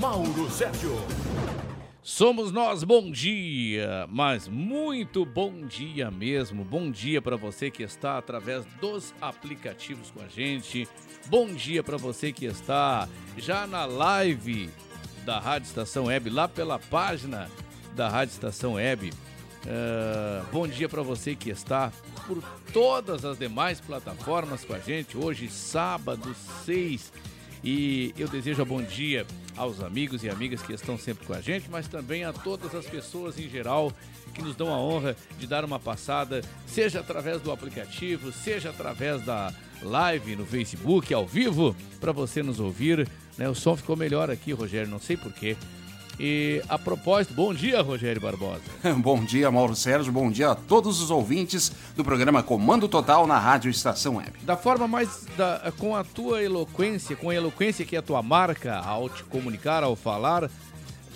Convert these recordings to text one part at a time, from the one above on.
Mauro Sérgio. Somos nós, bom dia, mas muito bom dia mesmo. Bom dia para você que está através dos aplicativos com a gente. Bom dia para você que está já na live da Rádio Estação Web, lá pela página da Rádio Estação Web. Uh, bom dia para você que está por todas as demais plataformas com a gente. Hoje, sábado 6 e eu desejo bom dia aos amigos e amigas que estão sempre com a gente, mas também a todas as pessoas em geral que nos dão a honra de dar uma passada, seja através do aplicativo, seja através da live no Facebook, ao vivo, para você nos ouvir. Né? O som ficou melhor aqui, Rogério, não sei porquê. E a propósito, bom dia, Rogério Barbosa. bom dia, Mauro Sérgio. Bom dia a todos os ouvintes do programa Comando Total na Rádio Estação Web. Da forma mais. Da, com a tua eloquência, com a eloquência que é a tua marca ao te comunicar, ao falar,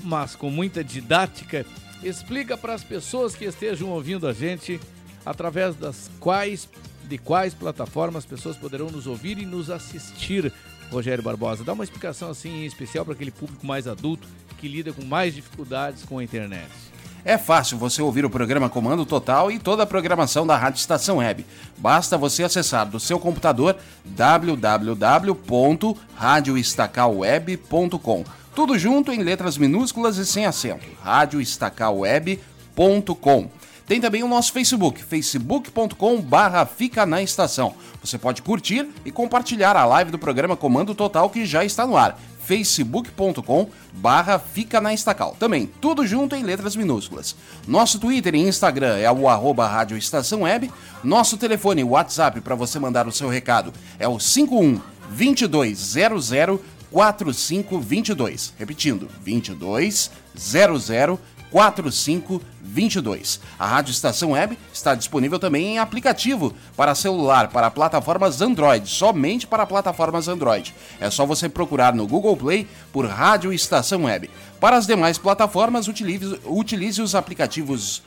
mas com muita didática, explica para as pessoas que estejam ouvindo a gente através das quais de quais plataformas as pessoas poderão nos ouvir e nos assistir. Rogério Barbosa, dá uma explicação assim em especial para aquele público mais adulto que lida com mais dificuldades com a internet? É fácil você ouvir o programa Comando Total e toda a programação da Rádio Estação Web. Basta você acessar do seu computador www.radioestacalweb.com. Tudo junto em letras minúsculas e sem acento. radioestacalweb.com. Tem também o nosso Facebook, facebook.com barra Fica na Estação. Você pode curtir e compartilhar a live do programa Comando Total que já está no ar facebook.com barra Fica na Estacal. Também, tudo junto em letras minúsculas. Nosso Twitter e Instagram é o arroba Rádio Estação Web. Nosso telefone WhatsApp para você mandar o seu recado é o 51 2200 4522. Repetindo, 2200 4522. A Rádio Estação Web está disponível também em aplicativo para celular para plataformas Android, somente para plataformas Android. É só você procurar no Google Play por Rádio Estação Web. Para as demais plataformas, utilize, utilize os aplicativos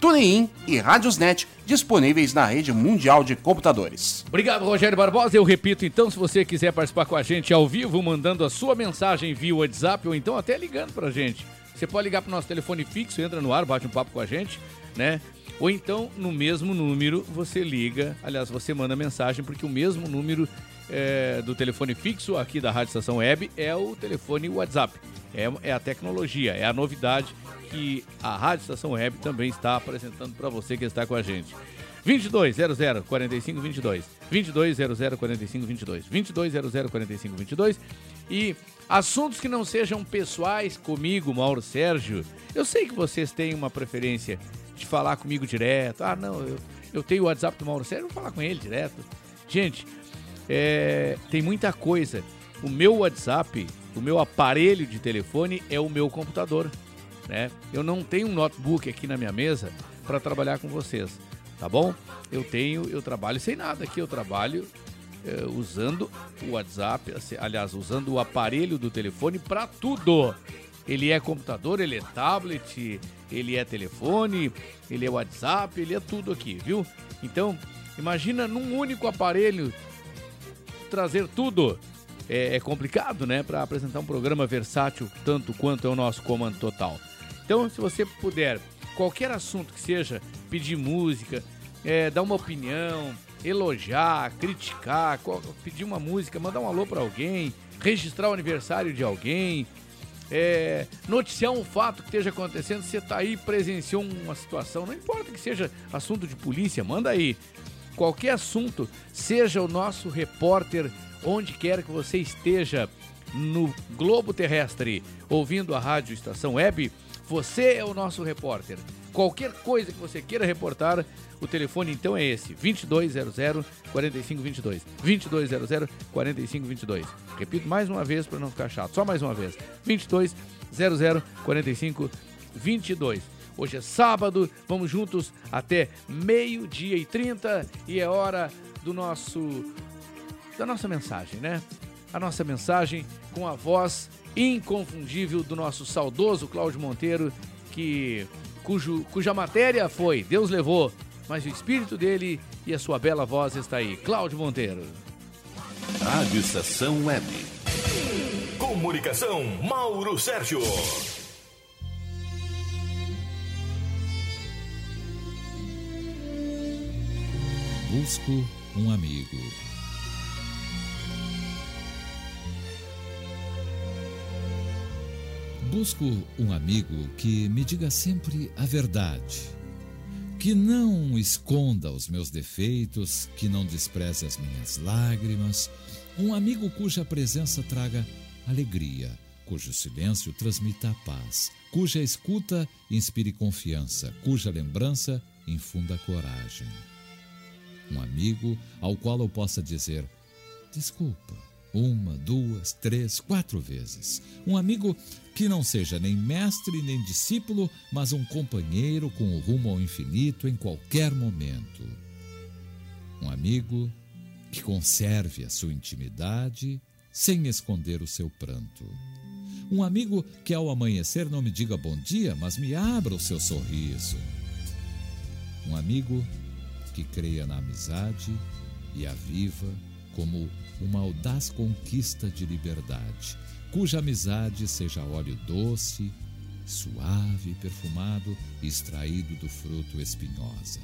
TuneIn e Radiosnet disponíveis na rede mundial de computadores. Obrigado, Rogério Barbosa. Eu repito, então, se você quiser participar com a gente ao vivo, mandando a sua mensagem via WhatsApp ou então até ligando para a gente você pode ligar para o nosso telefone fixo, entra no ar, bate um papo com a gente, né? Ou então, no mesmo número, você liga, aliás, você manda mensagem, porque o mesmo número é, do telefone fixo aqui da Rádio Estação Web é o telefone WhatsApp. É, é a tecnologia, é a novidade que a Rádio Estação Web também está apresentando para você que está com a gente. 2200 45 22 2200 45 22 2200 45 22 e Assuntos que não sejam pessoais comigo, Mauro Sérgio. Eu sei que vocês têm uma preferência de falar comigo direto. Ah, não, eu, eu tenho o WhatsApp do Mauro Sérgio, vou falar com ele direto. Gente, é, tem muita coisa. O meu WhatsApp, o meu aparelho de telefone é o meu computador. Né? Eu não tenho um notebook aqui na minha mesa para trabalhar com vocês, tá bom? Eu tenho, eu trabalho sem nada aqui, eu trabalho é, usando o WhatsApp, assim, aliás, usando o aparelho do telefone para tudo. Ele é computador, ele é tablet, ele é telefone, ele é WhatsApp, ele é tudo aqui, viu? Então, imagina num único aparelho trazer tudo. É, é complicado, né? Para apresentar um programa versátil tanto quanto é o nosso Comando Total. Então, se você puder, qualquer assunto que seja, pedir música, é, dar uma opinião, elogiar, criticar, pedir uma música, mandar um alô para alguém, registrar o aniversário de alguém, é, noticiar um fato que esteja acontecendo, você está aí, presenciou uma situação, não importa que seja assunto de polícia, manda aí. Qualquer assunto, seja o nosso repórter onde quer que você esteja no globo terrestre, ouvindo a rádio Estação Web, você é o nosso repórter. Qualquer coisa que você queira reportar, o telefone então é esse: 2200 4522. 2200 4522. Repito mais uma vez para não ficar chato, só mais uma vez: 22 0045 22. Hoje é sábado, vamos juntos até meio-dia e 30 e é hora do nosso da nossa mensagem, né? A nossa mensagem com a voz inconfundível do nosso saudoso Cláudio Monteiro, que cujo, cuja matéria foi Deus levou, mas o espírito dele e a sua bela voz está aí. Cláudio Monteiro. Rádio Estação Web. Comunicação, Mauro Sérgio. Busco um amigo. Busco um amigo que me diga sempre a verdade, que não esconda os meus defeitos, que não despreze as minhas lágrimas, um amigo cuja presença traga alegria, cujo silêncio transmita paz, cuja escuta inspire confiança, cuja lembrança infunda coragem. Um amigo ao qual eu possa dizer: desculpa, uma, duas, três, quatro vezes. Um amigo que não seja nem mestre nem discípulo, mas um companheiro com o rumo ao infinito em qualquer momento. Um amigo que conserve a sua intimidade sem esconder o seu pranto. Um amigo que ao amanhecer não me diga bom dia, mas me abra o seu sorriso. Um amigo que creia na amizade e a viva como uma audaz conquista de liberdade, cuja amizade seja óleo doce, suave e perfumado, extraído do fruto espinhosa.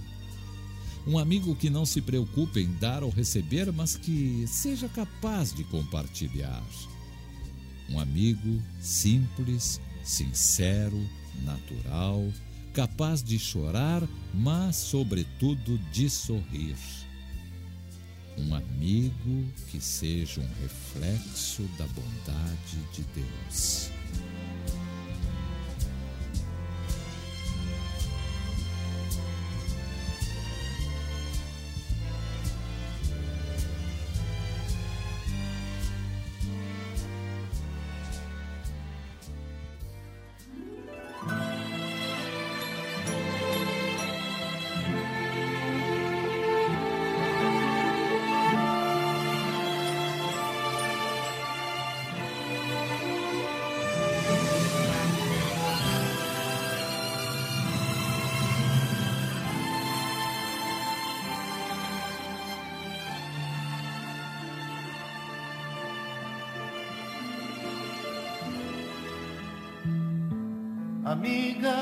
Um amigo que não se preocupe em dar ou receber, mas que seja capaz de compartilhar. Um amigo simples, sincero, natural, capaz de chorar, mas, sobretudo, de sorrir. Um amigo que seja um reflexo da bondade de Deus. Amiga,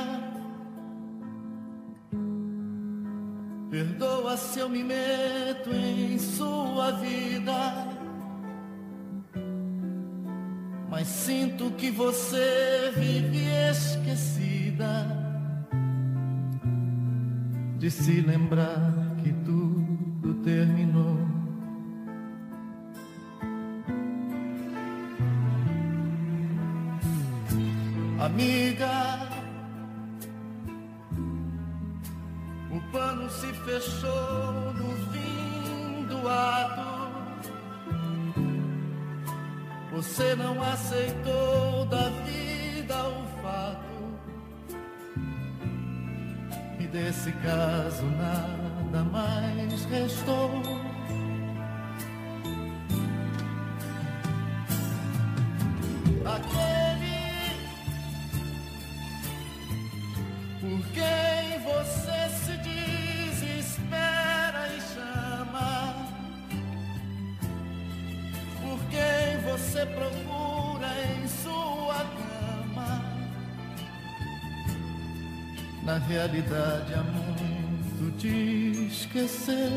perdoa se eu me meto em sua vida. Mas sinto que você vive esquecida de se lembrar que tudo terminou. Não aceitou da vida o fato. E desse caso nada mais restou. Aquele por Na realidade, há muito te esquecer.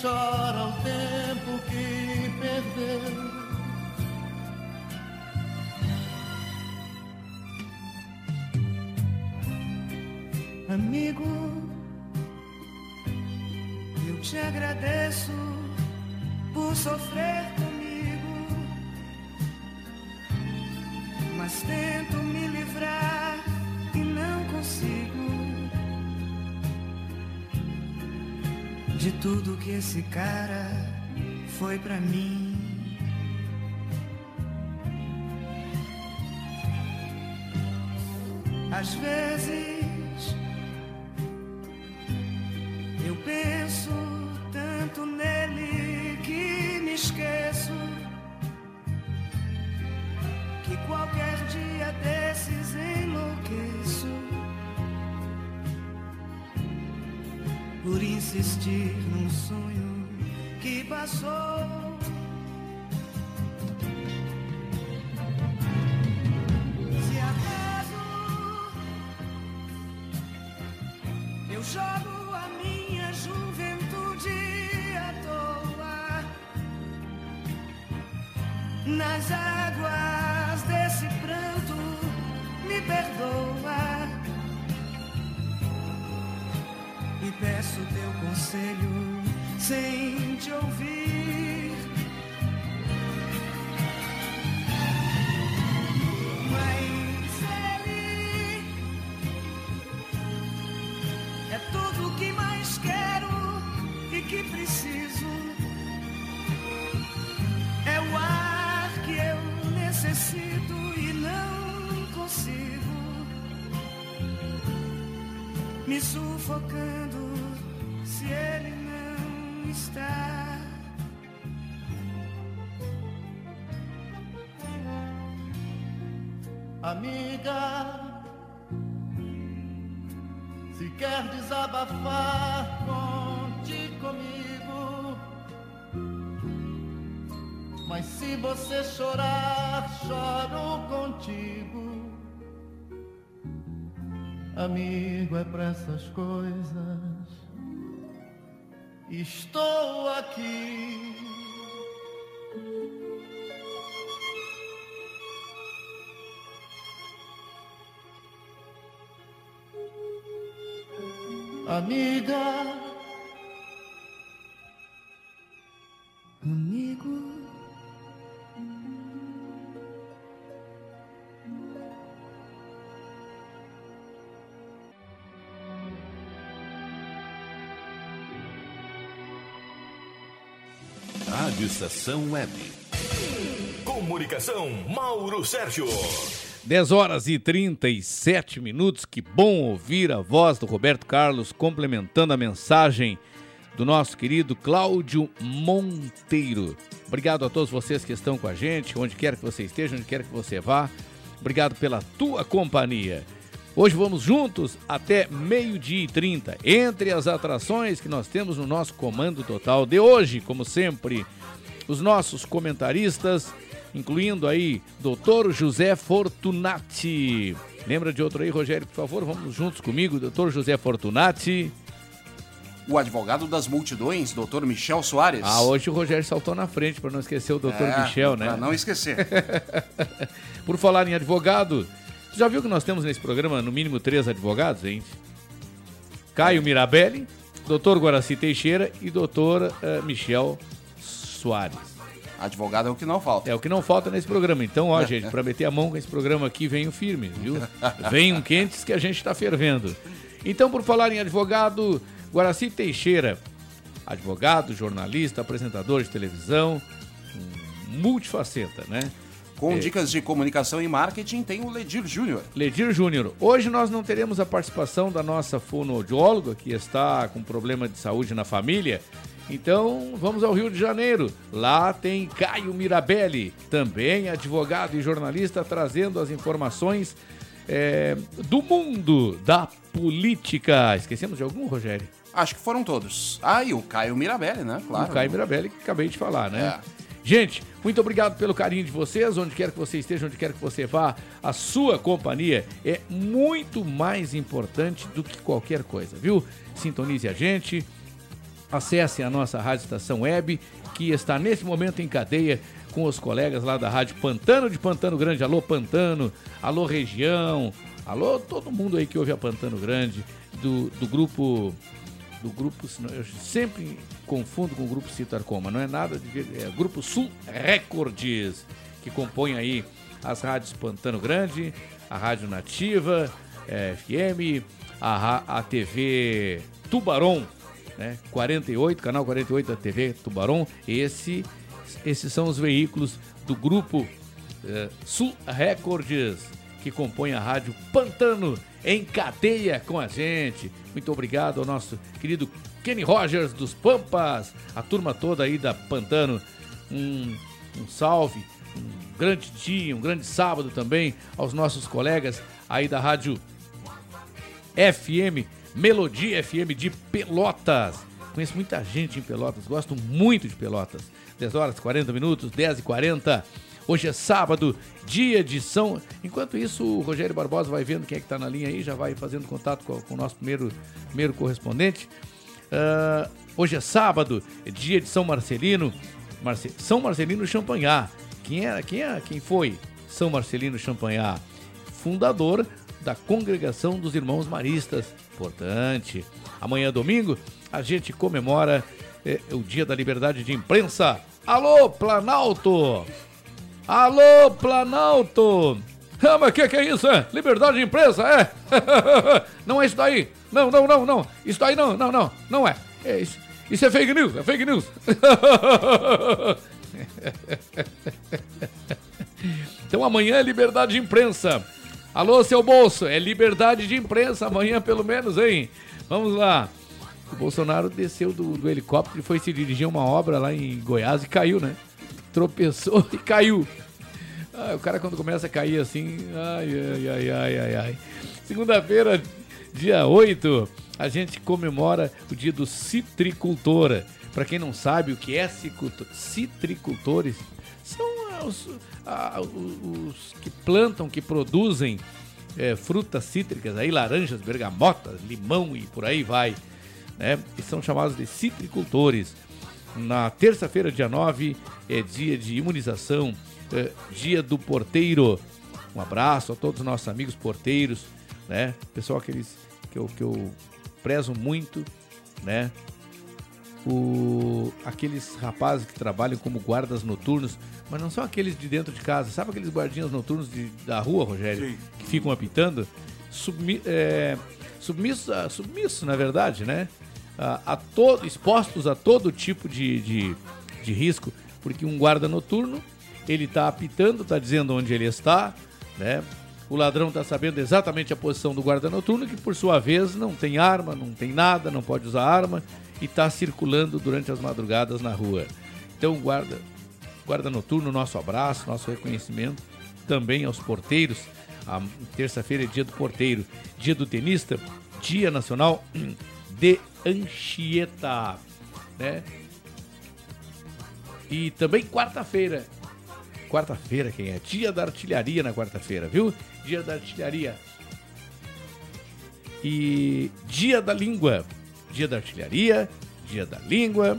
Chora o tempo que perdeu. Tudo que esse cara foi pra mim. Amigo, é pra essas coisas. Estou aqui. Amiga, Estação Web. Comunicação, Mauro Sérgio. 10 horas e 37 minutos. Que bom ouvir a voz do Roberto Carlos complementando a mensagem do nosso querido Cláudio Monteiro. Obrigado a todos vocês que estão com a gente, onde quer que você esteja, onde quer que você vá. Obrigado pela tua companhia. Hoje vamos juntos até meio-dia e 30. Entre as atrações que nós temos no nosso comando total de hoje, como sempre, os nossos comentaristas, incluindo aí Dr. José Fortunati. Lembra de outro aí, Rogério, por favor? Vamos juntos comigo, Dr. José Fortunati. O advogado das multidões, doutor Michel Soares. Ah, hoje o Rogério saltou na frente para não esquecer o Dr. É, Michel, né? Pra não esquecer. Por falar em advogado, você já viu que nós temos nesse programa no mínimo três advogados, hein? Caio Mirabelli, Dr. Guaraci Teixeira e Dr. eh, Michel Soares. Advogado é o que não falta. É o que não falta nesse programa. Então, ó, gente, para meter a mão com esse programa aqui, venham firmes, viu? Venham quentes que a gente está fervendo. Então, por falar em advogado, Guaraci Teixeira, advogado, jornalista, apresentador de televisão, multifaceta, né? Com dicas de comunicação e marketing, tem o Ledir Júnior. Ledir Júnior, hoje nós não teremos a participação da nossa fonoaudióloga, que está com problema de saúde na família. Então, vamos ao Rio de Janeiro. Lá tem Caio Mirabelli, também advogado e jornalista, trazendo as informações é, do mundo da política. Esquecemos de algum, Rogério? Acho que foram todos. Ah, e o Caio Mirabelli, né? Claro. O Caio Mirabelli, que acabei de falar, né? É. Gente, muito obrigado pelo carinho de vocês, onde quer que você esteja, onde quer que você vá, a sua companhia é muito mais importante do que qualquer coisa, viu? Sintonize a gente, acesse a nossa Rádio Estação Web, que está nesse momento em cadeia com os colegas lá da Rádio Pantano de Pantano Grande. Alô, Pantano, alô, região, alô, todo mundo aí que ouve a Pantano Grande, do, do grupo do grupo, eu sempre confundo com o grupo Citarcoma, não é nada de é Grupo Sul Records, que compõe aí as rádios Pantano Grande, a Rádio Nativa, é, FM, a, a TV Tubarão, né? 48, canal 48 da TV Tubarão. Esse, esses são os veículos do grupo eh, Sul Records, que compõe a rádio Pantano em cadeia com a gente. Muito obrigado ao nosso querido Kenny Rogers dos Pampas, a turma toda aí da Pantano. Um, um salve, um grande dia, um grande sábado também aos nossos colegas aí da rádio FM, Melodia FM de Pelotas. Conheço muita gente em Pelotas, gosto muito de Pelotas. 10 horas 40 minutos, 10 e 40. Hoje é sábado, dia de São. Enquanto isso, o Rogério Barbosa vai vendo quem é que tá na linha aí, já vai fazendo contato com, com o nosso primeiro, primeiro correspondente. Ah, hoje é sábado, dia de São Marcelino. Marce- São Marcelino Champanhar. Quem era? Quem, é, quem foi São Marcelino Champanhar? Fundador da Congregação dos Irmãos Maristas. Importante. Amanhã, domingo, a gente comemora eh, o Dia da Liberdade de Imprensa. Alô, Planalto! Alô, Planalto! Ah, mas que, que é isso? É? Liberdade de imprensa? É? não é isso daí! Não, não, não, não! Isso daí não, não, não, não é! é isso, isso é fake news, é fake news! então amanhã é liberdade de imprensa. Alô, seu bolso, é liberdade de imprensa amanhã, pelo menos, hein? Vamos lá. O Bolsonaro desceu do, do helicóptero e foi se dirigir a uma obra lá em Goiás e caiu, né? Tropeçou e caiu. Ah, o cara quando começa a cair assim, ai, ai, ai, ai, ai, ai. Segunda-feira, dia 8, a gente comemora o dia do citricultor. Para quem não sabe o que é citricultores, são os, os- os que plantam, que produzem eh, frutas cítricas, aí laranjas, bergamotas, limão e por aí vai. Né? E são chamados de citricultores. Na terça-feira, dia 9, é dia de imunização, é dia do porteiro. Um abraço a todos os nossos amigos porteiros, né? Pessoal aqueles que eu, que eu prezo muito, né? O, aqueles rapazes que trabalham como guardas noturnos, mas não são aqueles de dentro de casa. Sabe aqueles guardinhas noturnos de- da rua, Rogério? Sim. Que ficam apitando? Submi, é, submisso, ah, submisso, na verdade, né? A, a todo, expostos a todo tipo de, de, de risco, porque um guarda noturno, ele está apitando, está dizendo onde ele está, né? O ladrão está sabendo exatamente a posição do guarda noturno, que por sua vez não tem arma, não tem nada, não pode usar arma e está circulando durante as madrugadas na rua. Então, guarda, guarda noturno, nosso abraço, nosso reconhecimento também aos porteiros. A terça-feira é dia do porteiro, dia do tenista, dia nacional de Anchieta, né? E também quarta-feira. Quarta-feira quem é? Dia da artilharia na quarta-feira, viu? Dia da artilharia. E dia da língua. Dia da artilharia, dia da língua,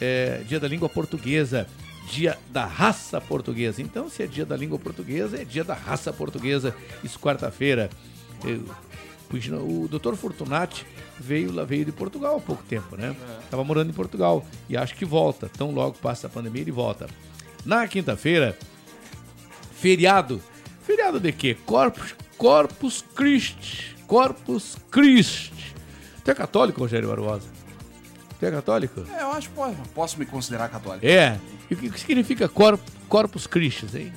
é, dia da língua portuguesa, dia da raça portuguesa. Então, se é dia da língua portuguesa, é dia da raça portuguesa. Isso quarta-feira. O doutor Fortunati veio lá veio de Portugal há pouco tempo, né? Tava morando em Portugal e acho que volta. Tão logo passa a pandemia ele volta. Na quinta-feira, feriado. Feriado de quê? Corpus, Corpus Christi. Corpus Christi. Tu é católico, Rogério Barbosa? Tu é católico? É, eu acho que posso, posso me considerar católico. É. E o que significa Corp, Corpus Christi, hein?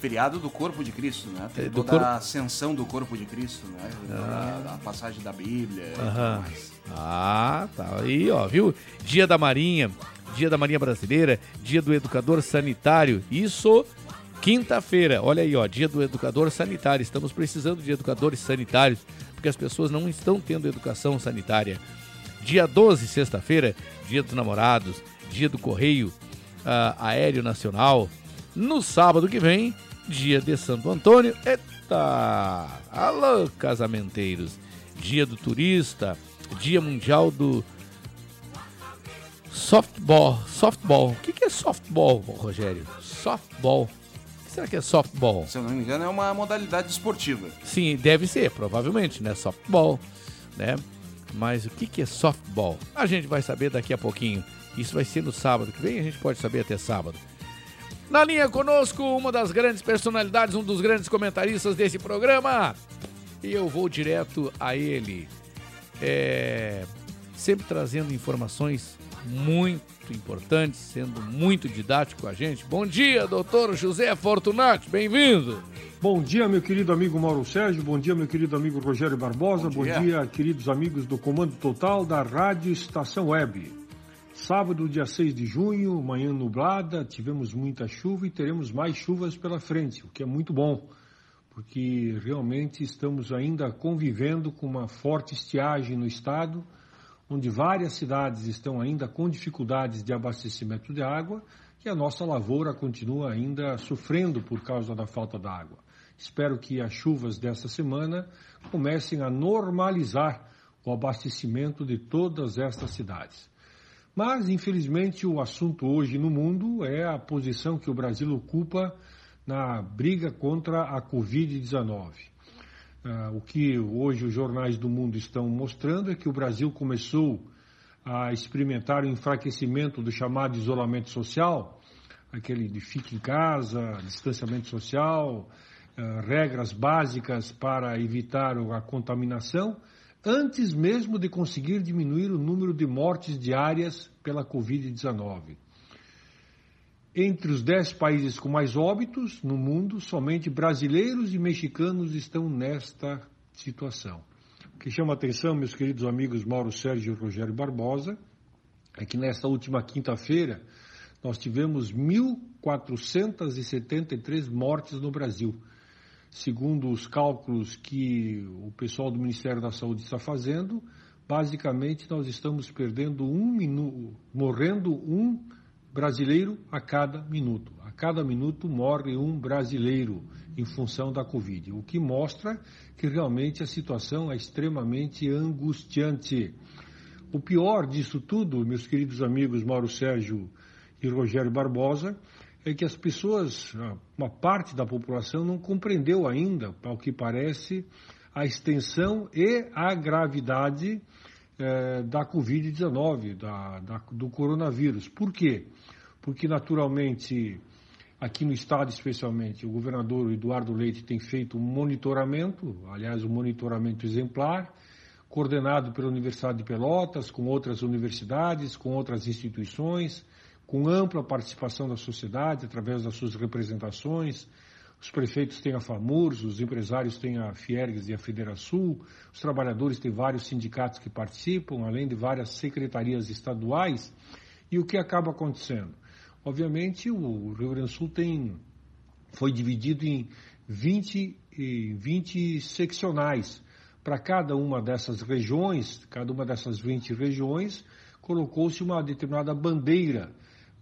Feriado do corpo de Cristo, né? Tem É, do toda corpo- a ascensão do corpo de Cristo, né? A, a passagem da Bíblia e tudo Aham. mais. Ah, tá aí, ó, viu? Dia da Marinha, Dia da Marinha Brasileira, Dia do Educador Sanitário. Isso quinta-feira. Olha aí, ó, Dia do Educador Sanitário. Estamos precisando de educadores sanitários, porque as pessoas não estão tendo educação sanitária. Dia 12, sexta-feira, Dia dos Namorados, Dia do Correio ah, Aéreo Nacional. No sábado que vem, Dia de Santo Antônio. Eita! Alô, casamenteiros! Dia do Turista, Dia Mundial do Softball. Softball. O que que é softball, Rogério? Softball. O que será que é softball? Se eu não me engano, é uma modalidade esportiva. Sim, deve ser, provavelmente, né? Softball, né? Mas o que, que é softball? A gente vai saber daqui a pouquinho. Isso vai ser no sábado que vem, a gente pode saber até sábado. Na linha conosco, uma das grandes personalidades, um dos grandes comentaristas desse programa. E eu vou direto a ele. É, sempre trazendo informações muito importantes, sendo muito didático com a gente. Bom dia, doutor José Fortunati, bem-vindo. Bom dia, meu querido amigo Mauro Sérgio. Bom dia, meu querido amigo Rogério Barbosa. Bom, dia. Bom dia, queridos amigos do Comando Total da Rádio Estação Web. Sábado, dia 6 de junho, manhã nublada, tivemos muita chuva e teremos mais chuvas pela frente, o que é muito bom, porque realmente estamos ainda convivendo com uma forte estiagem no estado, onde várias cidades estão ainda com dificuldades de abastecimento de água e a nossa lavoura continua ainda sofrendo por causa da falta d'água. Espero que as chuvas dessa semana comecem a normalizar o abastecimento de todas estas cidades. Mas, infelizmente, o assunto hoje no mundo é a posição que o Brasil ocupa na briga contra a Covid-19. Uh, o que hoje os jornais do mundo estão mostrando é que o Brasil começou a experimentar o enfraquecimento do chamado isolamento social, aquele de fique em casa, distanciamento social, uh, regras básicas para evitar a contaminação, antes mesmo de conseguir diminuir o número de mortes diárias pela Covid-19. Entre os dez países com mais óbitos no mundo, somente brasileiros e mexicanos estão nesta situação. O que chama a atenção, meus queridos amigos Mauro Sérgio e Rogério Barbosa, é que nesta última quinta-feira nós tivemos 1.473 mortes no Brasil segundo os cálculos que o pessoal do Ministério da Saúde está fazendo, basicamente nós estamos perdendo um minuto, morrendo um brasileiro a cada minuto. A cada minuto morre um brasileiro em função da Covid, o que mostra que realmente a situação é extremamente angustiante. O pior disso tudo, meus queridos amigos Mauro Sérgio e Rogério Barbosa, é que as pessoas, uma parte da população, não compreendeu ainda, ao que parece, a extensão e a gravidade é, da Covid-19, da, da, do coronavírus. Por quê? Porque, naturalmente, aqui no estado especialmente, o governador Eduardo Leite tem feito um monitoramento, aliás, um monitoramento exemplar, coordenado pela Universidade de Pelotas, com outras universidades, com outras instituições, com ampla participação da sociedade através das suas representações. Os prefeitos têm a FAMURS, os empresários têm a Fiergs e a Federação, os trabalhadores têm vários sindicatos que participam, além de várias secretarias estaduais. E o que acaba acontecendo? Obviamente, o Rio Grande do Sul tem, foi dividido em 20, 20 seccionais. Para cada uma dessas regiões, cada uma dessas 20 regiões, colocou-se uma determinada bandeira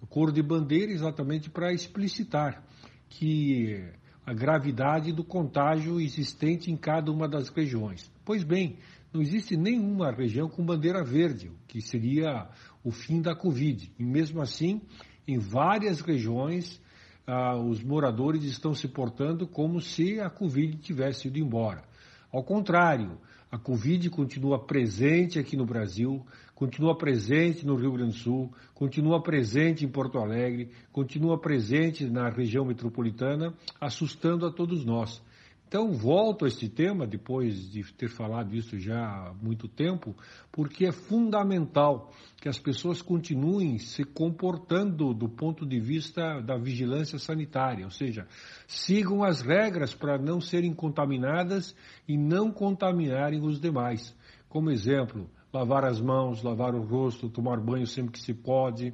cor de bandeira exatamente para explicitar que a gravidade do contágio existente em cada uma das regiões. Pois bem, não existe nenhuma região com bandeira verde, que seria o fim da Covid. E mesmo assim, em várias regiões, ah, os moradores estão se portando como se a Covid tivesse ido embora. Ao contrário, a Covid continua presente aqui no Brasil, continua presente no Rio Grande do Sul, continua presente em Porto Alegre, continua presente na região metropolitana, assustando a todos nós. Então, volto a este tema, depois de ter falado isso já há muito tempo, porque é fundamental que as pessoas continuem se comportando do ponto de vista da vigilância sanitária, ou seja, sigam as regras para não serem contaminadas e não contaminarem os demais. Como exemplo, lavar as mãos, lavar o rosto, tomar banho sempre que se pode,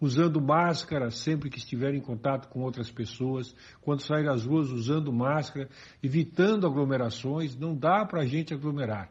usando máscara sempre que estiver em contato com outras pessoas, quando sair às ruas usando máscara, evitando aglomerações, não dá para a gente aglomerar.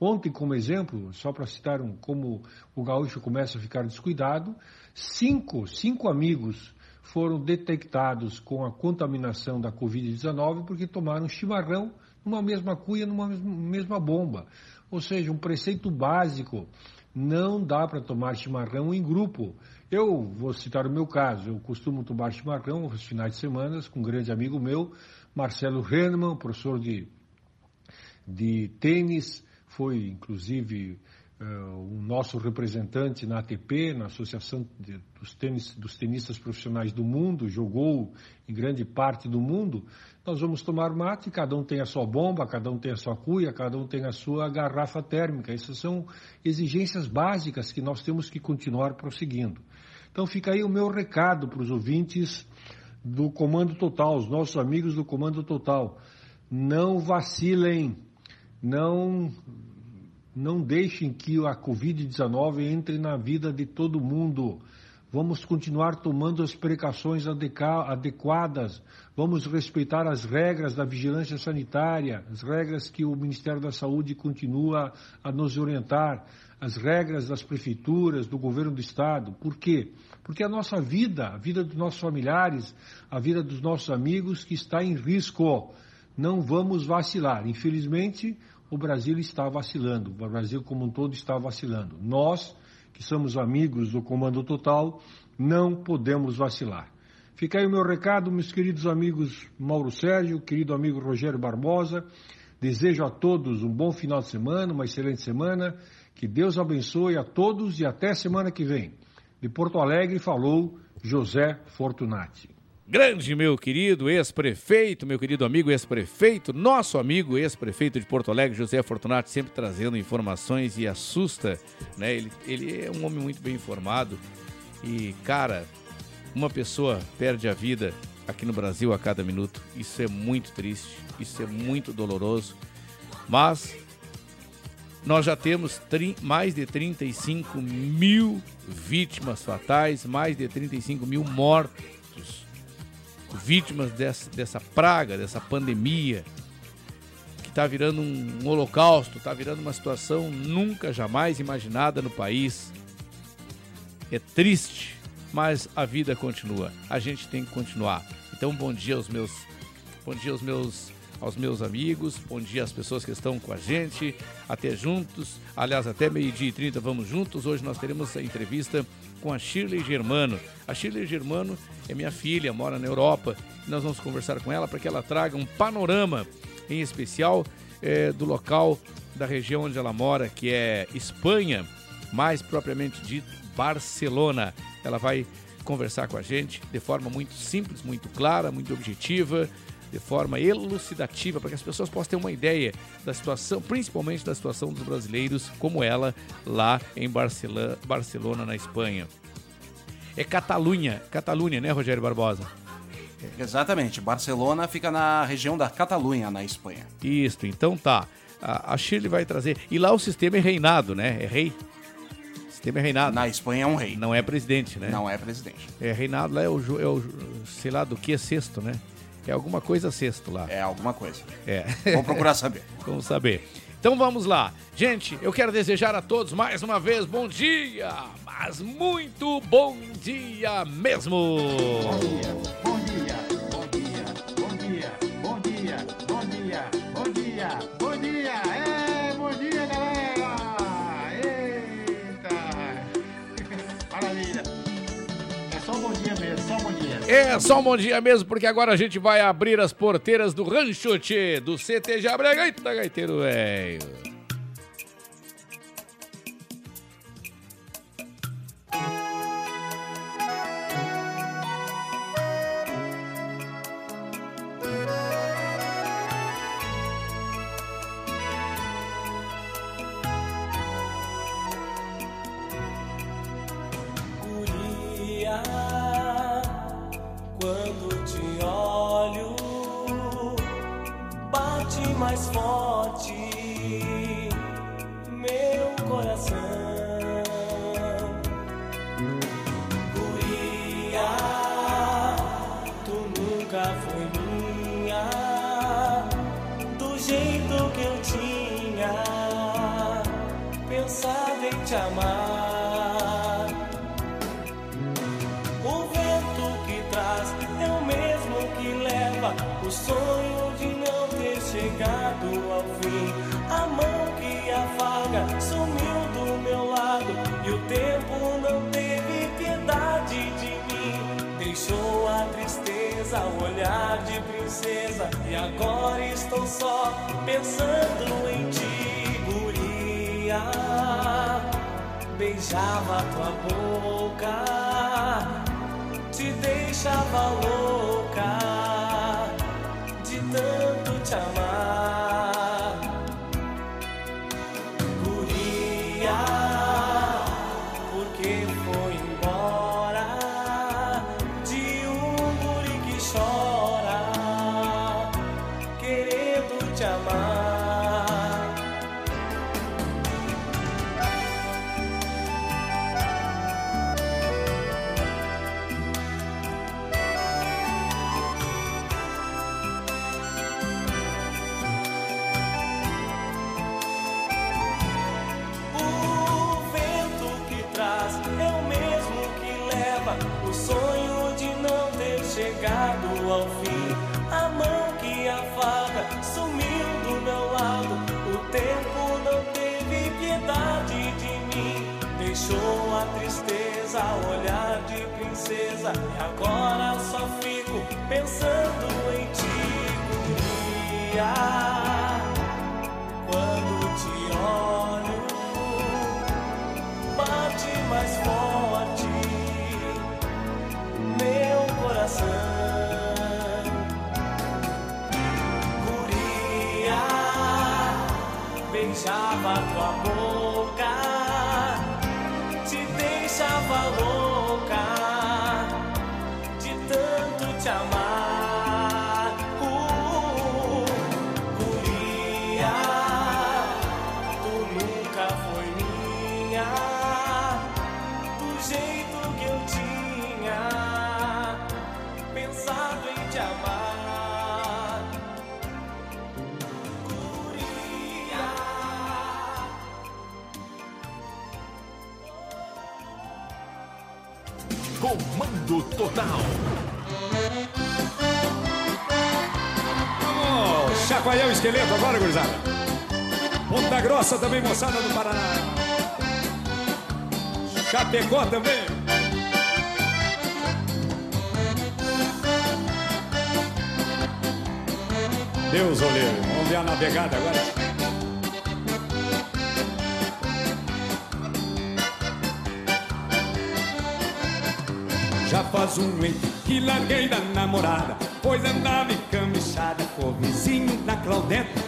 Ontem, como exemplo, só para citar um, como o gaúcho começa a ficar descuidado, cinco, cinco amigos foram detectados com a contaminação da Covid-19 porque tomaram chimarrão numa mesma cuia, numa mesma bomba. Ou seja, um preceito básico não dá para tomar chimarrão em grupo. Eu vou citar o meu caso. Eu costumo tomar chimarrão nos finais de semana com um grande amigo meu, Marcelo Henneman, professor de, de tênis, foi inclusive o nosso representante na ATP, na Associação de, dos, Tênis, dos Tenistas Profissionais do Mundo, jogou em grande parte do mundo, nós vamos tomar mate, cada um tem a sua bomba, cada um tem a sua cuia, cada um tem a sua garrafa térmica. Essas são exigências básicas que nós temos que continuar prosseguindo. Então fica aí o meu recado para os ouvintes do Comando Total, os nossos amigos do Comando Total. Não vacilem, não não deixem que a Covid-19 entre na vida de todo mundo. Vamos continuar tomando as precauções adequadas. Vamos respeitar as regras da vigilância sanitária, as regras que o Ministério da Saúde continua a nos orientar, as regras das prefeituras, do governo do Estado. Por quê? Porque a nossa vida, a vida dos nossos familiares, a vida dos nossos amigos que está em risco. Não vamos vacilar. Infelizmente, o Brasil está vacilando, o Brasil como um todo está vacilando. Nós, que somos amigos do Comando Total, não podemos vacilar. Fica aí o meu recado, meus queridos amigos Mauro Sérgio, querido amigo Rogério Barbosa. Desejo a todos um bom final de semana, uma excelente semana. Que Deus abençoe a todos e até semana que vem. De Porto Alegre falou José Fortunati. Grande, meu querido ex-prefeito, meu querido amigo ex-prefeito, nosso amigo ex-prefeito de Porto Alegre, José Fortunato, sempre trazendo informações e assusta, né? Ele, ele é um homem muito bem informado e, cara, uma pessoa perde a vida aqui no Brasil a cada minuto. Isso é muito triste, isso é muito doloroso, mas nós já temos mais de 35 mil vítimas fatais, mais de 35 mil mortos vítimas dessa, dessa praga, dessa pandemia, que está virando um, holocausto, está virando uma situação nunca jamais imaginada no país. É triste, mas a vida continua. A gente tem que continuar. Então, bom dia aos meus, bom dia aos meus, aos meus amigos, bom dia às pessoas que estão com a gente, até juntos. Aliás, até meio-dia e trinta vamos juntos. Hoje nós teremos a entrevista com a Shirley Germano. A Shirley Germano é minha filha, mora na Europa. Nós vamos conversar com ela para que ela traga um panorama, em especial é, do local da região onde ela mora, que é Espanha, mais propriamente dito Barcelona. Ela vai conversar com a gente de forma muito simples, muito clara, muito objetiva, de forma elucidativa, para que as pessoas possam ter uma ideia da situação, principalmente da situação dos brasileiros, como ela lá em Barcelona, Barcelona na Espanha. É Catalunha, Catalunha, né, Rogério Barbosa? Exatamente, Barcelona fica na região da Catalunha, na Espanha. Isso, então tá. A, a Shirley vai trazer. E lá o sistema é reinado, né? É rei. O sistema é reinado. Na Espanha é um rei. Não é presidente, né? Não é presidente. É reinado lá, é o, é o sei lá do que é sexto, né? É alguma coisa sexto lá. É alguma coisa. É. Vamos procurar saber. Vamos saber. Então vamos lá. Gente, eu quero desejar a todos mais uma vez bom dia, mas muito bom dia mesmo. Bom dia, É só um bom dia mesmo, porque agora a gente vai abrir as porteiras do Rancho Tchê, do CT Jabrega. Eita, gaiteiro velho. Amar. O vento que traz é o mesmo que leva o sonho de não ter chegado ao fim. A mão que afaga sumiu do meu lado e o tempo não teve piedade de mim. Deixou a tristeza, o olhar de princesa e agora estou só pensando em ti, guria. Beijava tua boca, te deixava louca de tanto te amar. Tristeza, olhar de princesa. E agora só fico pensando em ti, guria. Quando te olho bate mais forte meu coração. Beijava tua boca, Total. Vamos chacoalhar o esqueleto agora, gurizada. Ponta Grossa também, moçada do Paraná. Chapecó também. Deus olheiro. Vamos ver a navegada agora. Um que larguei da namorada, pois andava encamichada com o vizinho da Claudeta.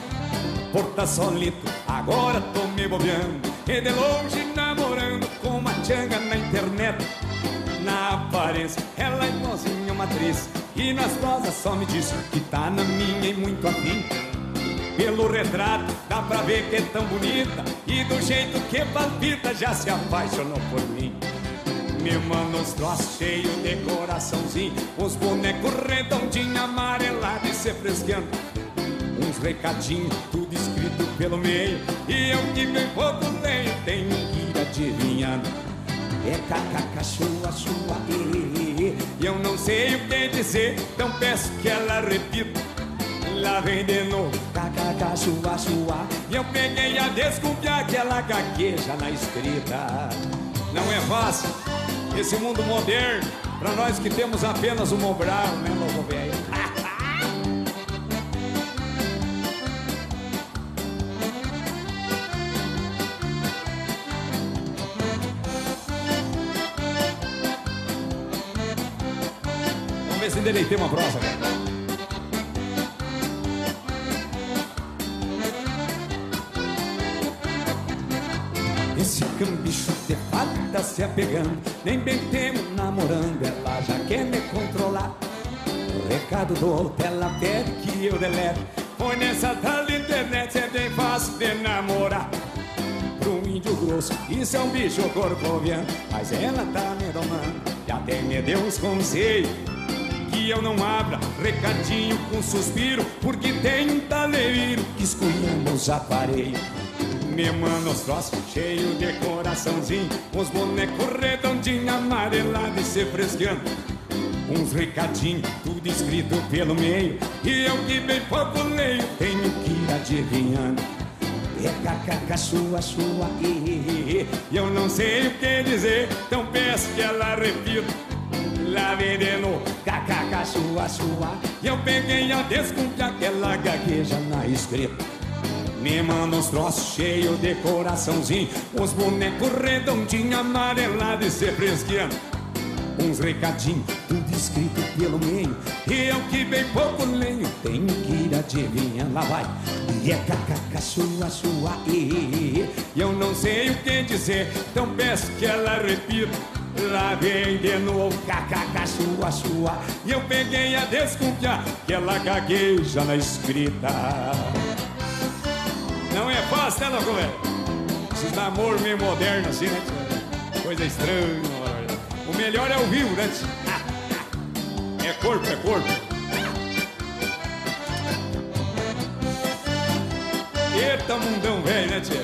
Porta solito, agora tô me bobeando, e de longe namorando com uma tchanga na internet. Na aparência, ela é igualzinha uma atriz, e nas prosas só me diz que tá na minha e muito afim. Pelo retrato, dá pra ver que é tão bonita, e do jeito que palpita já se apaixonou por mim. Me manda uns troços cheios de coraçãozinho. Uns bonecos redondinhos, amarelados e se fresqueando. Uns recadinhos, tudo escrito pelo meio. E eu que bem pouco tenho, tenho que ir adivinhando. É cacaca, chua, chua, e, eu não sei o que dizer, então peço que ela repita. Lá vem de novo, cacaca, chua, chua. E eu peguei a desconfiar que ela gagueja na escrita Não é fácil esse mundo moderno, pra nós que temos apenas o Mobral, né, louco velho? Vamos ver se endereitei uma prosa, velho. Fada se apegando, nem bem temo namorando, ela já quer me controlar. O recado do outro, ela pede que eu delete. Foi nessa tal internet, é bem fácil de namorar. Pro índio grosso, isso é um bicho corcoviano, mas ela tá me domando, e até me deu uns conselhos. Que eu não abra recadinho com suspiro, porque tem um taleiro que esculhamba os aparelhos. Me manda os troços cheios de coraçãozinho Uns bonecos redondinhos, amarelados e se frescando Uns recadinhos, tudo escrito pelo meio E eu que bem pouco leio, tenho que ir adivinhando. É cacaca, sua, sua, e, Eu não sei o que dizer, então peço que ela repita. Lá novo, cacaca, sua, sua E eu peguei a desconfiar que ela gagueja na escrita Me manda uns troços cheios de coraçãozinho, uns bonecos redondinhos, amarelados e se fresqueando. Uns recadinhos, tudo escrito pelo meio. E eu que bem pouco lenho, tenho que ir adivinhando, lá vai. E é cacaca, chua, chua, e, e, e eu não sei o que dizer, então peço que ela repita. Lá vem de novo, cacaca, chua, chua. E eu peguei a desconfiar que ela gagueja na escrita. Não é fácil, né, louco, velho? Esses namoro meio moderno assim, né? Coisa estranha. O melhor é o vivo, né? É corpo, é corpo. Eita mundão velho, né, tia?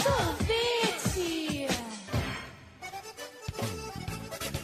Sorvete!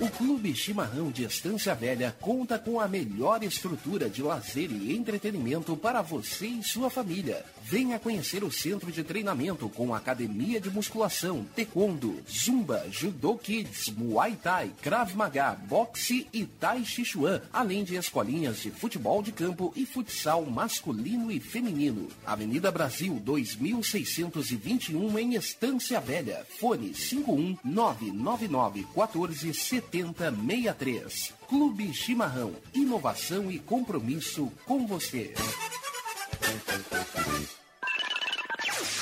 O Clube Chimarrão de Estância Velha conta com a melhor estrutura de lazer e entretenimento para você e sua família. Venha conhecer o centro de treinamento com academia de musculação, taekwondo, zumba, judô kids, muay thai, krav maga, boxe e tai chi chuan, além de escolinhas de futebol de campo e futsal masculino e feminino. Avenida Brasil 2621 em Estância Velha. Fone 51999 14 7063. Clube Chimarrão. Inovação e compromisso com você.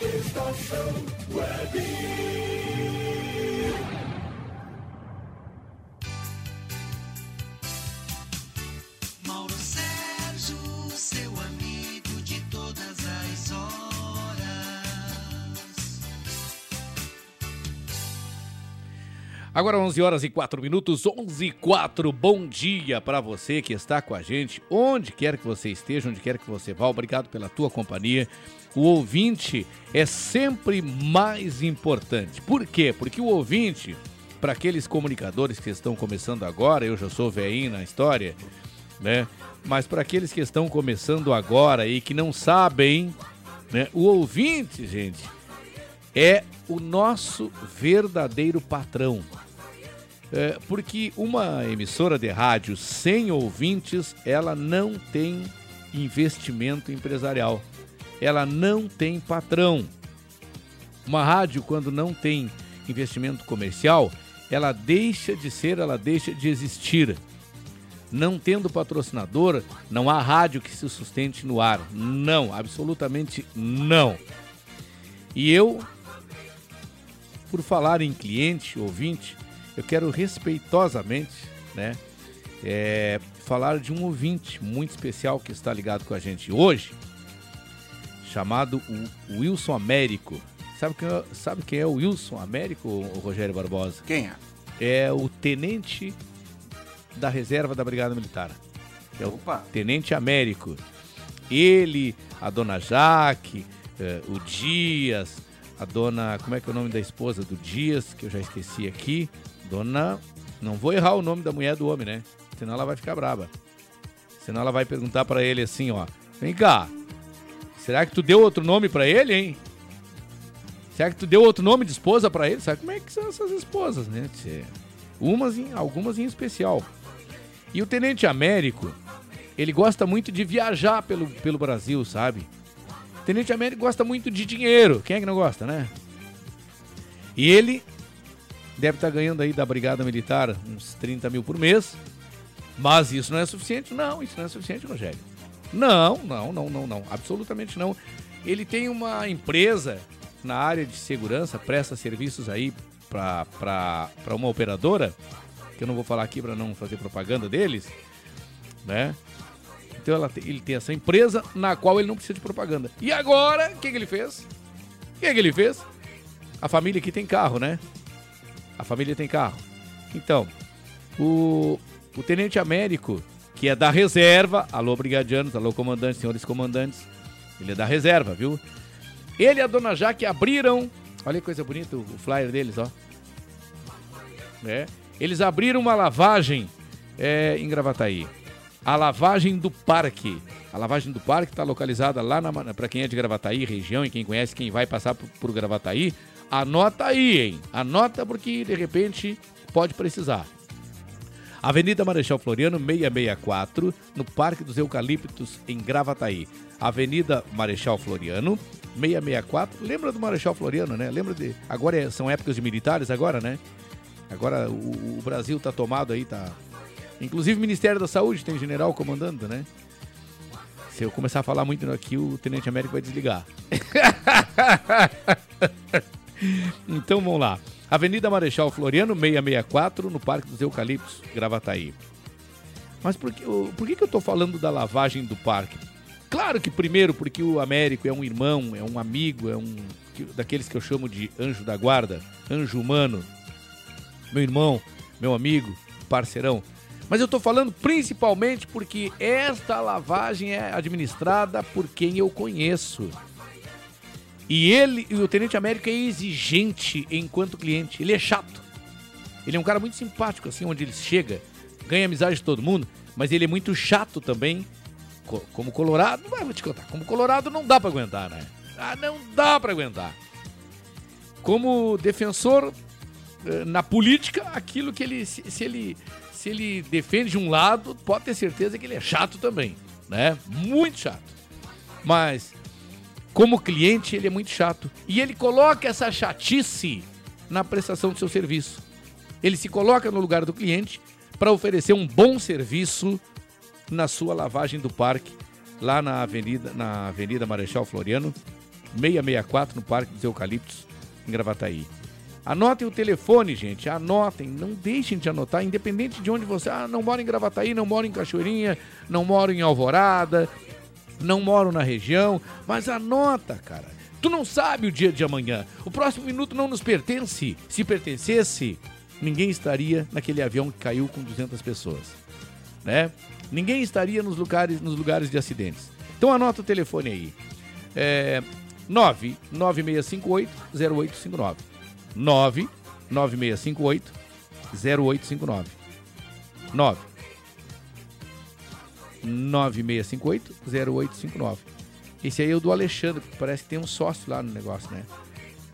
Estação Web. Mauro Sérgio, seu amigo de todas as horas. Agora 11 horas e 4 minutos, 11 e 4. Bom dia para você que está com a gente, onde quer que você esteja, onde quer que você vá. Obrigado pela tua companhia. O ouvinte é sempre mais importante. Por quê? Porque o ouvinte, para aqueles comunicadores que estão começando agora, eu já sou veinho na história, né? Mas para aqueles que estão começando agora e que não sabem, né? O ouvinte, gente, é o nosso verdadeiro patrão. É, porque uma emissora de rádio sem ouvintes, ela não tem investimento empresarial. Ela não tem patrão. Uma rádio, quando não tem investimento comercial, ela deixa de ser, ela deixa de existir. Não tendo patrocinador, não há rádio que se sustente no ar. Não, absolutamente não. E eu, por falar em cliente, ouvinte, eu quero respeitosamente, né, é, falar de um ouvinte muito especial que está ligado com a gente hoje, chamado o Wilson Américo. Sabe quem, é, sabe quem é o Wilson Américo, o Rogério Barbosa? Quem é? É o tenente da reserva da Brigada Militar. É o Opa. Tenente Américo. Ele, a dona Jaque, eh, o Dias, a dona. Como é que é o nome da esposa do Dias, que eu já esqueci aqui? Dona. Não vou errar o nome da mulher do homem, né? Senão ela vai ficar brava. Senão ela vai perguntar pra ele assim, ó. Vem cá. Será que tu deu outro nome pra ele, hein? Será que tu deu outro nome de esposa pra ele? Sabe como é que são essas esposas, né? Umas em, algumas em especial. E o Tenente Américo, ele gosta muito de viajar pelo, pelo Brasil, sabe? O Tenente Américo gosta muito de dinheiro. Quem é que não gosta, né? E ele deve estar ganhando aí da Brigada Militar uns 30 mil por mês. Mas isso não é suficiente? Não, isso não é suficiente, Rogério. Não, não, não, não, não. Absolutamente não. Ele tem uma empresa na área de segurança, presta serviços aí para uma operadora, que eu não vou falar aqui para não fazer propaganda deles, né? Então ela, ele tem essa empresa na qual ele não precisa de propaganda. E agora, o que, que ele fez? O que, que ele fez? A família aqui tem carro, né? A família tem carro. Então, o, o Tenente Américo, que é da reserva, alô brigadianos, alô comandantes, senhores comandantes, ele é da reserva, viu? Ele e a dona Jaque abriram, olha que coisa bonita o flyer deles, ó. É, eles abriram uma lavagem é, em Gravataí. A lavagem do parque. A lavagem do parque está localizada lá para quem é de Gravataí, região, e quem conhece, quem vai passar por, por Gravataí, anota aí, hein? Anota porque de repente pode precisar. Avenida Marechal Floriano, 664, no Parque dos Eucaliptos, em Gravataí. Avenida Marechal Floriano, 664. Lembra do Marechal Floriano, né? Lembra de. Agora é- são épocas de militares, agora, né? Agora o, o Brasil tá tomado aí, tá. Inclusive o Ministério da Saúde tem general comandando, né? Se eu começar a falar muito aqui, o Tenente Américo vai desligar. então vamos lá. Avenida Marechal Floriano, 664, no Parque dos Eucaliptos, Gravataí. Mas por que, por que, que eu tô falando da lavagem do parque? Claro que primeiro porque o Américo é um irmão, é um amigo, é um que- daqueles que eu chamo de anjo da guarda, anjo humano, meu irmão, meu amigo, parceirão. Mas eu tô falando principalmente porque esta lavagem é administrada por quem eu conheço. E ele, o Tenente Américo é exigente enquanto cliente. Ele é chato. Ele é um cara muito simpático, assim, onde ele chega, ganha amizade de todo mundo, mas ele é muito chato também. Co- Como Colorado, não vou te contar. Como Colorado não dá pra aguentar, né? Ah, não dá pra aguentar. Como defensor eh, na política, aquilo que ele se, se ele se ele defende um lado, pode ter certeza que ele é chato também, né? Muito chato. Mas como cliente, ele é muito chato. E ele coloca essa chatice na prestação do seu serviço. Ele se coloca no lugar do cliente para oferecer um bom serviço na sua lavagem do parque, lá na Avenida, na Avenida Marechal Floriano, 664, no Parque dos Eucaliptos, em Gravataí. Anotem o telefone, gente. Anotem, não deixem de anotar, independente de onde você. Ah, não moro em Gravataí, não moro em Cachoeirinha, não moro em Alvorada, não moro na região, mas anota, cara. Tu não sabe o dia de amanhã. O próximo minuto não nos pertence. Se pertencesse, ninguém estaria naquele avião que caiu com 200 pessoas, né? Ninguém estaria nos lugares, nos lugares de acidentes. Então anota o telefone aí. É 99658 0859. 99658 0859. 9 9658 0859. Esse aí é o do Alexandre, que parece que tem um sócio lá no negócio, né?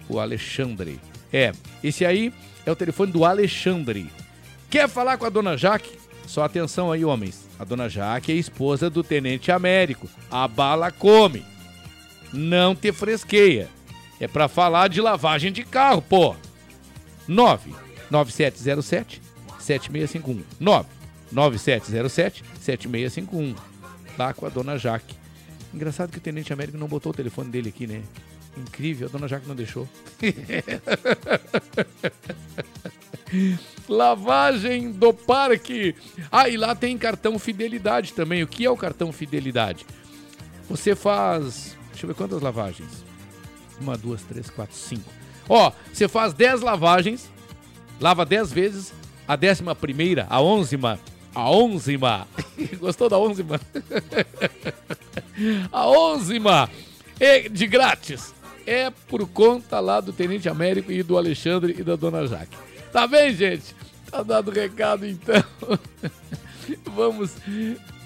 O Alexandre. É, esse aí é o telefone do Alexandre. Quer falar com a dona Jaque? Só atenção aí, homens. A dona Jaque é esposa do Tenente Américo. A bala come. Não te fresqueia. É pra falar de lavagem de carro, pô. 99707 7651. 99707 7651. Lá com a dona Jaque. Engraçado que o Tenente Américo não botou o telefone dele aqui, né? Incrível, a dona Jaque não deixou. Lavagem do Parque. Ah, e lá tem cartão Fidelidade também. O que é o cartão Fidelidade? Você faz. Deixa eu ver quantas lavagens. Uma, duas, três, quatro, cinco. Ó, você faz 10 lavagens, lava 10 vezes, a décima primeira, a onzima, a onzima. Gostou da onzima? a onzima é de grátis. É por conta lá do Tenente Américo e do Alexandre e da Dona Jaque. Tá bem, gente? Tá dado o recado então. Vamos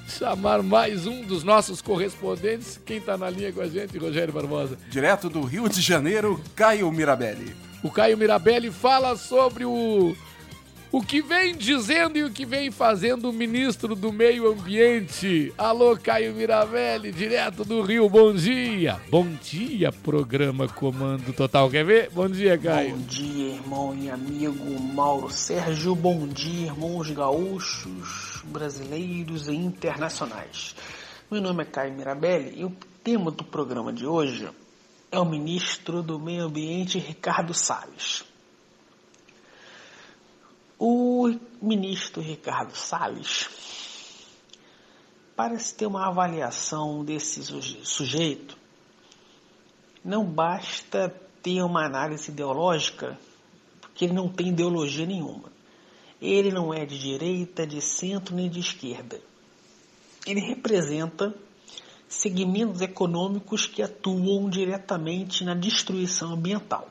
chamar mais um dos nossos correspondentes. Quem tá na linha com a gente, Rogério Barbosa? Direto do Rio de Janeiro, Caio Mirabelli. O Caio Mirabelli fala sobre o o que vem dizendo e o que vem fazendo o ministro do Meio Ambiente. Alô, Caio Mirabelli, direto do Rio, bom dia. Bom dia, programa Comando Total. Quer ver? Bom dia, Caio. Bom dia, irmão e amigo Mauro Sérgio. Bom dia, irmãos gaúchos, brasileiros e internacionais. Meu nome é Caio Mirabelli e o tema do programa de hoje é o ministro do Meio Ambiente, Ricardo Salles. O ministro Ricardo Salles parece ter uma avaliação desse sujeito. Não basta ter uma análise ideológica, porque ele não tem ideologia nenhuma. Ele não é de direita, de centro nem de esquerda. Ele representa segmentos econômicos que atuam diretamente na destruição ambiental.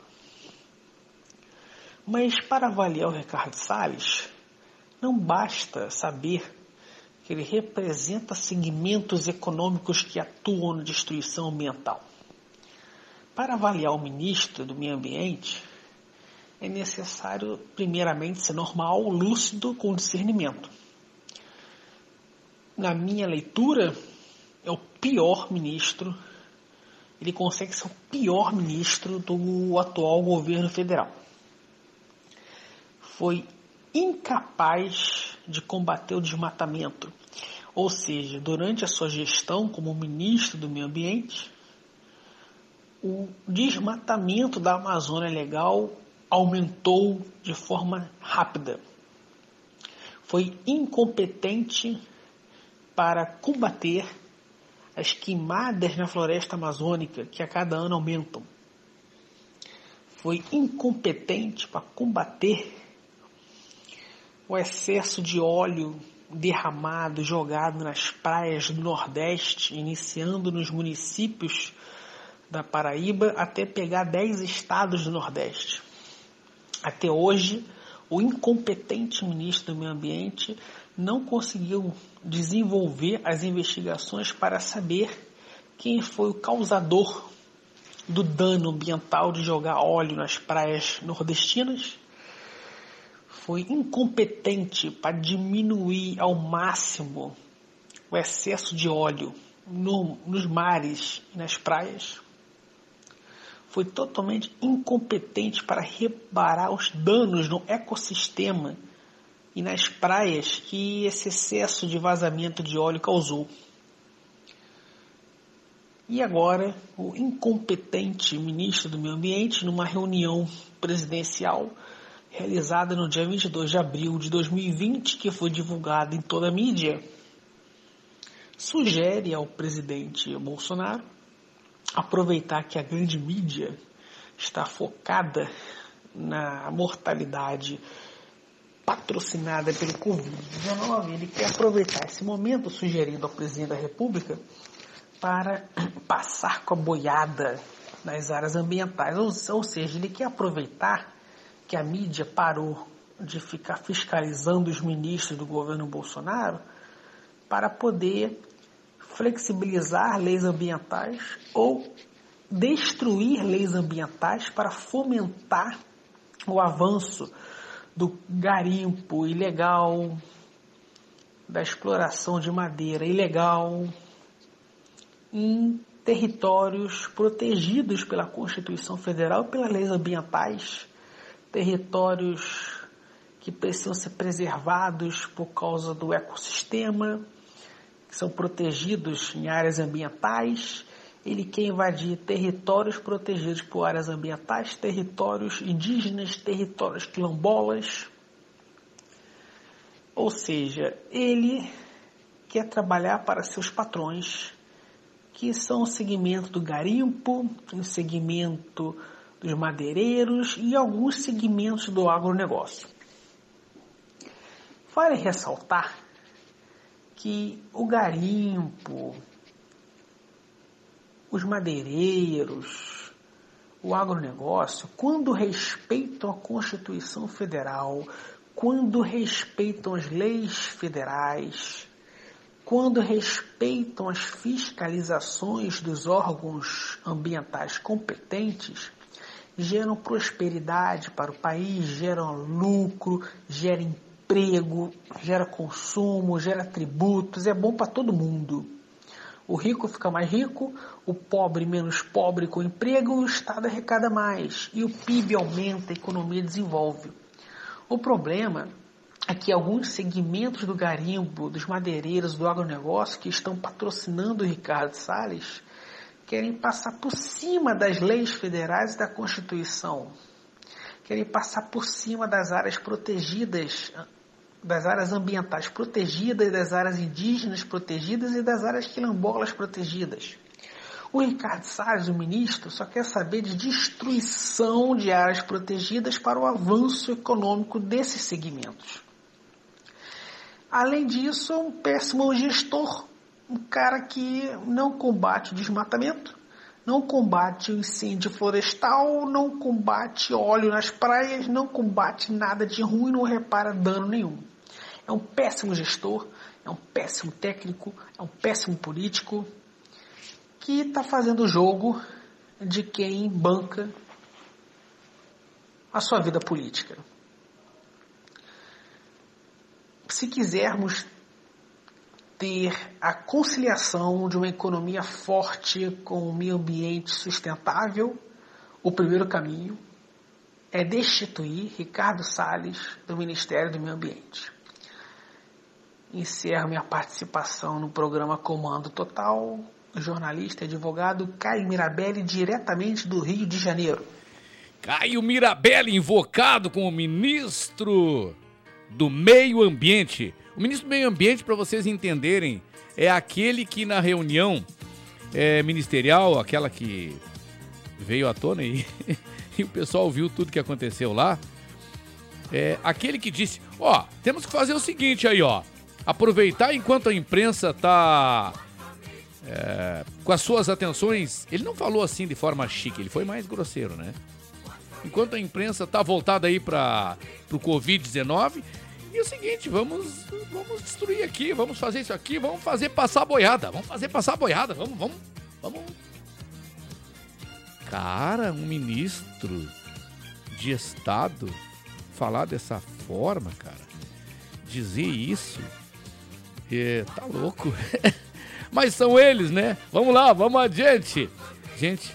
Mas para avaliar o Ricardo Salles, não basta saber que ele representa segmentos econômicos que atuam na destruição ambiental. Para avaliar o ministro do Meio Ambiente, é necessário, primeiramente, ser normal, lúcido, com discernimento. Na minha leitura, é o pior ministro, ele consegue ser o pior ministro do atual governo federal foi incapaz de combater o desmatamento. Ou seja, durante a sua gestão como ministro do Meio Ambiente, o desmatamento da Amazônia Legal aumentou de forma rápida. Foi incompetente para combater as queimadas na floresta amazônica que a cada ano aumentam. Foi incompetente para combater o excesso de óleo derramado, jogado nas praias do Nordeste, iniciando nos municípios da Paraíba até pegar 10 estados do Nordeste. Até hoje, o incompetente ministro do Meio Ambiente não conseguiu desenvolver as investigações para saber quem foi o causador do dano ambiental de jogar óleo nas praias nordestinas foi incompetente para diminuir ao máximo o excesso de óleo no, nos mares e nas praias. Foi totalmente incompetente para reparar os danos no ecossistema e nas praias que esse excesso de vazamento de óleo causou. E agora, o incompetente ministro do Meio Ambiente, numa reunião presidencial, realizada no dia 22 de abril de 2020, que foi divulgada em toda a mídia, sugere ao presidente Bolsonaro aproveitar que a grande mídia está focada na mortalidade patrocinada pelo Covid-19, ele quer aproveitar esse momento sugerindo ao presidente da República para passar com a boiada nas áreas ambientais. Ou, ou seja, ele quer aproveitar que a mídia parou de ficar fiscalizando os ministros do governo Bolsonaro para poder flexibilizar leis ambientais ou destruir leis ambientais para fomentar o avanço do garimpo ilegal, da exploração de madeira ilegal em territórios protegidos pela Constituição Federal e pelas leis ambientais, territórios que precisam ser preservados por causa do ecossistema, que são protegidos em áreas ambientais. Ele quer invadir territórios protegidos por áreas ambientais, territórios indígenas, territórios quilombolas. Ou seja, ele quer trabalhar para seus patrões, que são o segmento do garimpo, o segmento dos madeireiros e alguns segmentos do agronegócio. Vale ressaltar que o garimpo, os madeireiros, o agronegócio, quando respeitam a Constituição Federal, quando respeitam as leis federais, quando respeitam as fiscalizações dos órgãos ambientais competentes, geram prosperidade para o país, geram lucro, geram emprego, gera consumo, gera tributos, é bom para todo mundo. O rico fica mais rico, o pobre menos pobre com emprego, o Estado arrecada mais, e o PIB aumenta, a economia desenvolve. O problema é que alguns segmentos do garimpo, dos madeireiros, do agronegócio que estão patrocinando o Ricardo Salles querem passar por cima das leis federais e da Constituição. Querem passar por cima das áreas protegidas, das áreas ambientais protegidas, das áreas indígenas protegidas e das áreas quilombolas protegidas. O Ricardo Salles, o ministro, só quer saber de destruição de áreas protegidas para o avanço econômico desses segmentos. Além disso, é um péssimo gestor, um cara que não combate o desmatamento, não combate o incêndio florestal, não combate óleo nas praias, não combate nada de ruim, não repara dano nenhum. É um péssimo gestor, é um péssimo técnico, é um péssimo político que está fazendo o jogo de quem banca a sua vida política. Se quisermos ter a conciliação de uma economia forte com um meio ambiente sustentável, o primeiro caminho é destituir Ricardo Salles do Ministério do Meio Ambiente. Encerro minha participação no programa Comando Total, jornalista e advogado Caio Mirabelli, diretamente do Rio de Janeiro. Caio Mirabelli, invocado como ministro do Meio Ambiente. O ministro do Meio Ambiente, para vocês entenderem, é aquele que na reunião é, ministerial, aquela que veio à tona e, e o pessoal viu tudo que aconteceu lá, é aquele que disse: Ó, temos que fazer o seguinte aí, ó. Aproveitar enquanto a imprensa tá é, com as suas atenções. Ele não falou assim de forma chique, ele foi mais grosseiro, né? Enquanto a imprensa tá voltada aí para o Covid-19, e o seguinte, vamos, vamos destruir aqui, vamos fazer isso aqui, vamos fazer passar boiada, vamos fazer passar boiada, vamos, vamos, vamos. Cara, um ministro de Estado falar dessa forma, cara, dizer isso, é, tá louco. Mas são eles, né? Vamos lá, vamos adiante. Gente,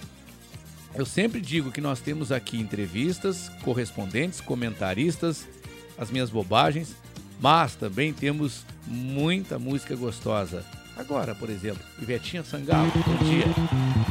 eu sempre digo que nós temos aqui entrevistas, correspondentes, comentaristas, as minhas bobagens, mas também temos muita música gostosa. Agora, por exemplo, Ivetinha Sangalo, bom dia.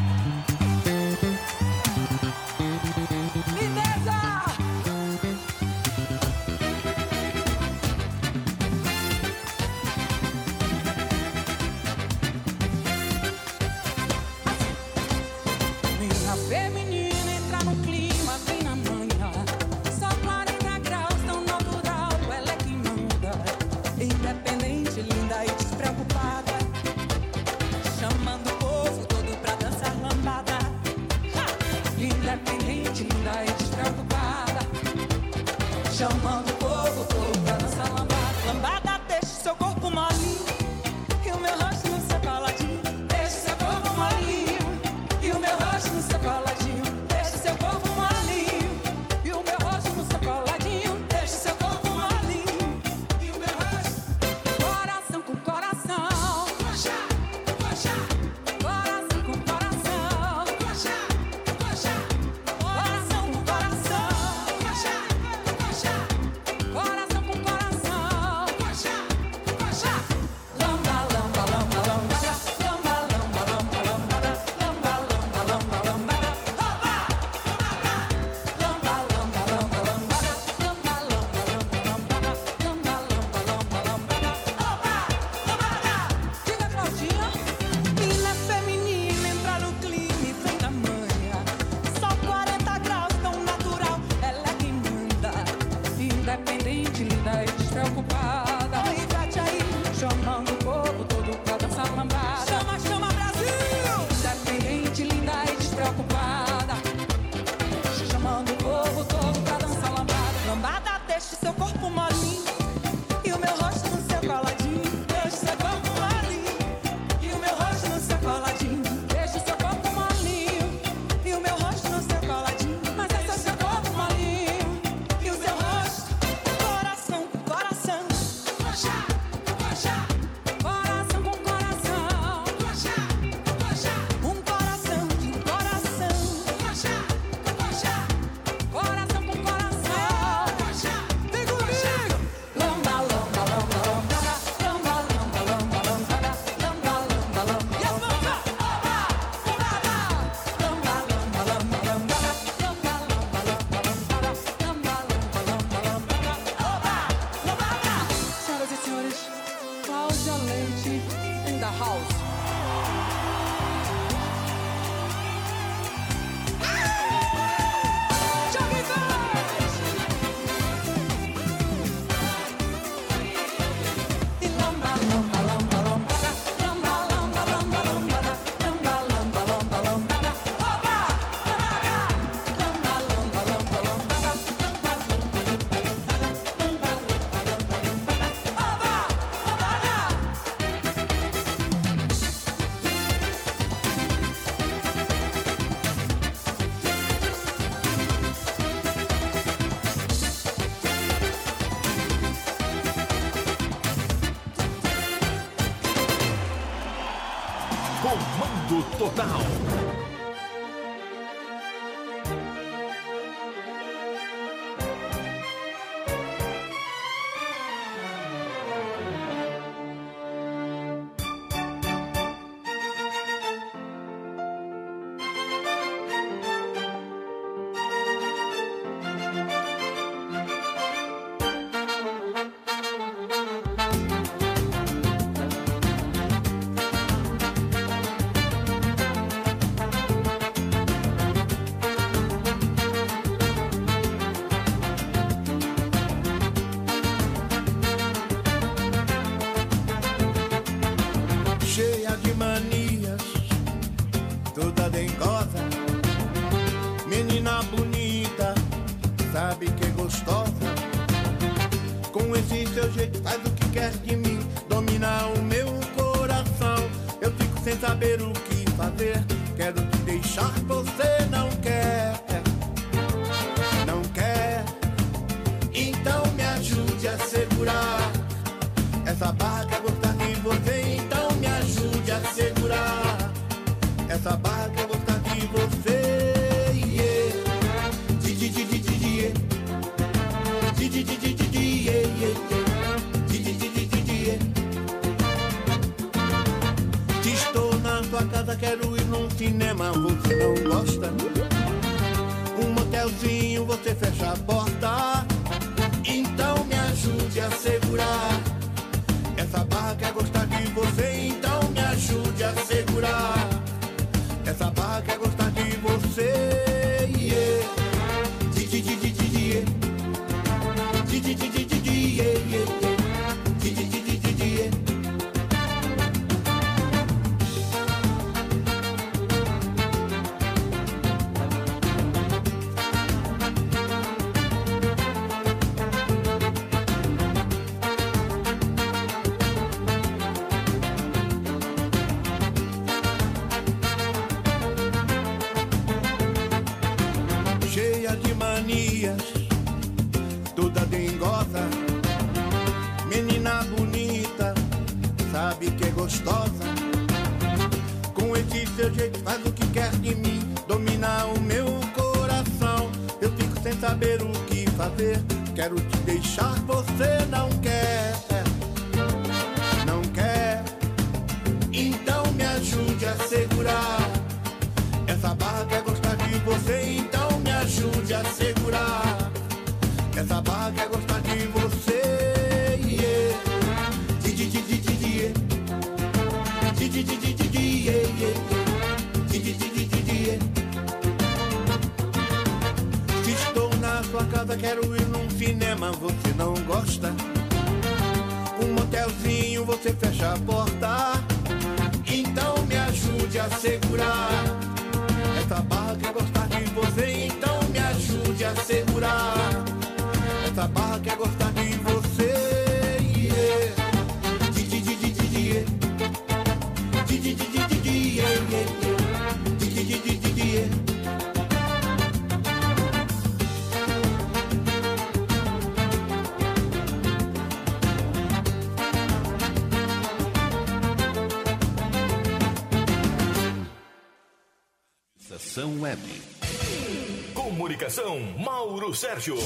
Sérgio.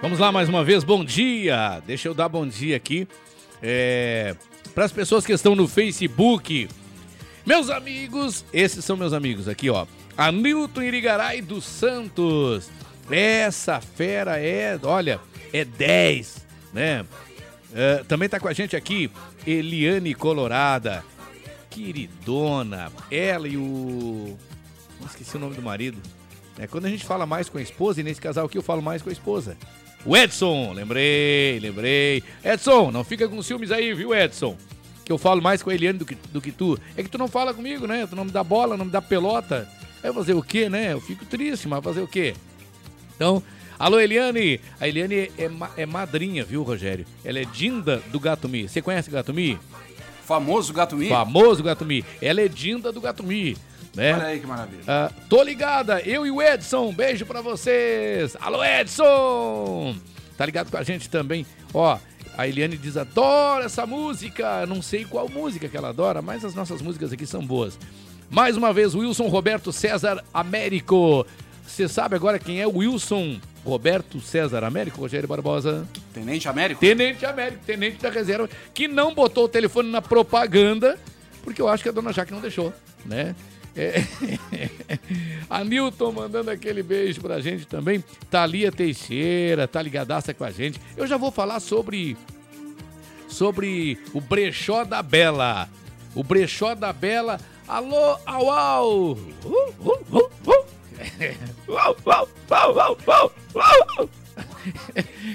Vamos lá mais uma vez, bom dia! Deixa eu dar bom dia aqui é, para as pessoas que estão no Facebook. Meus amigos, esses são meus amigos aqui, ó. Hamilton Irigaray dos Santos. Essa fera é, olha, é 10, né? É, também tá com a gente aqui Eliane Colorada, queridona, ela e o. Esqueci o nome do marido. É quando a gente fala mais com a esposa, e nesse casal aqui eu falo mais com a esposa. O Edson, lembrei, lembrei. Edson, não fica com ciúmes aí, viu, Edson? Que eu falo mais com a Eliane do que, do que tu. É que tu não fala comigo, né? Tu não me dá bola, não me dá pelota. É fazer o quê, né? Eu fico triste, mas fazer o quê? Então, alô Eliane! A Eliane é, é madrinha, viu, Rogério? Ela é Dinda do Gatumi. Você conhece o Gatumi? Famoso Gatumi? Famoso Gatumi. Ela é Dinda do Gatumi né? Olha aí que maravilha. Ah, tô ligada, eu e o Edson, um beijo para vocês. Alô, Edson! Tá ligado com a gente também? Ó, a Eliane diz: adora essa música. Não sei qual música que ela adora, mas as nossas músicas aqui são boas. Mais uma vez, Wilson Roberto César Américo. Você sabe agora quem é Wilson Roberto César Américo, Rogério Barbosa? Tenente Américo? Tenente Américo, tenente da reserva, que não botou o telefone na propaganda, porque eu acho que a dona Jaque não deixou, né? É. A Nilton mandando aquele beijo pra gente também. Thalia Teixeira, tá ligadaça com a gente. Eu já vou falar sobre sobre o brechó da Bela. O brechó da Bela. Alô, au, au. Uh, uh, uh, uh. Uau, uau, uau, uau, uau, uau.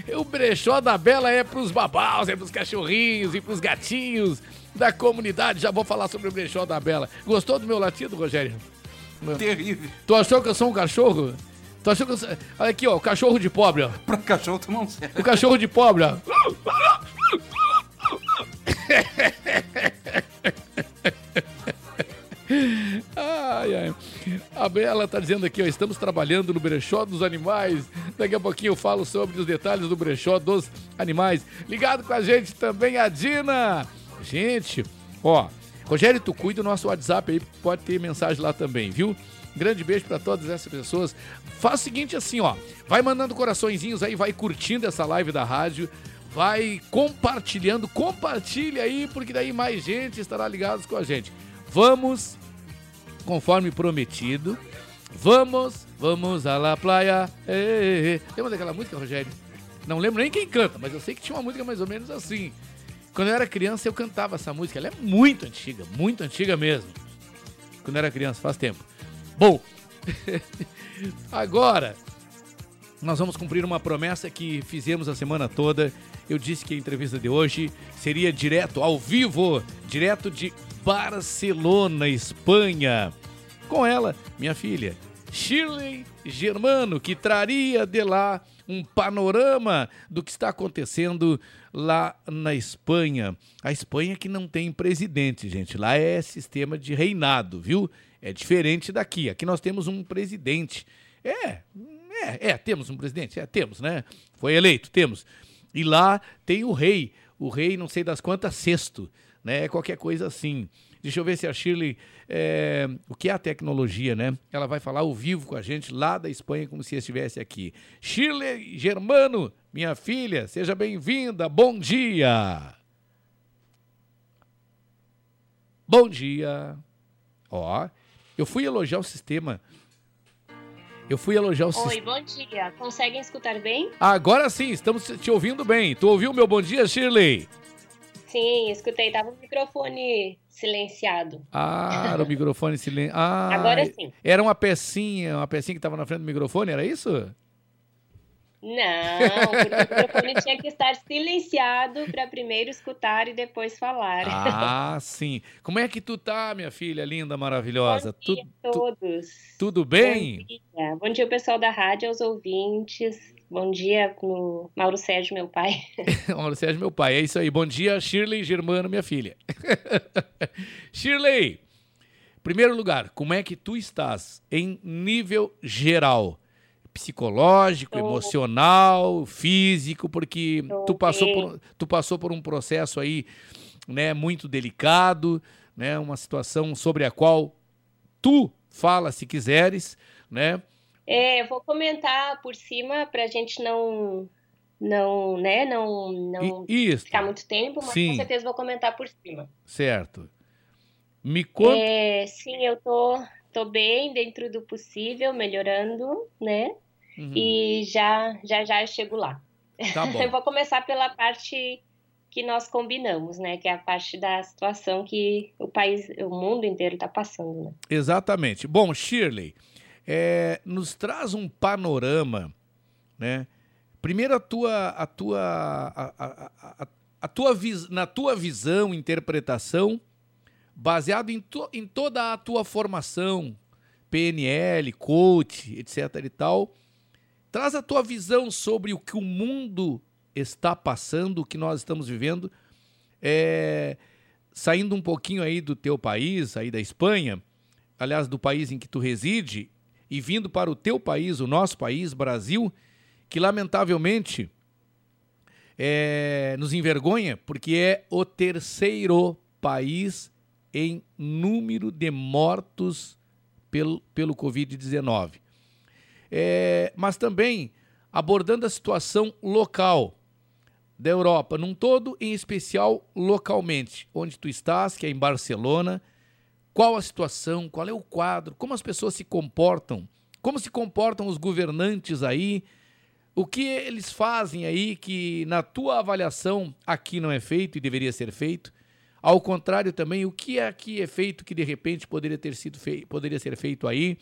O brechó da Bela é pros babaus, é pros cachorrinhos e pros gatinhos da comunidade. Já vou falar sobre o brechó da Bela. Gostou do meu latido, Rogério? Terrível. Tu achou que eu sou um cachorro? Tu achou que eu sou... Olha aqui, ó, o cachorro de pobre, ó. Pra cachorro tu não serve. O cachorro de pobre, ó. Ai, ai. A Bela tá dizendo aqui, ó, estamos trabalhando no brechó dos animais. Daqui a pouquinho eu falo sobre os detalhes do brechó dos animais. Ligado com a gente também a Dina. Gente, ó, Rogério, tu cuida do nosso WhatsApp aí, pode ter mensagem lá também, viu? Grande beijo para todas essas pessoas. Faz o seguinte assim, ó, vai mandando coraçõezinhos aí, vai curtindo essa live da rádio, vai compartilhando, compartilha aí, porque daí mais gente estará ligados com a gente. Vamos, conforme prometido, vamos, vamos à la playa. Ei, ei. Lembra daquela música, Rogério? Não lembro nem quem canta, mas eu sei que tinha uma música mais ou menos assim. Quando eu era criança, eu cantava essa música. Ela é muito antiga, muito antiga mesmo. Quando eu era criança, faz tempo. Bom, agora nós vamos cumprir uma promessa que fizemos a semana toda. Eu disse que a entrevista de hoje seria direto, ao vivo, direto de Barcelona, Espanha. Com ela, minha filha, Shirley Germano, que traria de lá um panorama do que está acontecendo lá na Espanha. A Espanha que não tem presidente, gente. Lá é sistema de reinado, viu? É diferente daqui. Aqui nós temos um presidente. É, é, é, temos um presidente. É, temos, né? Foi eleito, temos. E lá tem o rei. O rei, não sei das quantas, sexto, né? Qualquer coisa assim. Deixa eu ver se a Shirley. É, o que é a tecnologia, né? Ela vai falar ao vivo com a gente lá da Espanha, como se estivesse aqui. Shirley Germano, minha filha, seja bem-vinda. Bom dia. Bom dia. Ó, eu fui elogiar o sistema. Eu fui elogiar o sistema. Oi, bom dia. Conseguem escutar bem? Agora sim, estamos te ouvindo bem. Tu ouviu meu bom dia, Shirley? Sim, escutei. Tava o microfone silenciado. Ah, era o microfone silenciado. Ah, Agora sim. Era uma pecinha, uma pecinha que estava na frente do microfone, era isso? Não, porque o microfone tinha que estar silenciado para primeiro escutar e depois falar. Ah, sim. Como é que tu tá, minha filha linda, maravilhosa? Bom dia a todos. Tudo bem? Bom dia. Bom dia, pessoal da rádio, aos ouvintes. Bom dia pro Mauro Sérgio, meu pai. Mauro Sérgio, meu pai. É isso aí. Bom dia, Shirley Germano, minha filha. Shirley, primeiro lugar, como é que tu estás em nível geral? Psicológico, Tô. emocional, físico, porque Tô tu passou, bem. por, tu passou por um processo aí, né, muito delicado, né, uma situação sobre a qual tu fala se quiseres, né? É, eu vou comentar por cima para a gente não, não, né, não, não isso. ficar muito tempo, mas Sim. com certeza vou comentar por cima. Certo. Me conta. É, sim, eu tô, tô bem dentro do possível, melhorando, né? Uhum. E já, já, já eu chego lá. Tá bom. Eu vou começar pela parte que nós combinamos, né? Que é a parte da situação que o país, o mundo inteiro está passando, né? Exatamente. Bom, Shirley, é, nos traz um panorama, né? Primeiro a tua, a tua, a, a, a, a tua na tua visão, interpretação, baseado em, to, em toda a tua formação, PNL, coach, etc. e tal, traz a tua visão sobre o que o mundo está passando, o que nós estamos vivendo, é, saindo um pouquinho aí do teu país, aí da Espanha, aliás, do país em que tu reside, e vindo para o teu país, o nosso país, Brasil, que lamentavelmente é, nos envergonha porque é o terceiro país em número de mortos pelo, pelo Covid-19. É, mas também abordando a situação local da Europa num todo, em especial localmente, onde tu estás, que é em Barcelona. Qual a situação, qual é o quadro, como as pessoas se comportam, como se comportam os governantes aí, o que eles fazem aí que, na tua avaliação, aqui não é feito e deveria ser feito? Ao contrário também, o que aqui é feito que de repente poderia ter sido feito, poderia ser feito aí?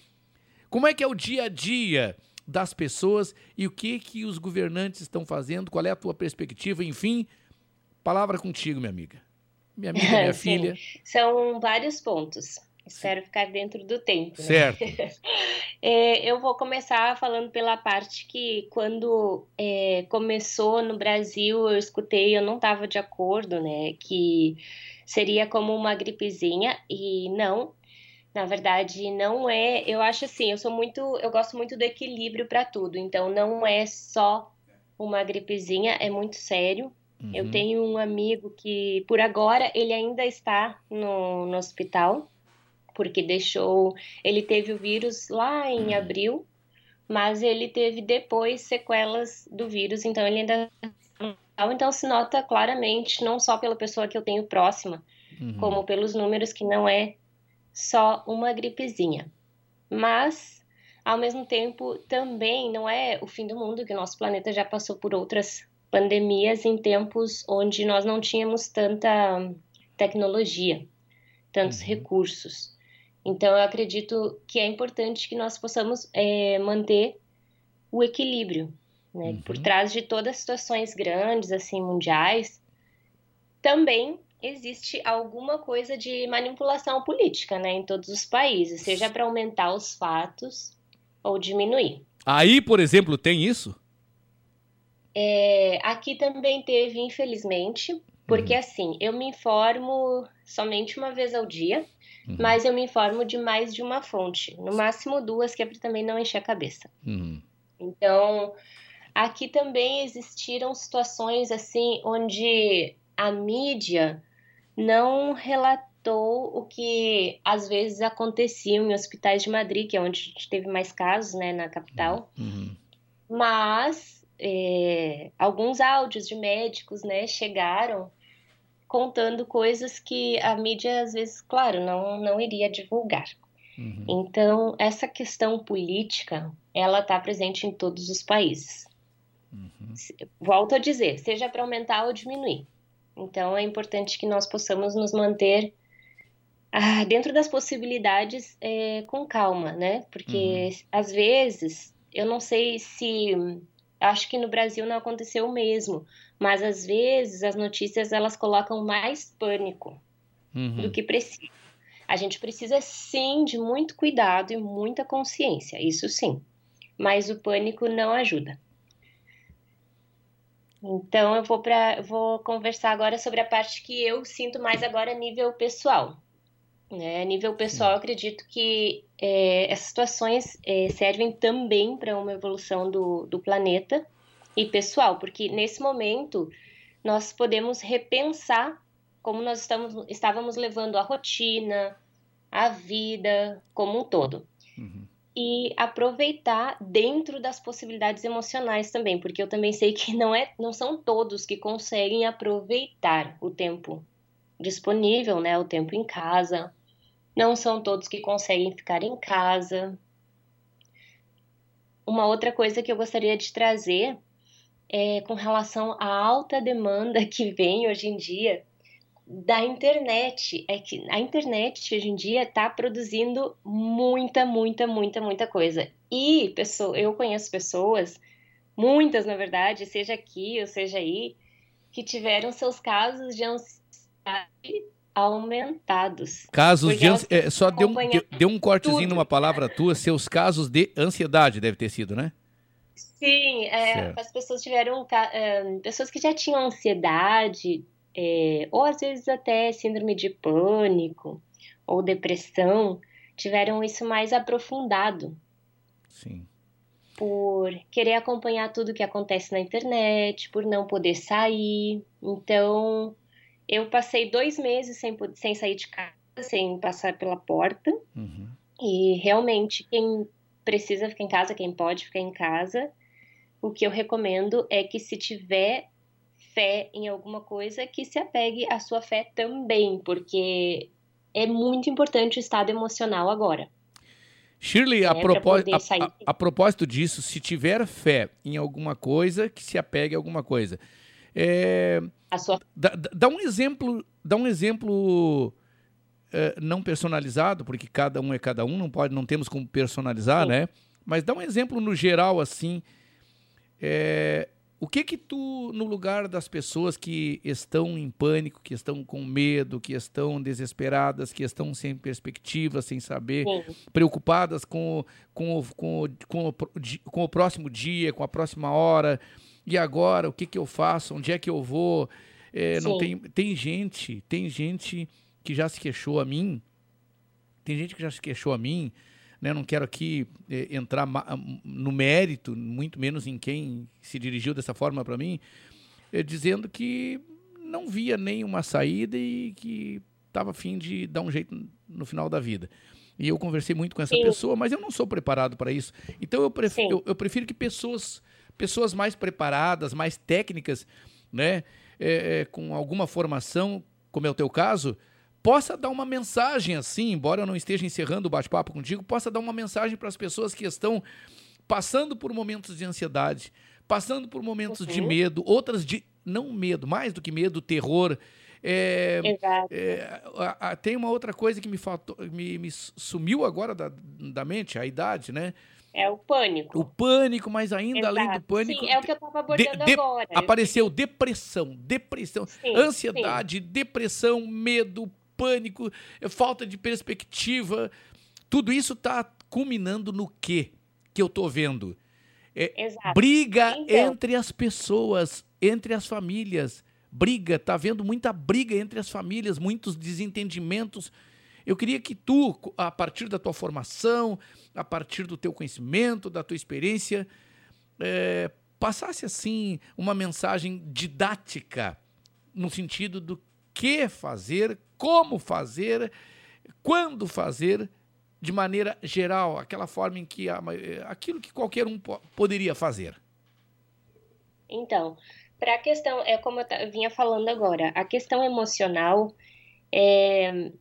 Como é que é o dia a dia das pessoas e o que que os governantes estão fazendo? Qual é a tua perspectiva? Enfim, palavra contigo, minha amiga. Minha amiga, minha Sim, filha. São vários pontos. Espero ficar dentro do tempo. né? Certo. É, eu vou começar falando pela parte que, quando é, começou no Brasil, eu escutei, eu não estava de acordo, né? Que seria como uma gripezinha, e não. Na verdade, não é. Eu acho assim, eu sou muito. Eu gosto muito do equilíbrio para tudo. Então, não é só uma gripezinha, é muito sério. Eu Uhum. tenho um amigo que, por agora, ele ainda está no, no hospital, porque deixou. Ele teve o vírus lá em abril, mas ele teve depois sequelas do vírus, então ele ainda. Então se nota claramente, não só pela pessoa que eu tenho próxima, Uhum. como pelos números, que não é só uma gripezinha. Mas, ao mesmo tempo, também não é o fim do mundo, que o nosso planeta já passou por outras pandemias em tempos onde nós não tínhamos tanta tecnologia, tantos recursos. Então, eu acredito que é importante que nós possamos eh, manter o equilíbrio, né? Por trás de todas as situações grandes, assim, mundiais, também existe alguma coisa de manipulação política, né, em todos os países, seja para aumentar os fatos ou diminuir. Aí, por exemplo, tem isso? É, aqui também teve, infelizmente, porque assim, eu me informo somente uma vez ao dia, mas eu me informo de mais de uma fonte, no máximo duas, que é para também não encher a cabeça. Uhum. Então, aqui também existiram situações assim onde a mídia não relatou o que às vezes acontecia em hospitais de Madrid, que é onde a gente teve mais casos, né, na capital. Mas é, alguns áudios de médicos, né, chegaram contando coisas que a mídia às vezes, claro, não não iria divulgar. Então, essa questão política, ela está presente em todos os países. Se- Volto a dizer, seja para aumentar ou diminuir. Então, é importante que nós possamos nos manter ah, dentro das possibilidades é, com calma, né? Porque, às vezes, eu não sei se... Acho que no Brasil não aconteceu o mesmo, mas às vezes as notícias elas colocam mais pânico do que precisa. A gente precisa sim de muito cuidado e muita consciência, isso sim. Mas o pânico não ajuda. Então eu vou para vou conversar agora sobre a parte que eu sinto mais agora a nível pessoal. Né? A nível pessoal, eu acredito que é, essas situações é, servem também para uma evolução do, do planeta e pessoal, porque nesse momento nós podemos repensar como nós estamos, estávamos levando a rotina, a vida como um todo. E aproveitar dentro das possibilidades emocionais também, porque eu também sei que não, é, não são todos que conseguem aproveitar o tempo disponível, né, o tempo em casa. Não são todos que conseguem ficar em casa. Uma outra coisa que eu gostaria de trazer é com relação à alta demanda que vem hoje em dia da internet. É que a internet hoje em dia está produzindo muita, muita, muita, muita coisa. E pessoa, eu conheço pessoas, muitas na verdade, seja aqui ou seja aí, que tiveram seus casos de ansiedade aumentados. Casos de. É, só deu um, deu, deu um cortezinho tudo. numa palavra tua, seus casos de ansiedade deve ter sido, né? Sim, é, as pessoas tiveram é, pessoas que já tinham ansiedade, é, ou às vezes até síndrome de pânico ou depressão, tiveram isso mais aprofundado. Sim. por querer acompanhar tudo que acontece na internet, por não poder sair. Então, eu passei dois meses sem, sem sair de casa, sem passar pela porta. Uhum. E realmente, quem precisa ficar em casa, quem pode ficar em casa, o que eu recomendo é que se tiver fé em alguma coisa, que se apegue à sua fé também, porque é muito importante o estado emocional agora. Shirley, a, É, pra propós- a- a- a propósito disso, se tiver fé em alguma coisa, que se apegue a alguma coisa. É, dá, dá- dá um exemplo, dá um exemplo é, não personalizado, porque cada um é cada um, não pode, não temos como personalizar, né? Mas dá um exemplo no geral assim. é, o que que tu, no lugar das pessoas que estão em pânico, que estão com medo, que estão desesperadas, que estão sem perspectiva, sem saber, Sim. preocupadas com, com, com, o- com, o, com o próximo dia, com a próxima hora, e agora, o que que eu faço, onde é que eu vou? É, não tem, tem gente, tem gente que já se queixou a mim, tem gente que já se queixou a mim, né? Não quero aqui eh, entrar ma- no mérito, muito menos em quem se dirigiu dessa forma para mim, eh, dizendo que não via nenhuma saída e que estava a fim de dar um jeito no final da vida. E eu conversei muito com essa Sim. pessoa, mas eu não sou preparado para isso. Então eu prefiro, eu, eu prefiro que pessoas, pessoas mais preparadas, mais técnicas, né, eh, eh, com alguma formação, como é o teu caso, possa dar uma mensagem assim, embora eu não esteja encerrando o bate-papo contigo, possa dar uma mensagem para as pessoas que estão passando por momentos de ansiedade, passando por momentos de Uhum. medo, outras de não medo, mais do que medo, terror. É, Exato. é, a- a- tem uma outra coisa que me faltou, me, me sumiu agora da, da mente, a idade, né? É o pânico. O pânico, mas ainda além do Exato. pânico. Sim, é o que eu estava de- abordando de- agora. Apareceu depressão, depressão, Sim, ansiedade, depressão, medo, pânico, falta de perspectiva. Tudo isso está culminando no quê que eu tô vendo? É Exato. briga Então. entre as pessoas, entre as famílias. Briga, tá vendo muita briga entre as famílias, muitos desentendimentos. Eu queria que tu, a partir da tua formação, a partir do teu conhecimento, da tua experiência, eh, passasse assim uma mensagem didática no sentido do que fazer, como fazer, quando fazer, de maneira geral, aquela forma em que a eh, aquilo que qualquer um po- poderia fazer. Então, para a questão, é como eu vinha falando agora, a questão emocional é,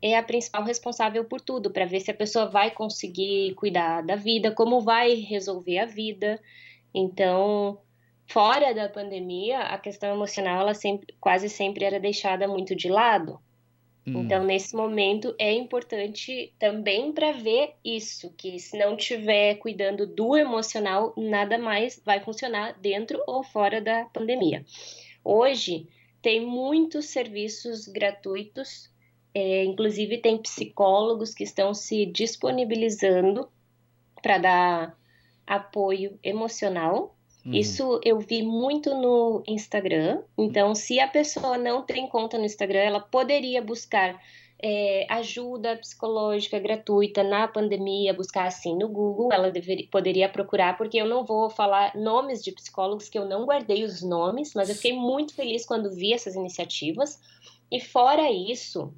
é a principal responsável por tudo, para ver se a pessoa vai conseguir cuidar da vida, como vai resolver a vida. Então, fora da pandemia, a questão emocional, ela sempre, quase sempre era deixada muito de lado. Então, nesse momento, é importante também para ver isso, que se não tiver cuidando do emocional, nada mais vai funcionar dentro ou fora da pandemia. Hoje, tem muitos serviços gratuitos, é, inclusive tem psicólogos que estão se disponibilizando para dar apoio emocional. Uhum. Isso eu vi muito no Instagram. Então, se a pessoa não tem conta no Instagram, ela poderia buscar é, ajuda psicológica gratuita na pandemia, buscar assim no Google. Ela deveria, poderia procurar, porque eu não vou falar nomes de psicólogos, que eu não guardei os nomes, mas eu fiquei muito feliz quando vi essas iniciativas. E fora isso,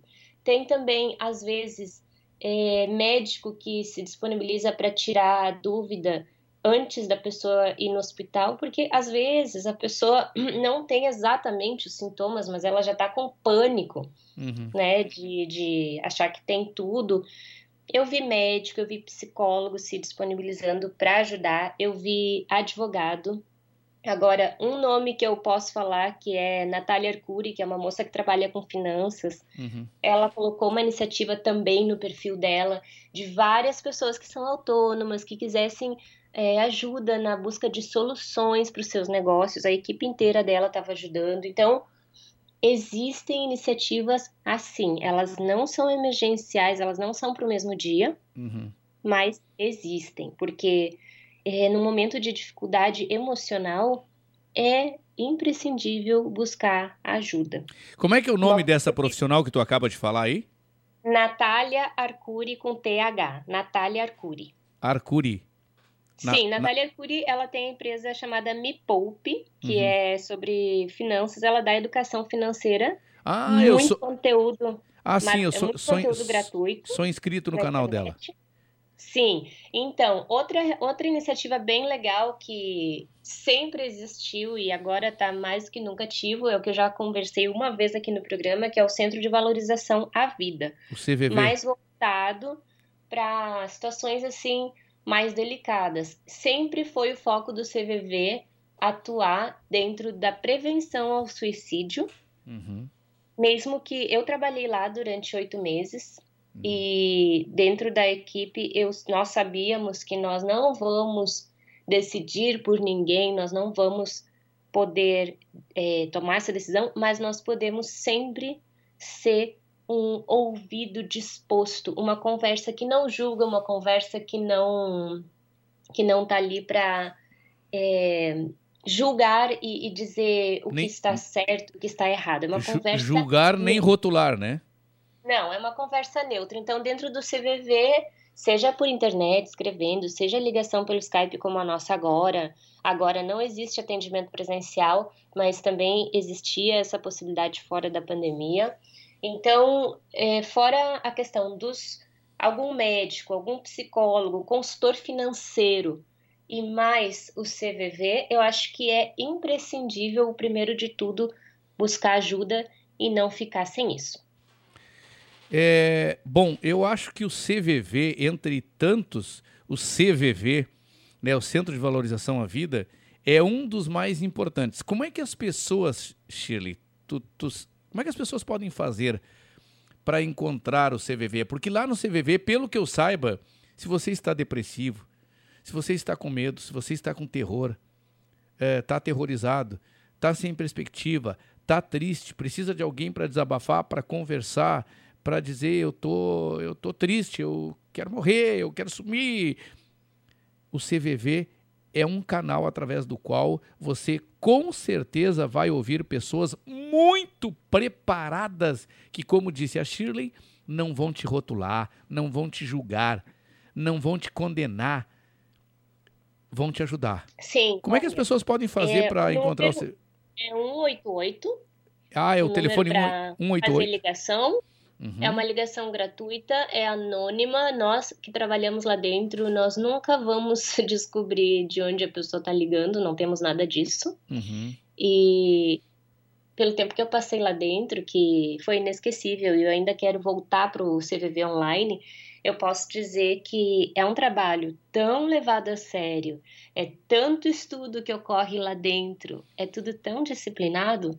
tem também, às vezes, é, médico que se disponibiliza para tirar a dúvida antes da pessoa ir no hospital, porque às vezes a pessoa não tem exatamente os sintomas, mas ela já está com pânico, né, de, de achar que tem tudo. Eu vi médico, eu vi psicólogo se disponibilizando para ajudar, eu vi advogado. Agora, um nome que eu posso falar que é Natália Arcuri, que é uma moça que trabalha com finanças, ela colocou uma iniciativa também no perfil dela de várias pessoas que são autônomas, que quisessem é, ajuda na busca de soluções para os seus negócios. A equipe inteira dela estava ajudando. Então, existem iniciativas assim. Elas não são emergenciais, elas não são para o mesmo dia, mas existem, porque é, no momento de dificuldade emocional é imprescindível buscar ajuda. Como é que é o nome dessa profissional que tu acaba de falar aí? Natália Arcuri com TH. Natália Arcuri. Arcuri. Na- Sim, na- Natália Arcuri, ela tem a empresa chamada Me Poupe, que Uhum. é sobre finanças, ela dá educação financeira, Ah, muito eu sou. conteúdo, Ah, sim, eu sou, sou, conteúdo gratuito. sou inscrito no na canal internet. dela. Sim, então, outra, outra iniciativa bem legal que sempre existiu e agora está mais que nunca ativo, é o que eu já conversei uma vez aqui no programa, que é o Centro de Valorização à Vida. O CVV. Mais voltado para situações assim mais delicadas. Sempre foi o foco do CVV atuar dentro da prevenção ao suicídio, Uhum. mesmo que eu trabalhei lá durante oito meses Uhum. e dentro da equipe eu, nós sabíamos que nós não vamos decidir por ninguém, nós não vamos poder eh, tomar essa decisão, mas nós podemos sempre ser um ouvido disposto, uma conversa que não julga, uma conversa que não que não tá ali para julgar e, e dizer o Nem- que está certo, o que está errado. É uma Ju- conversa julgar nem rotular, né? Não, é uma conversa neutra. Então, dentro do CVV, seja por internet, escrevendo, seja ligação pelo Skype como a nossa agora. Agora não existe atendimento presencial, mas também existia essa possibilidade fora da pandemia. Então, é, fora a questão dos algum médico, algum psicólogo, consultor financeiro e mais o CVV, eu acho que é imprescindível, primeiro de tudo, buscar ajuda e não ficar sem isso. É, bom, eu acho que o CVV, entre tantos, o CVV, né, o Centro de Valorização à Vida, é um dos mais importantes. Como é que as pessoas, Shirley, tu- tu- como é que as pessoas podem fazer para encontrar o CVV? Porque lá no CVV, pelo que eu saiba, se você está depressivo, se você está com medo, se você está com terror, está aterrorizado, está sem perspectiva, está triste, precisa de alguém para desabafar, para conversar, para dizer eu tô, eu tô triste, eu quero morrer, eu quero sumir. O CVV é um canal através do qual você com certeza vai ouvir pessoas muito preparadas que, como disse a Shirley, não vão te rotular, não vão te julgar, não vão te condenar, vão te ajudar. Sim. Como é que as pessoas podem fazer É, para encontrar o CVV? É 188. Ah, é o telefone pra 188. Fazer ligação. Uhum. É uma ligação gratuita, é anônima. Nós que trabalhamos lá dentro, nós nunca vamos descobrir de onde a pessoa está ligando, não temos nada disso. Uhum. E pelo tempo que eu passei lá dentro, que foi inesquecível, e eu ainda quero voltar para o CVV online, eu posso dizer que é um trabalho tão levado a sério, é tanto estudo que ocorre lá dentro, é tudo tão disciplinado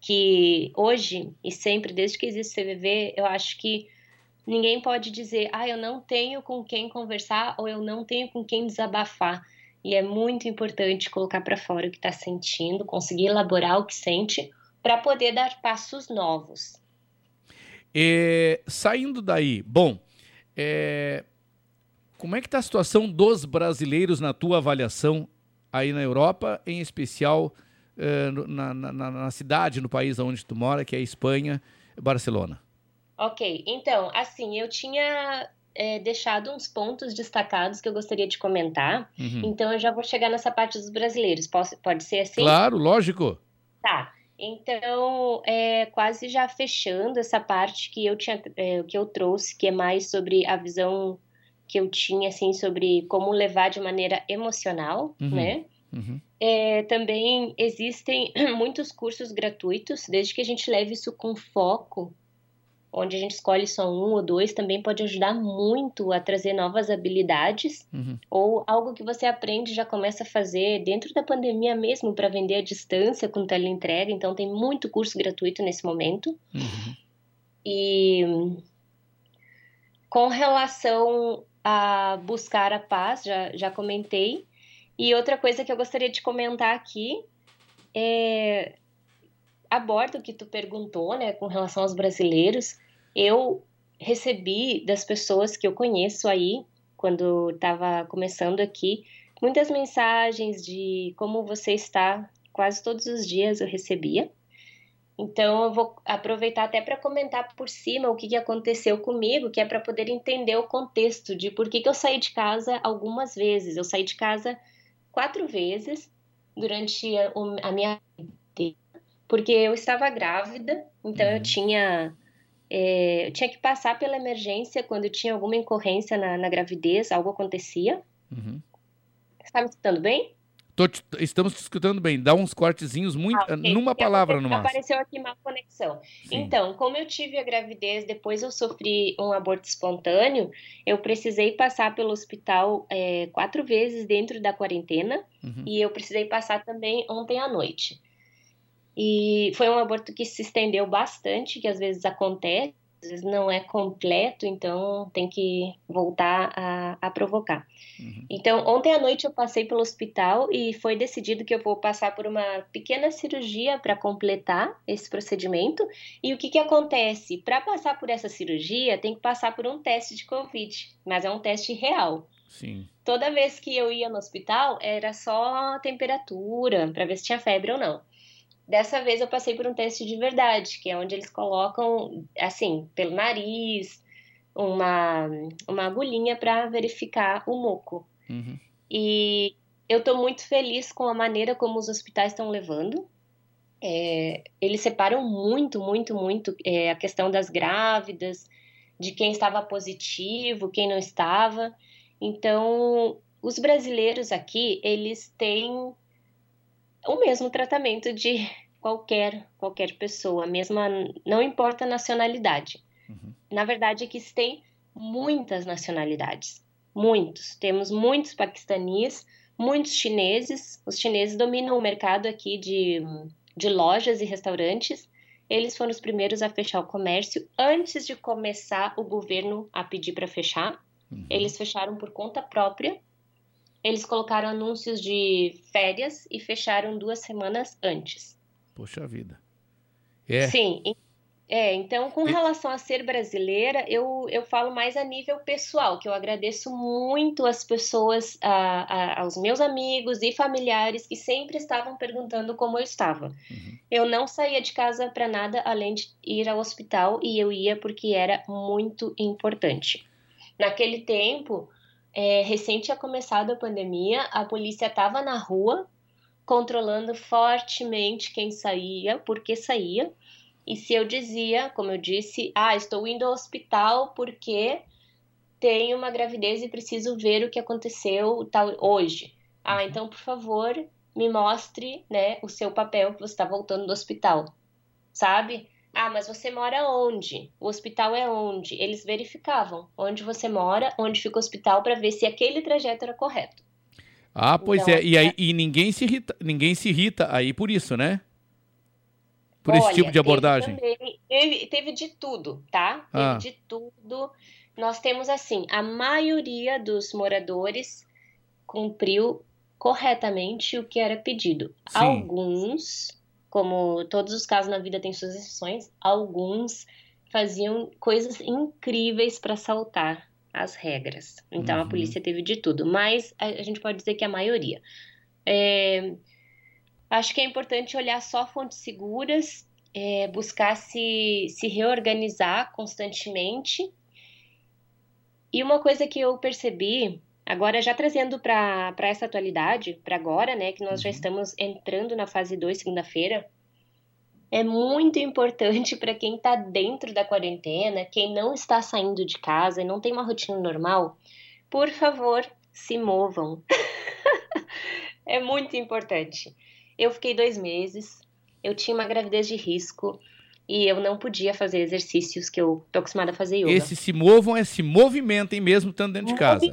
que hoje e sempre, desde que existe CVV, eu acho que ninguém pode dizer, ah, eu não tenho com quem conversar ou eu não tenho com quem desabafar. E é muito importante colocar para fora o que está sentindo, conseguir elaborar o que sente, para poder dar passos novos. É, saindo daí, bom, é, como é que está a situação dos brasileiros na tua avaliação aí na Europa, em especial no- na, na- na- cidade, no país onde tu mora, que é Espanha, Barcelona? Ok, então, assim, eu tinha é, deixado uns pontos destacados que eu gostaria de comentar, Uhum. então eu já vou chegar nessa parte dos brasileiros. Posso, pode ser assim? Claro, lógico. Tá. Então, é, quase já fechando essa parte que eu tinha, é, que eu trouxe, que é mais sobre a visão que eu tinha, assim, sobre como levar de maneira emocional, Uhum. né? Uhum. É, também existem muitos cursos gratuitos, desde que a gente leve isso com foco, onde a gente escolhe só um ou dois, também pode ajudar muito a trazer novas habilidades Uhum. ou algo que você aprende já começa a fazer dentro da pandemia mesmo para vender à distância com teleentrega. Então tem muito curso gratuito nesse momento. Uhum. E com relação a buscar a paz, já, já comentei. E outra coisa que eu gostaria de comentar aqui é aborda o que tu perguntou, né, com relação aos brasileiros. Eu recebi das pessoas que eu conheço aí, quando estava começando aqui, muitas mensagens de como você está, quase todos os dias eu recebia. Então eu vou aproveitar até para comentar por cima o que, que aconteceu comigo, que é para poder entender o contexto de por que, que eu saí de casa algumas vezes. Eu saí de casa quatro vezes durante a, a minha vida, porque eu estava grávida, então eu tinha é, eu tinha que passar pela emergência quando tinha alguma incorrência na, na gravidez, algo acontecia. Uhum. Você está me escutando bem? Te- estamos te escutando bem. Dá uns cortezinhos muito, Ah, ok. numa palavra no máximo. Apareceu aqui má conexão. Então, como eu tive a gravidez, depois eu sofri um aborto espontâneo, eu precisei passar pelo hospital é, quatro vezes dentro da quarentena Uhum. e eu precisei passar também ontem à noite. E foi um aborto que se estendeu bastante, que às vezes acontece, às vezes não é completo, então tem que voltar a, a provocar. Então, ontem à noite eu passei pelo hospital e foi decidido que eu vou passar por uma pequena cirurgia para completar esse procedimento. E o que, que acontece? Para passar por essa cirurgia, tem que passar por um teste de Covid, mas é um teste real. Sim. Toda vez que eu ia no hospital, era só temperatura, para ver se tinha febre ou não. Dessa vez eu passei por um teste de verdade, que é onde eles colocam, assim, pelo nariz, uma, uma agulhinha para verificar o moco. Uhum. E eu estou muito feliz com a maneira como os hospitais estão levando. É, eles separam muito, muito, muito é, a questão das grávidas, de quem estava positivo, quem não estava. Então, os brasileiros aqui, eles têm o mesmo tratamento de qualquer qualquer pessoa, mesma não importa a nacionalidade. Na verdade, aqui se tem muitas nacionalidades, muitos. Temos muitos paquistaníes, muitos chineses. Os chineses dominam o mercado aqui de, de lojas e restaurantes. Eles foram os primeiros a fechar o comércio antes de começar o governo a pedir para fechar. Eles fecharam por conta própria. Eles colocaram anúncios de férias e fecharam duas semanas antes. Poxa vida. É. Sim. É, então, com relação a ser brasileira, eu, eu falo mais a nível pessoal, que eu agradeço muito as pessoas, a, a- aos meus amigos e familiares que sempre estavam perguntando como eu estava. Eu não saía de casa para nada além de ir ao hospital e eu ia porque era muito importante. Naquele tempo, é, recém tinha começado a pandemia, a polícia estava na rua controlando fortemente quem saía, porque saía. E se eu dizia, como eu disse, ah, estou indo ao hospital porque tenho uma gravidez e preciso ver o que aconteceu tal hoje. Ah, então, por favor, me mostre, né, o seu papel que você está voltando do hospital. Sabe? Ah, mas você mora onde? O hospital é onde? Eles verificavam onde você mora, onde fica o hospital para ver se aquele trajeto era correto. Ah, pois Então, é. E, aí, e ninguém se irrita, ninguém se irrita aí por isso, né? Por esse Olha, tipo de abordagem. Teve, também- teve, teve de tudo, tá? Teve Ah. de tudo. Nós temos assim, a maioria dos moradores cumpriu corretamente o que era pedido. Sim. Alguns, como todos os casos na vida têm suas exceções, alguns faziam coisas incríveis para saltar as regras. Então a Uhum. polícia teve de tudo, mas a, a gente pode dizer que a maioria. É, Acho que é importante olhar só fontes seguras, é, buscar se, se reorganizar constantemente. E uma coisa que eu percebi, agora já trazendo para essa atualidade, para agora, né, que nós já estamos entrando na fase 2, segunda-feira, é muito importante para quem está dentro da quarentena, quem não está saindo de casa e não tem uma rotina normal, por favor, se movam. é muito importante. Eu fiquei dois meses, eu tinha uma gravidez de risco e eu não podia fazer exercícios que eu tô acostumada a fazer yoga. Esse se movam é se movimentem mesmo estando dentro de casa.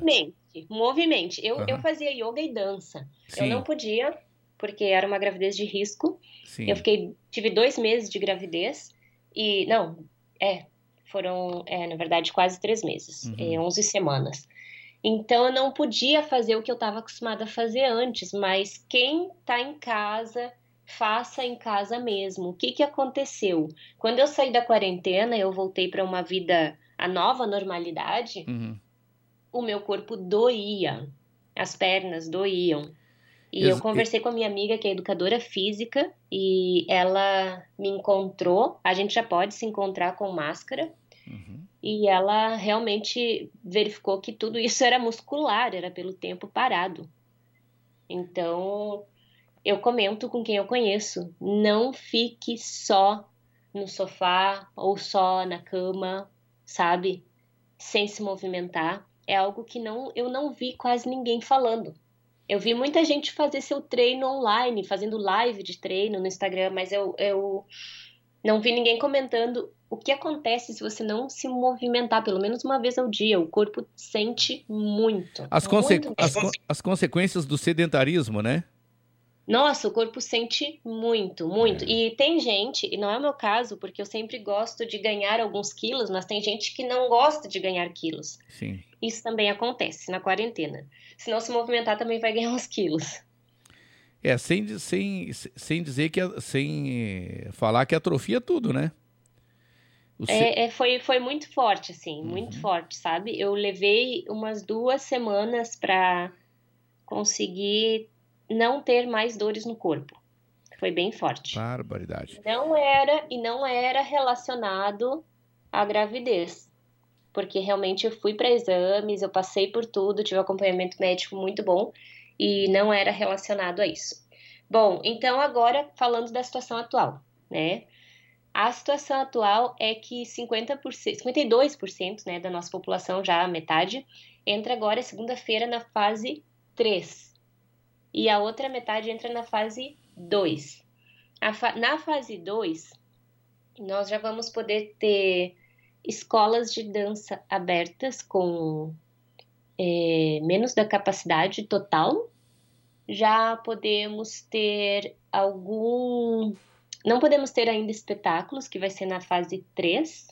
Movimente, movimente. Eu, Aham. eu fazia yoga e dança. Sim. Eu não podia, porque era uma gravidez de risco. Sim. Eu fiquei, tive dois meses de gravidez e, não, é, foram, é, na verdade, quase três meses, Uhum. é, 11 semanas. Então, eu não podia fazer o que eu estava acostumada a fazer antes, mas quem está em casa, faça em casa mesmo. O que, que aconteceu? Quando eu saí da quarentena, eu voltei para uma vida, a nova normalidade, Uhum. O meu corpo doía, as pernas doíam. E eu conversei com a minha amiga, que é educadora física, e ela me encontrou. A gente já pode se encontrar com máscara. Uhum. E ela realmente verificou que tudo isso era muscular, era pelo tempo parado. Então, eu comento com quem eu conheço: não fique só no sofá ou só na cama, sabe? Sem se movimentar. É algo que não, eu não vi quase ninguém falando. Eu vi muita gente fazer seu treino online, fazendo live de treino no Instagram, mas eu, eu não vi ninguém comentando o que acontece se você não se movimentar pelo menos uma vez ao dia. O corpo sente muito. As, conse muito as, as consequências do sedentarismo, né? Nossa, o corpo sente muito, muito. É. E tem gente, e não é o meu caso, porque eu sempre gosto de ganhar alguns quilos, mas tem gente que não gosta de ganhar quilos. Sim. Isso também acontece na quarentena. Se não se movimentar, também vai ganhar uns quilos. É, sem, sem, sem dizer que. Sem falar que atrofia tudo, né? É, é, foi, foi muito forte, assim, uhum. muito forte, sabe? Eu levei umas duas semanas para conseguir não ter mais dores no corpo. Foi bem forte. Barbaridade. Não era e não era relacionado à gravidez. Porque realmente eu fui para exames, eu passei por tudo, tive um acompanhamento médico muito bom e não era relacionado a isso. Bom, então agora falando da situação atual, né? A situação atual é que 50%, 52% né, da nossa população, já a metade, entra agora segunda-feira na fase 3, e a outra metade entra na fase 2. Fa na fase 2, nós já vamos poder ter escolas de dança abertas com é, menos da capacidade total. Já podemos ter algum. Não podemos ter ainda espetáculos, que vai ser na fase 3.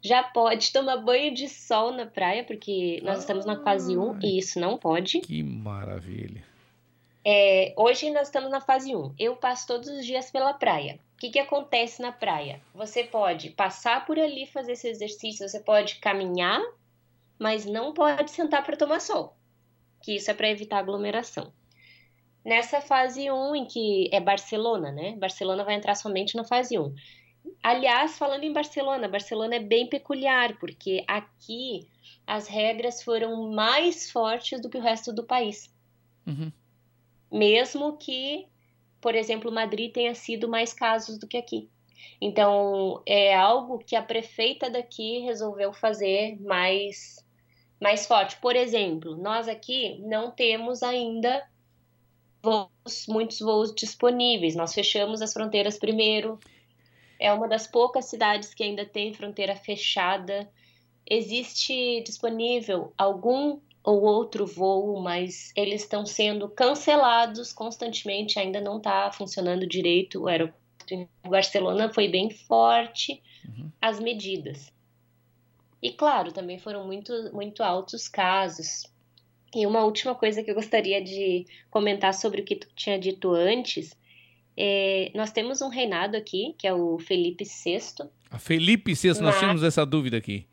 Já pode tomar banho de sol na praia, porque nós estamos na fase 1 e isso não pode. Que maravilha. É, hoje nós estamos na fase 1. Eu passo todos os dias pela praia. O que, que acontece na praia? Você pode passar por ali fazer esse exercício, você pode caminhar, mas não pode sentar para tomar sol, que isso é para evitar aglomeração. Nessa fase 1, em que é Barcelona, né? Barcelona vai entrar somente na fase 1. Aliás, falando em Barcelona, Barcelona é bem peculiar, porque aqui as regras foram mais fortes do que o resto do país. Uhum mesmo que, por exemplo, Madrid tenha sido mais casos do que aqui. Então, é algo que a prefeita daqui resolveu fazer mais mais forte. Por exemplo, nós aqui não temos ainda voos, muitos voos disponíveis. Nós fechamos as fronteiras primeiro. É uma das poucas cidades que ainda tem fronteira fechada. Existe disponível algum ou outro voo, mas eles estão sendo cancelados constantemente, ainda não está funcionando direito. O aeroporto em Barcelona foi bem forte uhum. as medidas. E claro, também foram muito, muito altos casos. E uma última coisa que eu gostaria de comentar sobre o que tu tinha dito antes. É, nós temos um reinado aqui, que é o Felipe VI. A Felipe VI, nós tínhamos essa dúvida aqui.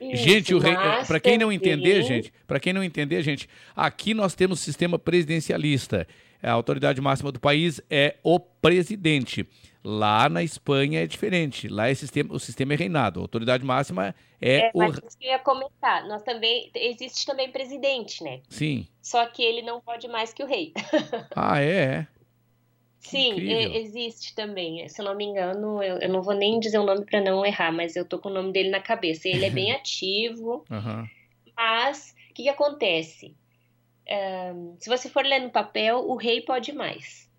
Gente, o rei, para quem não entender, gente, para quem não entender, gente, aqui nós temos sistema presidencialista. A autoridade máxima do país é o presidente. Lá na Espanha é diferente. Lá é sistema, o sistema é reinado. A autoridade máxima é, é o. Mas isso que eu ia comentar. Nós também existe também presidente, né? Sim. Só que ele não pode mais que o rei. ah, é. Sim, existe também. Se eu não me engano, eu, eu não vou nem dizer o nome para não errar, mas eu tô com o nome dele na cabeça. Ele é bem ativo, uhum. mas o que, que acontece? Um, se você for ler no papel, o rei pode mais.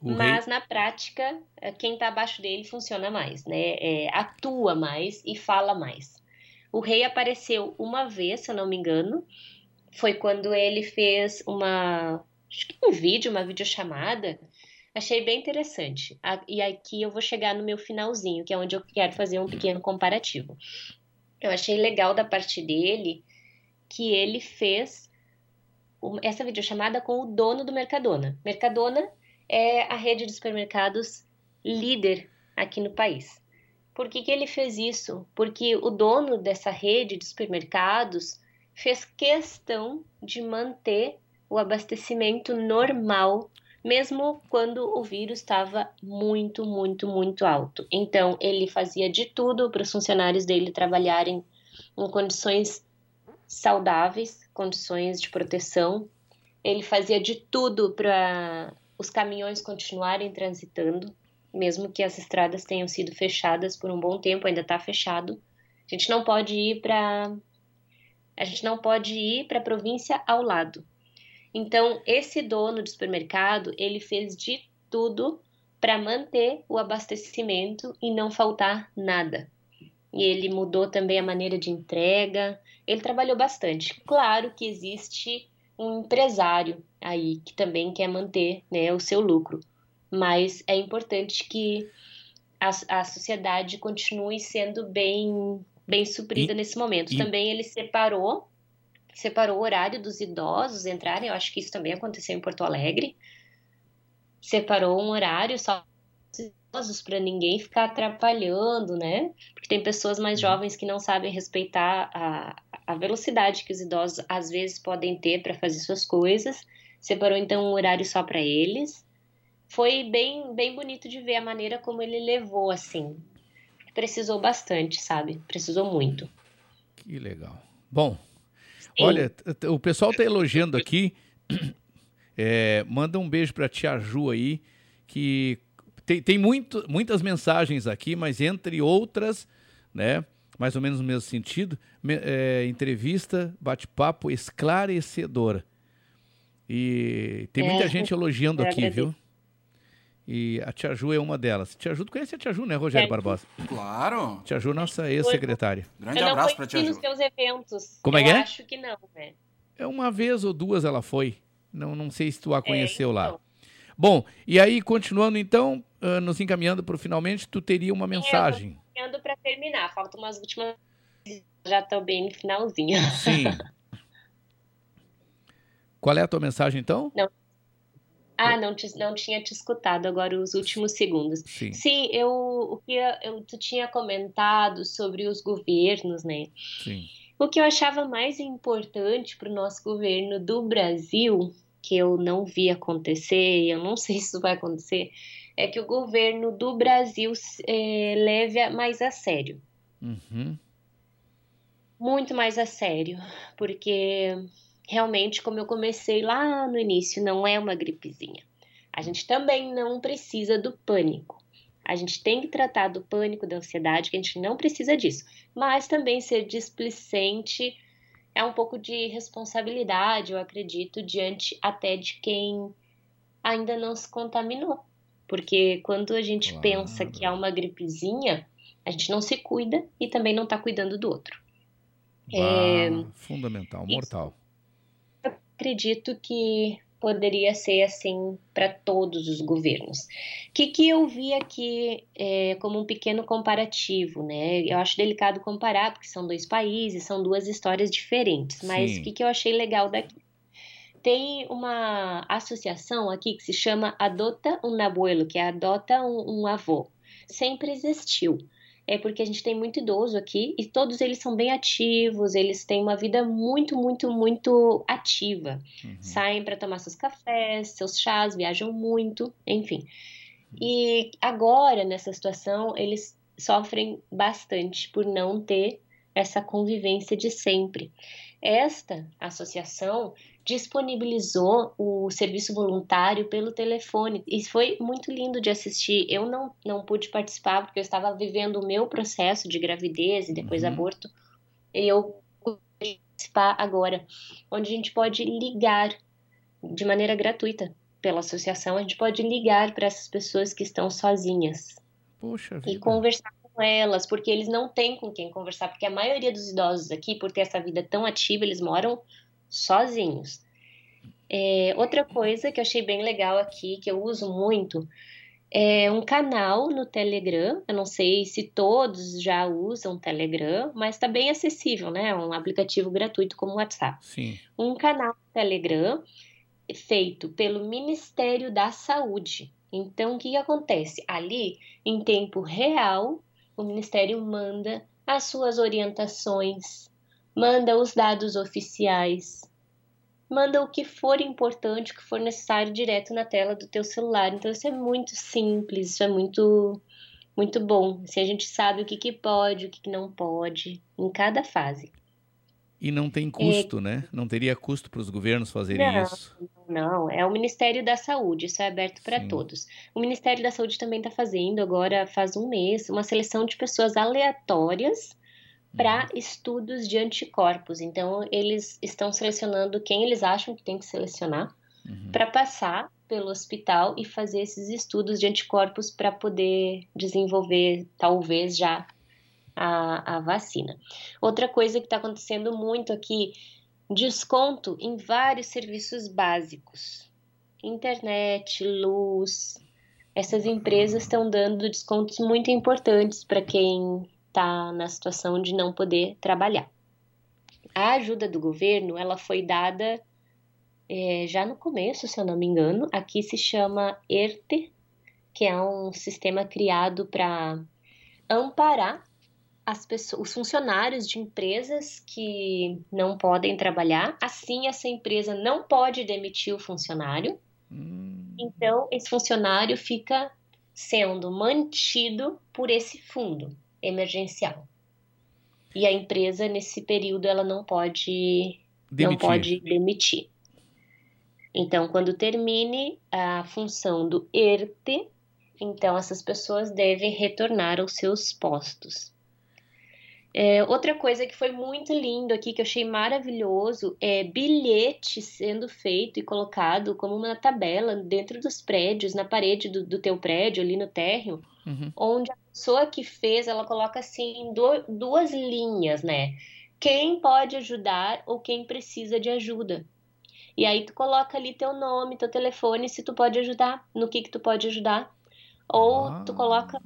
O mas rei... na prática, eh, quem está abaixo dele funciona mais, né? É, atua mais e fala mais. O rei apareceu uma vez, se eu não me engano, foi quando ele fez uma, acho que um vídeo, uma videochamada, Achei bem interessante. E aqui eu vou chegar no meu finalzinho, que é onde eu quero fazer um pequeno comparativo. Eu achei legal da parte dele que ele fez essa videochamada com o dono do Mercadona. Mercadona é a rede de supermercados líder aqui no país. Por que, que ele fez isso? Porque o dono dessa rede de supermercados fez questão de manter o abastecimento normal, mesmo quando o vírus estava muito, muito, muito alto. Então, ele fazia de tudo para os funcionários dele trabalharem em condições saudáveis, condições de proteção. Ele fazia de tudo para os caminhões continuarem transitando, mesmo que as estradas tenham sido fechadas por um bom tempo, ainda está fechado. A gente não pode ir para a gente não pode ir para a província ao lado. Então, esse dono de supermercado, ele fez de tudo para manter o abastecimento e não faltar nada. E ele mudou também a maneira de entrega, ele trabalhou bastante. Claro que existe um empresário aí que também quer manter né, o seu lucro, mas é importante que a, a sociedade continue sendo bem, bem suprida E- nesse momento. e- Também ele separou separou o horário dos idosos entrarem, eu acho que isso também aconteceu em Porto Alegre. Separou um horário só dos idosos para ninguém ficar atrapalhando, né? Porque tem pessoas mais jovens que não sabem respeitar a, a velocidade que os idosos às vezes podem ter para fazer suas coisas. Separou então um horário só para eles. Foi bem bem bonito de ver a maneira como ele levou assim. Precisou bastante, sabe? Precisou muito. Que legal. Bom, olha, o pessoal tá elogiando aqui. É, manda um beijo pra tia Ju aí, que tem, tem muito, muitas mensagens aqui, mas entre outras, né? Mais ou menos no mesmo sentido, é, entrevista, bate-papo esclarecedora. E tem É, muita gente elogiando eu aqui, viu? E a tia Ju é uma delas. Tia Ju, tu conhece a tia Ju, né, Rogério É. Barbosa? Claro. Tia Ju, nossa ex-secretária. Grande eu abraço pra tia nos Ju. seus eventos. Como é eu que é? acho que não, né? É uma vez ou duas ela foi. Não, não sei se tu a conheceu lá. então. Bom, e aí, continuando então, ah, nos encaminhando para o finalmente, tu teria uma mensagem. Ando para terminar, faltam umas últimas. Já tô bem no finalzinho. Sim. Qual é a tua mensagem então? Não. Ah, não, te- não tinha te escutado agora os últimos segundos. Sim. eu, o que eu, eu- tu tinha comentado sobre os governos, né? Sim. O que eu achava mais importante para o nosso governo do Brasil, que eu não vi acontecer, e eu não sei se isso vai acontecer, é que o governo do Brasil eh, leve mais a sério. Uhum. muito mais a sério, porque realmente, como eu comecei lá no início, não é uma gripezinha. A gente também não precisa do pânico. A gente tem que tratar do pânico, da ansiedade, que a gente não precisa disso. Mas também ser displicente é um pouco de responsabilidade, eu acredito, diante até de quem ainda não se contaminou. Porque quando a gente pensa que é uma gripezinha, a gente não se cuida e também não está cuidando do outro. É, fundamental, mortal. Acredito que poderia ser assim para todos os governos. O que, que eu vi aqui é, como um pequeno comparativo, né? Eu acho delicado comparar, porque são dois países, são duas histórias diferentes, mas o que, que eu achei legal daqui? Tem uma associação aqui que se chama Adota um Abuelo, que é Adota um, um Avô. Sempre existiu. É porque a gente tem muito idoso aqui e todos eles são bem ativos, eles têm uma vida muito, muito, muito ativa. Saem para tomar seus cafés, seus chás, viajam muito, enfim. E agora, nessa situação, eles sofrem bastante por não ter essa convivência de sempre. Esta associação disponibilizou o serviço voluntário pelo telefone e foi muito lindo de assistir. Eu não, não pude participar porque eu estava vivendo o meu processo de gravidez e depois Uhum. aborto. E eu pude participar agora, onde a gente pode ligar de maneira gratuita pela associação, a gente pode ligar para essas pessoas que estão sozinhas Poxa e vida. conversar com elas, porque eles não têm com quem conversar, porque a maioria dos idosos aqui, por ter essa vida tão ativa, eles moram sozinhos. É, outra coisa que eu achei bem legal aqui, que eu uso muito, é um canal no Telegram. Eu não sei se todos já usam Telegram, mas está bem acessível, né? É um aplicativo gratuito como o WhatsApp Sim. um canal no Telegram feito pelo Ministério da Saúde. Então, o que, que acontece? Ali, em tempo real, o Ministério manda as suas orientações, manda os dados oficiais, manda o que for importante, o que for necessário direto na tela do teu celular. Então isso é muito simples, isso é muito muito bom. Assim, a gente sabe o que, que pode, o que, que não pode em cada fase. E não tem custo, é... né? Não teria custo para os governos fazerem não, isso. Não, é o Ministério da Saúde, isso é aberto para todos. O Ministério da Saúde também está fazendo, agora faz um mês, uma seleção de pessoas aleatórias para uhum. estudos de anticorpos. Então, eles estão selecionando quem eles acham que tem que selecionar uhum. para passar pelo hospital e fazer esses estudos de anticorpos para poder desenvolver, talvez já, a, a vacina. Outra coisa que está acontecendo muito aqui, desconto em vários serviços básicos. Internet, luz. Essas empresas estão dando descontos muito importantes para quem está na situação de não poder trabalhar. A ajuda do governo ela foi dada é, já no começo, se eu não me engano. Aqui se chama ERTE, que é um sistema criado para amparar pessoas, os funcionários de empresas que não podem trabalhar. Assim, essa empresa não pode demitir o funcionário. Hum. Então, esse funcionário fica sendo mantido por esse fundo emergencial. E a empresa nesse período ela não pode demitir. não pode demitir. Então, quando termine a função do ERTE, então essas pessoas devem retornar aos seus postos. É, outra coisa que foi muito lindo aqui, que eu achei maravilhoso, é bilhete sendo feito e colocado como uma tabela dentro dos prédios, na parede do, do teu prédio, ali no térreo, uhum. onde a pessoa que fez, ela coloca assim do, duas linhas, né? Quem pode ajudar ou quem precisa de ajuda. E aí tu coloca ali teu nome, teu telefone, se tu pode ajudar, no que que tu pode ajudar. Ou ah. tu coloca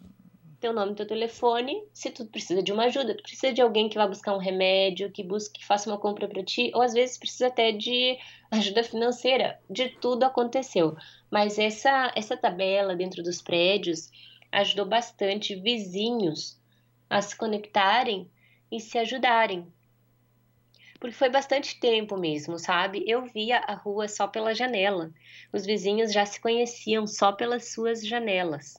teu nome, teu telefone, se tu precisa de uma ajuda, tu precisa de alguém que vá buscar um remédio, que busque, que faça uma compra para ti, ou às vezes precisa até de ajuda financeira. De tudo aconteceu. Mas essa essa tabela dentro dos prédios ajudou bastante vizinhos a se conectarem e se ajudarem. Porque foi bastante tempo mesmo, sabe? Eu via a rua só pela janela. Os vizinhos já se conheciam só pelas suas janelas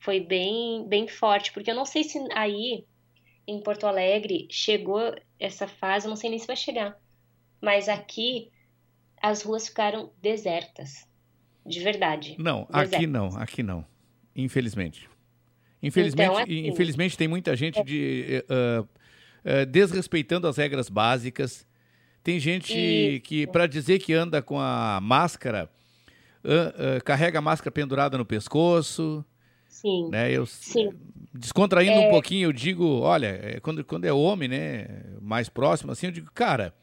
foi bem, bem forte, porque eu não sei se aí em Porto Alegre chegou essa fase, eu não sei nem se vai chegar, mas aqui as ruas ficaram desertas, de verdade. Não, desertas. aqui não, aqui não, infelizmente. Infelizmente, então, assim, infelizmente tem muita gente de, uh, uh, desrespeitando as regras básicas. Tem gente Isso. que, para dizer que anda com a máscara, uh, carrega a máscara pendurada no pescoço. Sim. Né? Eu, Sim. Descontraindo é... um pouquinho, eu digo, olha, é, quando, quando é homem, né, mais próximo, assim, eu digo, cara,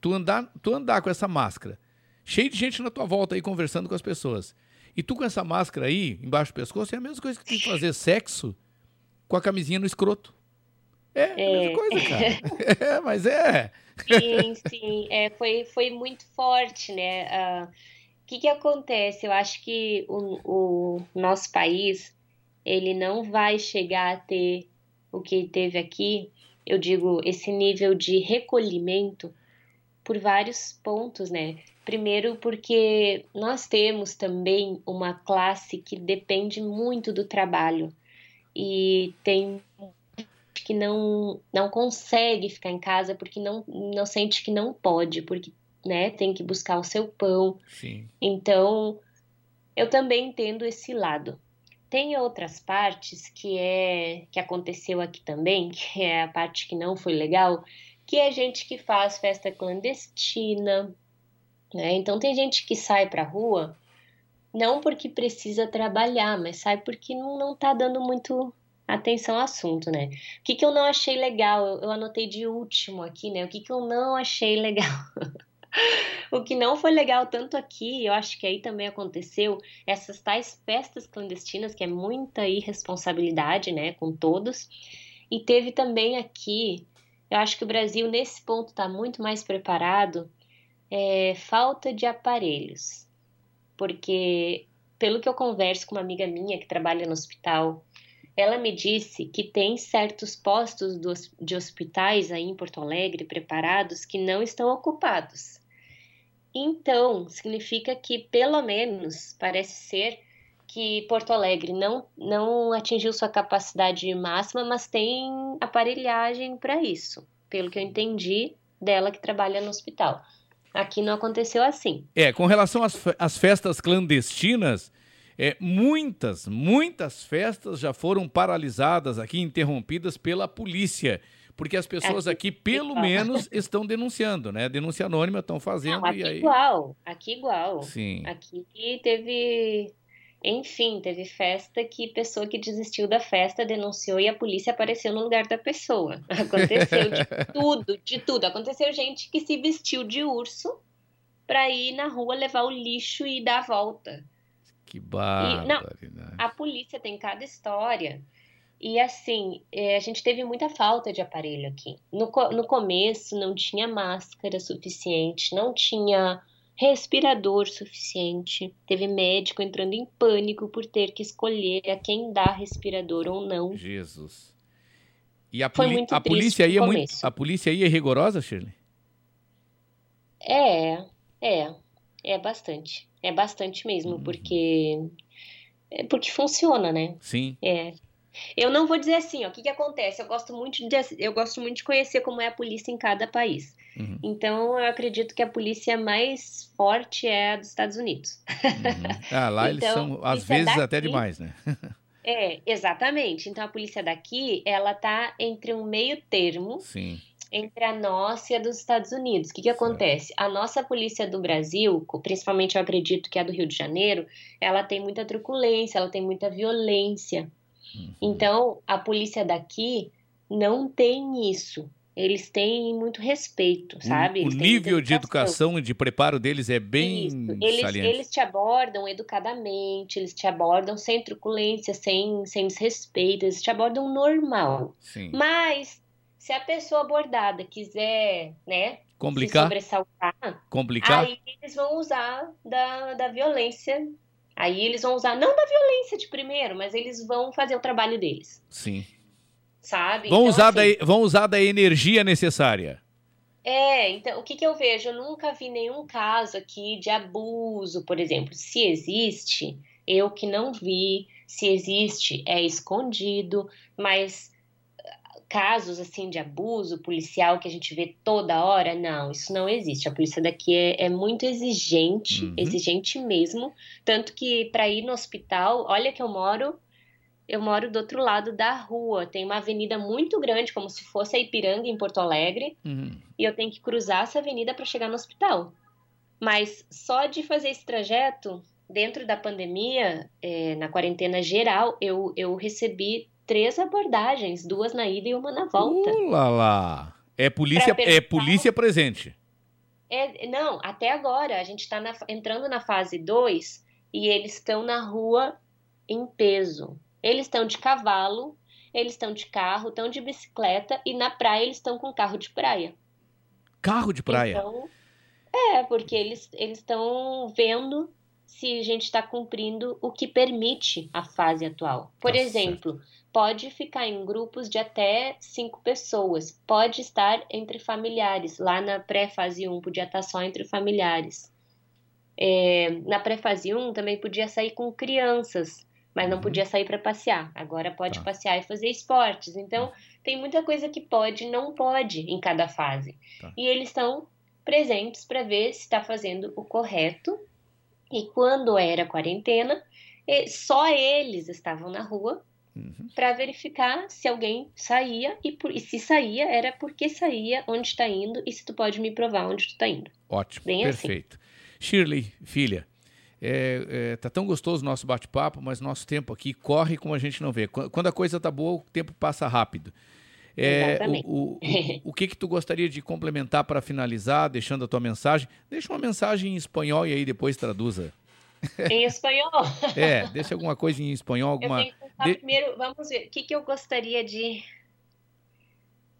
tu andar, tu andar com essa máscara, cheio de gente na tua volta aí conversando com as pessoas, e tu com essa máscara aí, embaixo do pescoço, é a mesma coisa que tu fazer sexo com a camisinha no escroto. É, é. a mesma coisa, cara. é, mas é. Sim, sim. É, foi, foi muito forte, né? Uh, o que, que acontece? Eu acho que o, o nosso país ele não vai chegar a ter o que teve aqui, eu digo, esse nível de recolhimento por vários pontos, né? Primeiro, porque nós temos também uma classe que depende muito do trabalho e tem que não não consegue ficar em casa porque não não sente que não pode, porque né, tem que buscar o seu pão. Sim. Então, eu também entendo esse lado. Tem outras partes que é que aconteceu aqui também, que é a parte que não foi legal, que é gente que faz festa clandestina, né? Então tem gente que sai pra rua não porque precisa trabalhar, mas sai porque não, não tá dando muito atenção ao assunto, né? O que, que eu não achei legal? Eu, eu anotei de último aqui, né? O que, que eu não achei legal? o que não foi legal tanto aqui, eu acho que aí também aconteceu, essas tais festas clandestinas, que é muita irresponsabilidade, né, com todos. E teve também aqui, eu acho que o Brasil nesse ponto está muito mais preparado, é, falta de aparelhos. Porque, pelo que eu converso com uma amiga minha que trabalha no hospital, ela me disse que tem certos postos de hospitais aí em Porto Alegre preparados que não estão ocupados. Então, significa que, pelo menos, parece ser que Porto Alegre não, não atingiu sua capacidade máxima, mas tem aparelhagem para isso, pelo que eu entendi dela que trabalha no hospital. Aqui não aconteceu assim. É, com relação às, às festas clandestinas, é, muitas, muitas festas já foram paralisadas aqui, interrompidas pela polícia. Porque as pessoas Aqui- aqui, pelo menos, estão denunciando, né? Denúncia anônima estão fazendo Não, aqui e aí. igual, aqui igual. Sim. Aqui teve, enfim, teve festa que pessoa que desistiu da festa denunciou e a polícia apareceu no lugar da pessoa. Aconteceu de tudo, de tudo. Aconteceu gente que se vestiu de urso para ir na rua levar o lixo e dar a volta. Que E, barbaridade. não, a polícia tem cada história. E assim, é, a gente teve muita falta de aparelho aqui. No, no começo não tinha máscara suficiente, não tinha respirador suficiente. Teve médico entrando em pânico por ter que escolher a quem dar respirador ou não. Jesus. E a, poli- a polícia aí é muito. A polícia aí é rigorosa, Shirley? É, é, é bastante. É bastante mesmo, Uhum. porque é porque funciona, né? Sim. É. Eu não vou dizer assim, ó, o que que acontece? Eu gosto muito de, eu gosto muito de conhecer como é a polícia em cada país. Uhum. Então, eu acredito que a polícia mais forte é a dos Estados Unidos. Ah, lá eles Então, são, às vezes, até daqui- demais, né? É, exatamente. Então, a polícia daqui, ela tá entre um meio termo Sim. entre a nossa e a dos Estados Unidos. O que, que acontece? A nossa polícia do Brasil, principalmente eu acredito que a do Rio de Janeiro, ela tem muita truculência, ela tem muita violência. Uhum. Então, a polícia daqui não tem isso. Eles têm muito respeito, sabe? O, nível de educação e de preparo deles é bem eles, saliente. eles te abordam educadamente, eles te abordam sem truculência, sem, sem desrespeito, eles te abordam normal. Sim. Mas, se a pessoa abordada quiser, né, Complicar? se sobressaltar, Complicar? aí eles vão usar da, da violência. Aí eles vão usar, não da violência de primeiro, mas eles vão fazer o trabalho deles, Sim. sabe? Vão, Então, usar assim, da, vão usar da energia necessária. É, então, o que que eu vejo? Eu nunca vi nenhum caso aqui de abuso, por exemplo. Se existe, eu que não vi. Se existe, é escondido, mas casos assim de abuso policial que a gente vê toda hora, não, isso não existe. A polícia daqui é, é muito exigente, Uhum. exigente mesmo. Tanto que para ir no hospital, olha que eu moro eu moro do outro lado da rua. Tem uma avenida muito grande, como se fosse a Ipiranga, em Porto Alegre, e eu tenho que cruzar essa avenida para chegar no hospital. Mas só de fazer esse trajeto, dentro da pandemia, é, na quarentena geral, eu, eu recebi três abordagens, duas na ida e uma na volta. Uh, lá, lá. É polícia, é polícia presente. É, não, até agora, a gente está entrando na fase 2 e eles estão na rua em peso. Eles estão de cavalo, eles estão de carro, estão de bicicleta e na praia eles estão com carro de praia. Carro de praia. Então, é, porque eles eles estão vendo se a gente está cumprindo o que permite a fase atual. Por Tá exemplo, pode ficar em grupos de até cinco pessoas, pode estar entre familiares. Lá na pré-fase 1 podia estar só entre familiares. É, na pré-fase 1 também podia sair com crianças, mas não podia sair para passear. Agora pode passear e fazer esportes. Então, tem muita coisa que pode e não pode em cada fase. E eles estão presentes para ver se está fazendo o correto. E quando era quarentena, só eles estavam na rua para verificar se alguém saía e, por- e se saía era porque saía, onde está indo e se tu pode me provar onde tu está indo. Ótimo, Bem assim. perfeito. Shirley, filha, é, é, tá tão gostoso o nosso bate-papo, mas nosso tempo aqui corre como a gente não vê. Qu- Quando a coisa tá boa, o tempo passa rápido. É, Exatamente. o, o, o, o que que tu gostaria de complementar para finalizar, deixando a tua mensagem? Deixa uma mensagem em espanhol e aí depois traduza. Em espanhol? É, deixa alguma coisa em espanhol, Eu alguma... tenho pensar de- primeiro, vamos ver, o que, que eu gostaria de.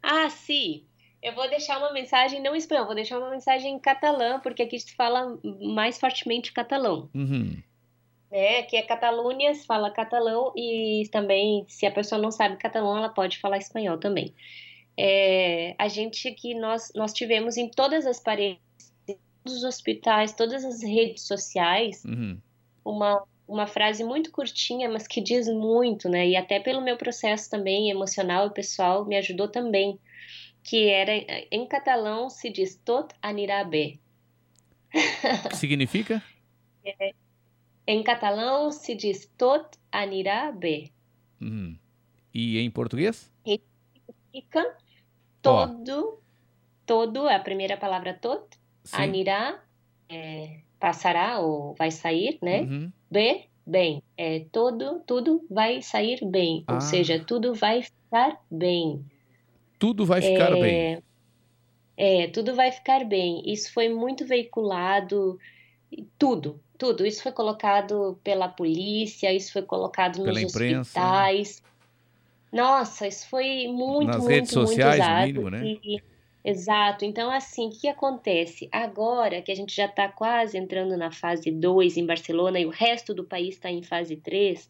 Ah, sim! Eu vou deixar uma mensagem, não em espanhol, vou deixar uma mensagem em catalã, porque aqui se fala mais fortemente catalão. Uhum. né? Que é Catalunha, se fala catalão e também, se a pessoa não sabe catalão, ela pode falar espanhol também. É, a gente que nós, nós tivemos em todas as paredes os hospitais, todas as redes sociais, Uhum. uma, uma frase muito curtinha, mas que diz muito, né? E até pelo meu processo também emocional e pessoal me ajudou também, que era em catalão se diz tot anirà bé. Que significa? É, em catalão se diz tot anirà bé. Uhum. E em português? E significa todo, todo, a primeira palavra tot, Sim. anirá, é, passará ou vai sair, né? Uhum. B, bem. É, todo, tudo vai sair bem. Ah. Ou seja, tudo vai ficar bem. Tudo vai ficar É, bem. É, tudo vai ficar bem. Isso foi muito veiculado, tudo, tudo. Isso foi colocado pela polícia, isso foi colocado Pela nos imprensa. hospitais. Nossa, isso foi muito, Nas muito, redes muito sociais, no usado. mínimo, né? E- exato. Então, assim, o que acontece? Agora que a gente já está quase entrando na fase 2 em Barcelona e o resto do país está em fase 3,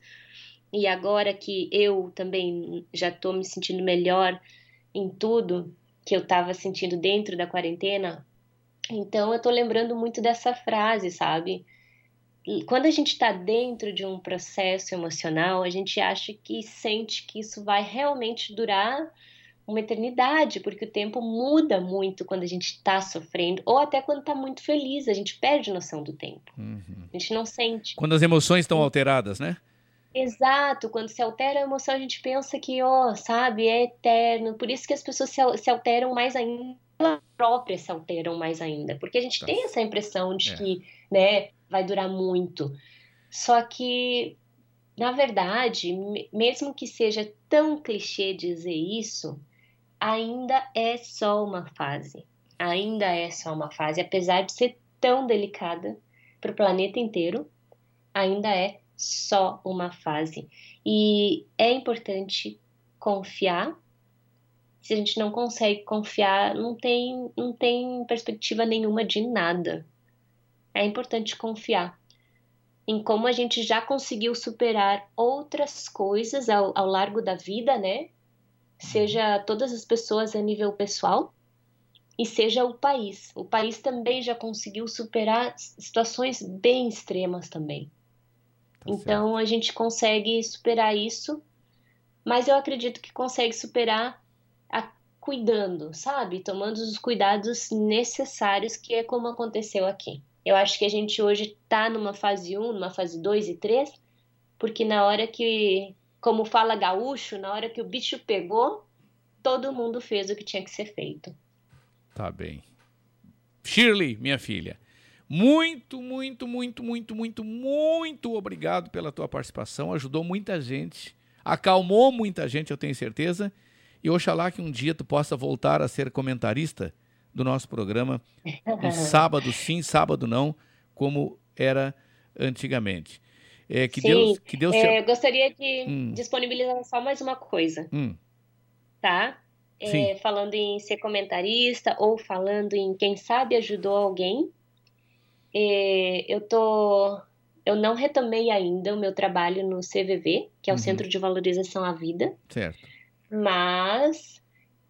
e agora que eu também já estou me sentindo melhor em tudo que eu estava sentindo dentro da quarentena, então eu tô lembrando muito dessa frase, sabe? Quando a gente está dentro de um processo emocional, a gente acha que sente que isso vai realmente durar uma eternidade, porque o tempo muda muito quando a gente está sofrendo, ou até quando está muito feliz, a gente perde noção do tempo. Uhum. A gente não sente. Quando as emoções estão alteradas, né? Exato, quando se altera a emoção, a gente pensa que, ó, sabe, é eterno. Por isso que as pessoas se, al- se alteram mais ainda, elas próprias se alteram mais ainda, porque a gente tem essa impressão de É. que, né, vai durar muito. Só que, na verdade, me- mesmo que seja tão clichê dizer isso, ainda é só uma fase. Ainda é só uma fase, apesar de ser tão delicada para o planeta inteiro, ainda é só uma fase. E é importante confiar. Se a gente não consegue confiar, não tem, não tem perspectiva nenhuma de nada. É importante confiar em como a gente já conseguiu superar outras coisas ao, ao largo da vida, né? Seja todas as pessoas a nível pessoal e seja o país. O país também já conseguiu superar situações bem extremas também. Então a gente consegue superar isso, mas eu acredito que consegue superar a- cuidando, sabe? Tomando os cuidados necessários, que é como aconteceu aqui. Eu acho que a gente hoje tá numa fase 1, numa fase 2 e 3, porque na hora que, como fala gaúcho, na hora que o bicho pegou, todo mundo fez o que tinha que ser feito. Tá bem. Shirley, minha filha, muito, muito, muito, muito, muito, muito obrigado pela tua participação. Ajudou muita gente, acalmou muita gente, eu tenho certeza. E oxalá que um dia tu possa voltar a ser comentarista do nosso programa. Um sábado sim, sábado não, como era antigamente. É, que Sim, Deus, que Deus te... é, eu gostaria de Hum. disponibilizar só mais uma coisa. Hum, tá? É, falando em ser comentarista ou falando em quem sabe ajudou alguém. É, eu tô, eu não retomei ainda o meu trabalho no CVV, que é o Uhum. Centro de Valorização à Vida, certo. mas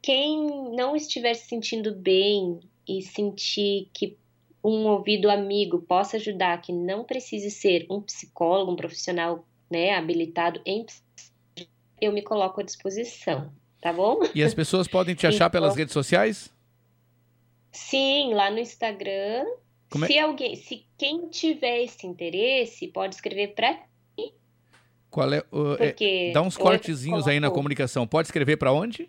quem não estiver se sentindo bem e sentir que um ouvido amigo possa ajudar, que não precise ser um psicólogo, um profissional, né, habilitado em psicologia, eu me coloco à disposição, tá bom? E as pessoas podem te achar pelas Então- redes sociais? Sim, lá no Instagram. É- Se alguém, se quem tiver esse interesse, pode escrever para Qual é, o- é, dá uns cortezinhos aí na comunicação. Pode escrever para onde?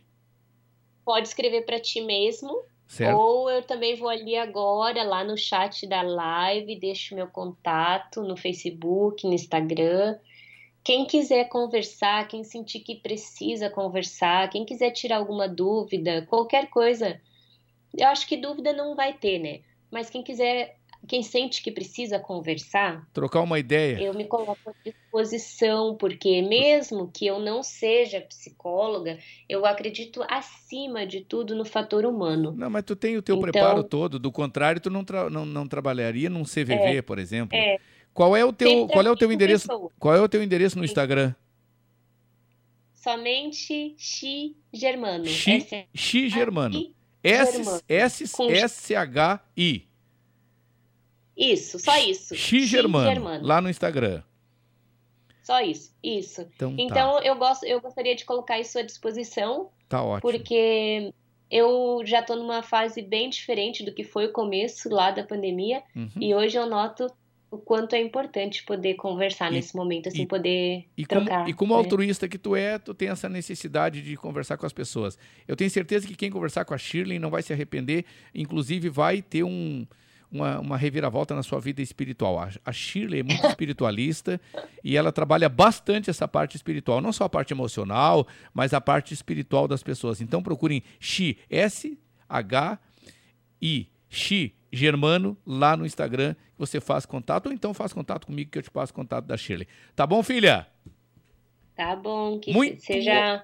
pode escrever para ti mesmo. Certo. Ou eu também vou ali agora, lá no chat da live, deixo meu contato no Facebook, no Instagram. Quem quiser conversar, quem sentir que precisa conversar, quem quiser tirar alguma dúvida, qualquer coisa. Eu acho que dúvida não vai ter, né? Mas quem quiser, quem sente que precisa conversar, Trocar uma ideia. eu me coloco à disposição, porque mesmo que eu não seja psicóloga, eu acredito acima de tudo no fator humano. Não, mas tu tem o teu Então- preparo todo. Do contrário, tu não, tra- não, não trabalharia num CVV, É, por exemplo. é. Qual é o teu, qual é o teu endereço? pessoa. Qual é o teu endereço no Instagram? Somente Xi Germano. Xi, S- Germano. S, S, Com- S, H, I. Isso, só isso. X Germano, lá no Instagram. Só isso, isso. Então, tá. Então eu, gosto, eu gostaria de colocar isso à disposição, Tá ótimo. porque eu já estou numa fase bem diferente do que foi o começo lá da pandemia, Uhum. e hoje eu noto o quanto é importante poder conversar E- nesse momento, assim, e- poder E como, trocar. e como né? altruísta que tu é, tu tem essa necessidade de conversar com as pessoas. Eu tenho certeza que quem conversar com a Shirley não vai se arrepender, inclusive vai ter um, uma, uma reviravolta na sua vida espiritual. A, a Shirley é muito espiritualista e ela trabalha bastante essa parte espiritual, não só a parte emocional, mas a parte espiritual das pessoas. Então procurem Xi, S-H-I, Xi Germano, lá no Instagram, que você faz contato, ou então faz contato comigo que eu te passo contato da Shirley. Tá bom, filha? Tá bom, que Muito seja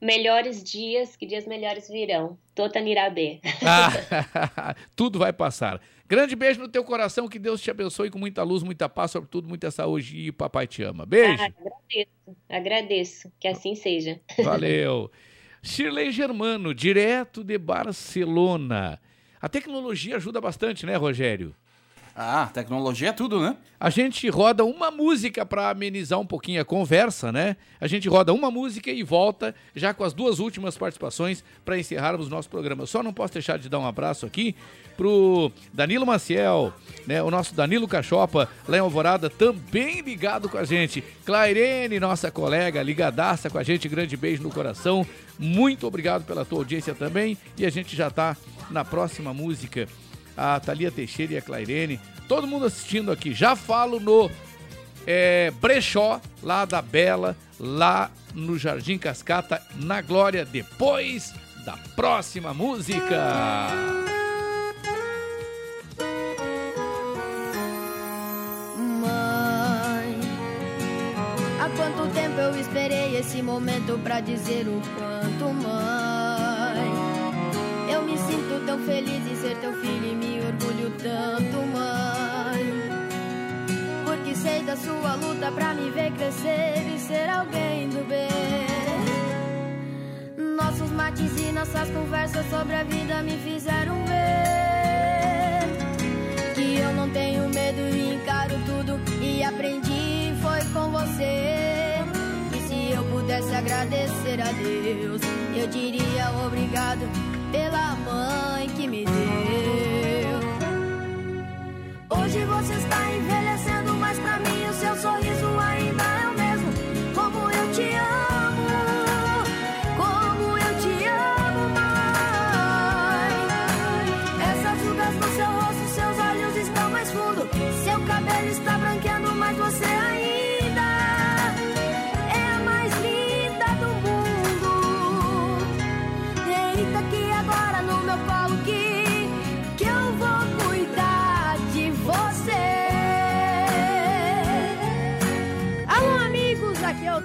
melhores dias, que dias melhores virão. Tota Nirabê. Ah, tudo vai passar. Grande beijo no teu coração, que Deus te abençoe com muita luz, muita paz, sobretudo muita saúde e papai te ama. Beijo. Ah, agradeço, agradeço. Que assim seja. Valeu. Shirley Germano, direto de Barcelona. A tecnologia ajuda bastante, né, Rogério? Ah, tecnologia é tudo, né? A gente roda uma música para amenizar um pouquinho a conversa, né? A gente roda uma música e volta já com as duas últimas participações para encerrarmos nosso programa. Eu só não posso deixar de dar um abraço aqui pro Danilo Maciel, né? O nosso Danilo Cachopa, lá em Alvorada, também ligado com a gente. Clairene, nossa colega, ligadaça com a gente. Grande beijo no coração. Muito obrigado pela tua audiência também. E a gente já tá na próxima música a Thalia Teixeira e a Clairene, todo mundo assistindo aqui. Já falo no é, Brechó, lá da Bela, lá no Jardim Cascata, na Glória, depois da próxima música. Mãe, há quanto tempo eu esperei esse momento pra dizer o quanto, mãe. Eu me sinto tão feliz em ser teu filho e me orgulho tanto, mãe. Porque sei da sua luta pra me ver crescer e ser alguém do bem. Nossos mates e nossas conversas sobre a vida me fizeram ver que eu não tenho medo e encaro tudo e aprendi foi com você. E se eu pudesse agradecer a Deus, eu diria obrigado pela mãe que me deu. Hoje você está envelhecendo, mas pra mim o seu sorriso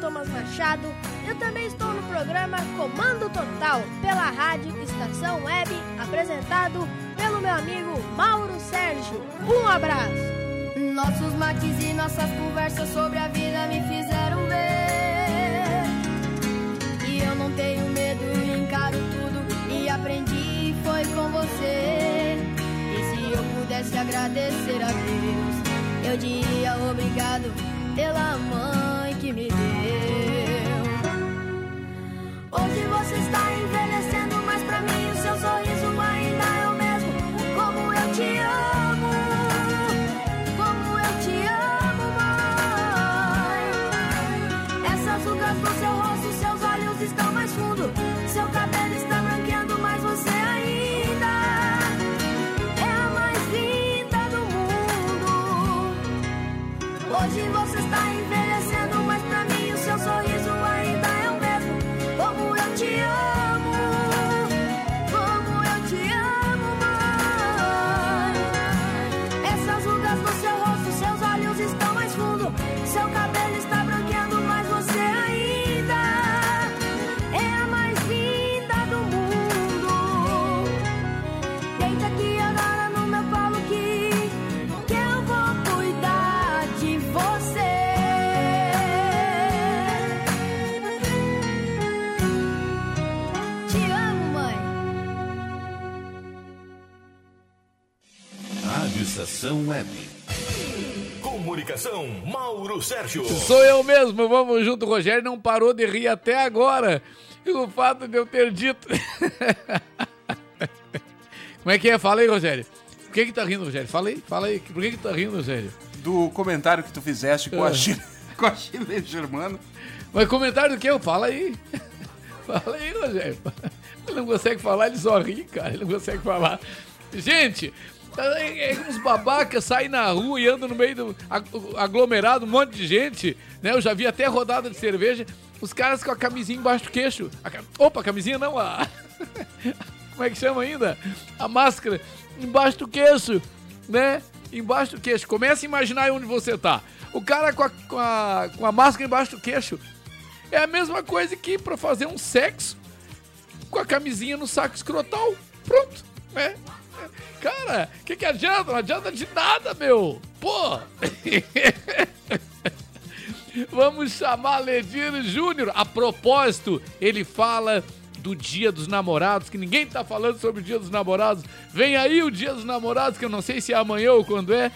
Thomas Machado. Eu também estou no programa Comando Total, pela rádio Estação Web, apresentado pelo meu amigo Mauro Sérgio. Um abraço! Nossos mates e nossas conversas sobre a vida me fizeram ver que eu não tenho medo e encaro tudo e aprendi foi com você. E se eu pudesse agradecer a Deus, eu diria obrigado pela mãe que me deu. Hoje você está envelhecendo, Estação Web. Comunicação, Mauro Sérgio. Sou eu mesmo, vamos junto. O Rogério não parou de rir até agora. E o fato de eu ter dito. Como é que é? Fala aí, Rogério. Por que que tá rindo, Rogério? Fala aí, fala aí. Por que que tá rindo, Rogério? Do comentário que tu fizeste com, Ah. a, Chile, com a Chile Germano. Mas comentário do que? Fala aí. Fala aí, Rogério. Ele não consegue falar, ele só ri, cara. Ele não consegue falar. Gente, é, é uns babacas saem na rua e andam no meio do ag- aglomerado, um monte de gente. Né? Eu já vi até rodada de cerveja. Os caras com a camisinha embaixo do queixo. A Opa, camisinha não, a. Como é que chama ainda? A máscara embaixo do queixo, né? Embaixo do queixo. Comece a imaginar onde você tá. O cara com a, com a, com a máscara embaixo do queixo é a mesma coisa que pra fazer um sexo com a camisinha no saco escrotal. Pronto, né? Cara, o que, que adianta? Não adianta de nada, meu. Pô! Vamos chamar Ledir Júnior. A propósito, ele fala do Dia dos Namorados, que ninguém tá falando sobre o Dia dos Namorados. Vem aí o Dia dos Namorados, que eu não sei se é amanhã ou quando é.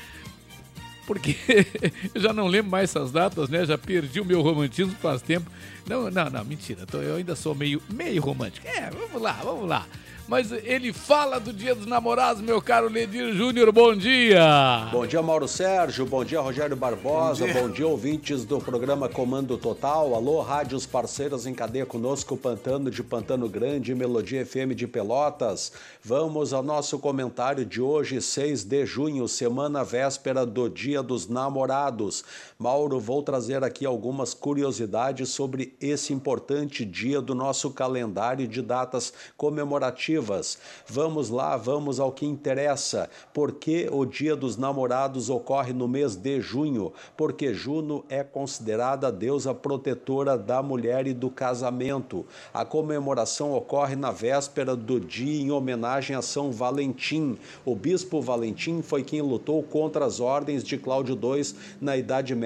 Porque eu já não lembro mais essas datas, né? Já perdi o meu romantismo faz tempo. Não, não, não, mentira. Tô- Eu ainda sou meio, meio romântico. É, vamos lá, vamos lá. Mas ele fala do Dia dos Namorados, meu caro Ledir Júnior. Bom dia! Bom dia, Mauro Sérgio. Bom dia, Rogério Barbosa. Bom Bom dia. dia, ouvintes do programa Comando Total. Alô, rádios parceiros em cadeia conosco, Pantano de Pantano Grande, Melodia FM de Pelotas. Vamos ao nosso comentário de hoje, 6 de junho, semana véspera do Dia dos Namorados. Mauro, vou trazer aqui algumas curiosidades sobre esse importante dia do nosso calendário de datas comemorativas. Vamos lá, vamos ao que interessa. Por que o Dia dos Namorados ocorre no mês de junho? Porque Juno é considerada a deusa protetora da mulher e do casamento. A comemoração ocorre na véspera do dia em homenagem a São Valentim. O bispo Valentim foi quem lutou contra as ordens de Cláudio II na Idade Média,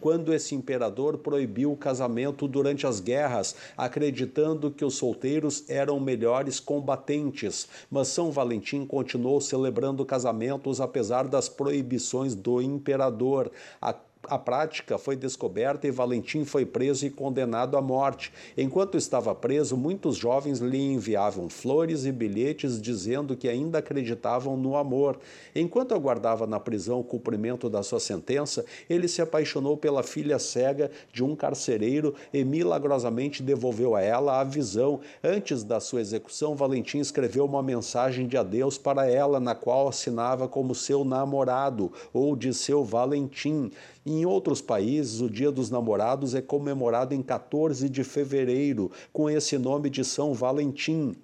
quando esse imperador proibiu o casamento durante as guerras, acreditando que os solteiros eram melhores combatentes. Mas São Valentim continuou celebrando casamentos apesar das proibições do imperador. A a prática foi descoberta e Valentim foi preso e condenado à morte. Enquanto estava preso, muitos jovens lhe enviavam flores e bilhetes dizendo que ainda acreditavam no amor. Enquanto aguardava na prisão o cumprimento da sua sentença, ele se apaixonou pela filha cega de um carcereiro e milagrosamente devolveu a ela a visão. Antes da sua execução, Valentim escreveu uma mensagem de adeus para ela, na qual assinava como seu namorado ou de seu Valentim. Em outros países, o Dia dos Namorados é comemorado em 14 de fevereiro, com esse nome de São Valentim.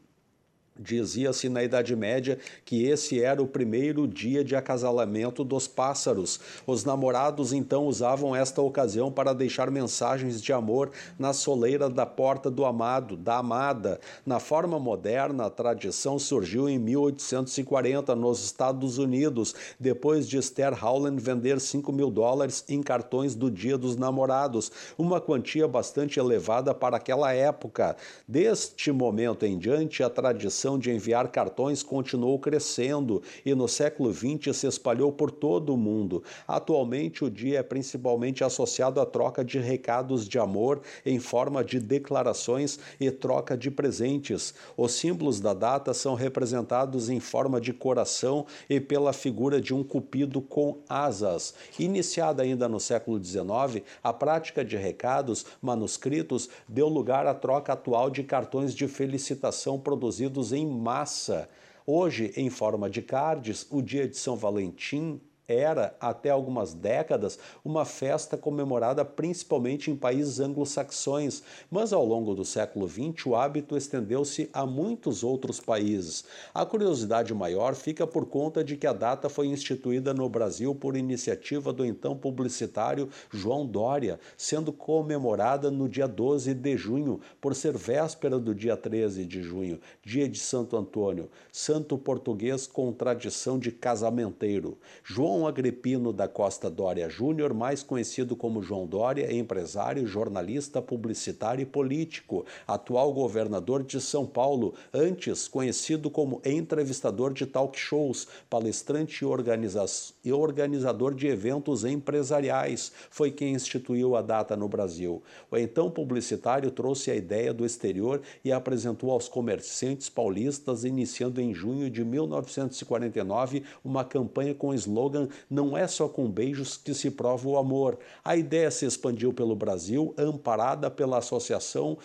Dizia-se na Idade Média que esse era o primeiro dia de acasalamento dos pássaros. Os namorados então usavam esta ocasião para deixar mensagens de amor na soleira da porta do amado, da amada. Na forma moderna, a tradição surgiu em 1840 nos Estados Unidos, depois de Esther Howland vender 5 mil dólares em cartões do Dia dos Namorados, uma quantia bastante elevada para aquela época. Deste momento em diante, a tradição de enviar cartões continuou crescendo e no século XX se espalhou por todo o mundo. Atualmente, o dia é principalmente associado à troca de recados de amor em forma de declarações e troca de presentes. Os símbolos da data são representados em forma de coração e pela figura de um cupido com asas. Iniciada ainda no século XIX, a prática de recados manuscritos deu lugar à troca atual de cartões de felicitação produzidos em massa. Hoje, em forma de cards, o dia de São Valentim era, até algumas décadas, uma festa comemorada principalmente em países anglo-saxões, mas ao longo do século XX o hábito estendeu-se a muitos outros países. A curiosidade maior fica por conta de que a data foi instituída no Brasil por iniciativa do então publicitário João Dória, sendo comemorada no dia 12 de junho, por ser véspera do dia 13 de junho, dia de Santo Antônio, santo português com tradição de casamenteiro. João João Agripino da Costa Dória Júnior, mais conhecido como João Dória, empresário, jornalista, publicitário e político, atual governador de São Paulo, antes conhecido como entrevistador de talk shows, palestrante e, organiza e organizador de eventos empresariais. Foi quem instituiu a data no Brasil. O então publicitário trouxe a ideia do exterior e apresentou aos comerciantes paulistas, iniciando em junho de 1949 uma campanha com o slogan Não é só com beijos que se prova o amor. A ideia se expandiu pelo Brasil, amparada pela Associação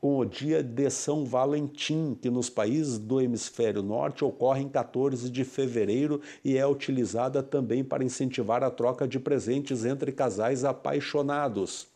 com o dia de São Valentim, que nos países do hemisfério norte ocorre em 14 de fevereiro e é utilizada também para incentivar a troca de presentes entre casais apaixonados.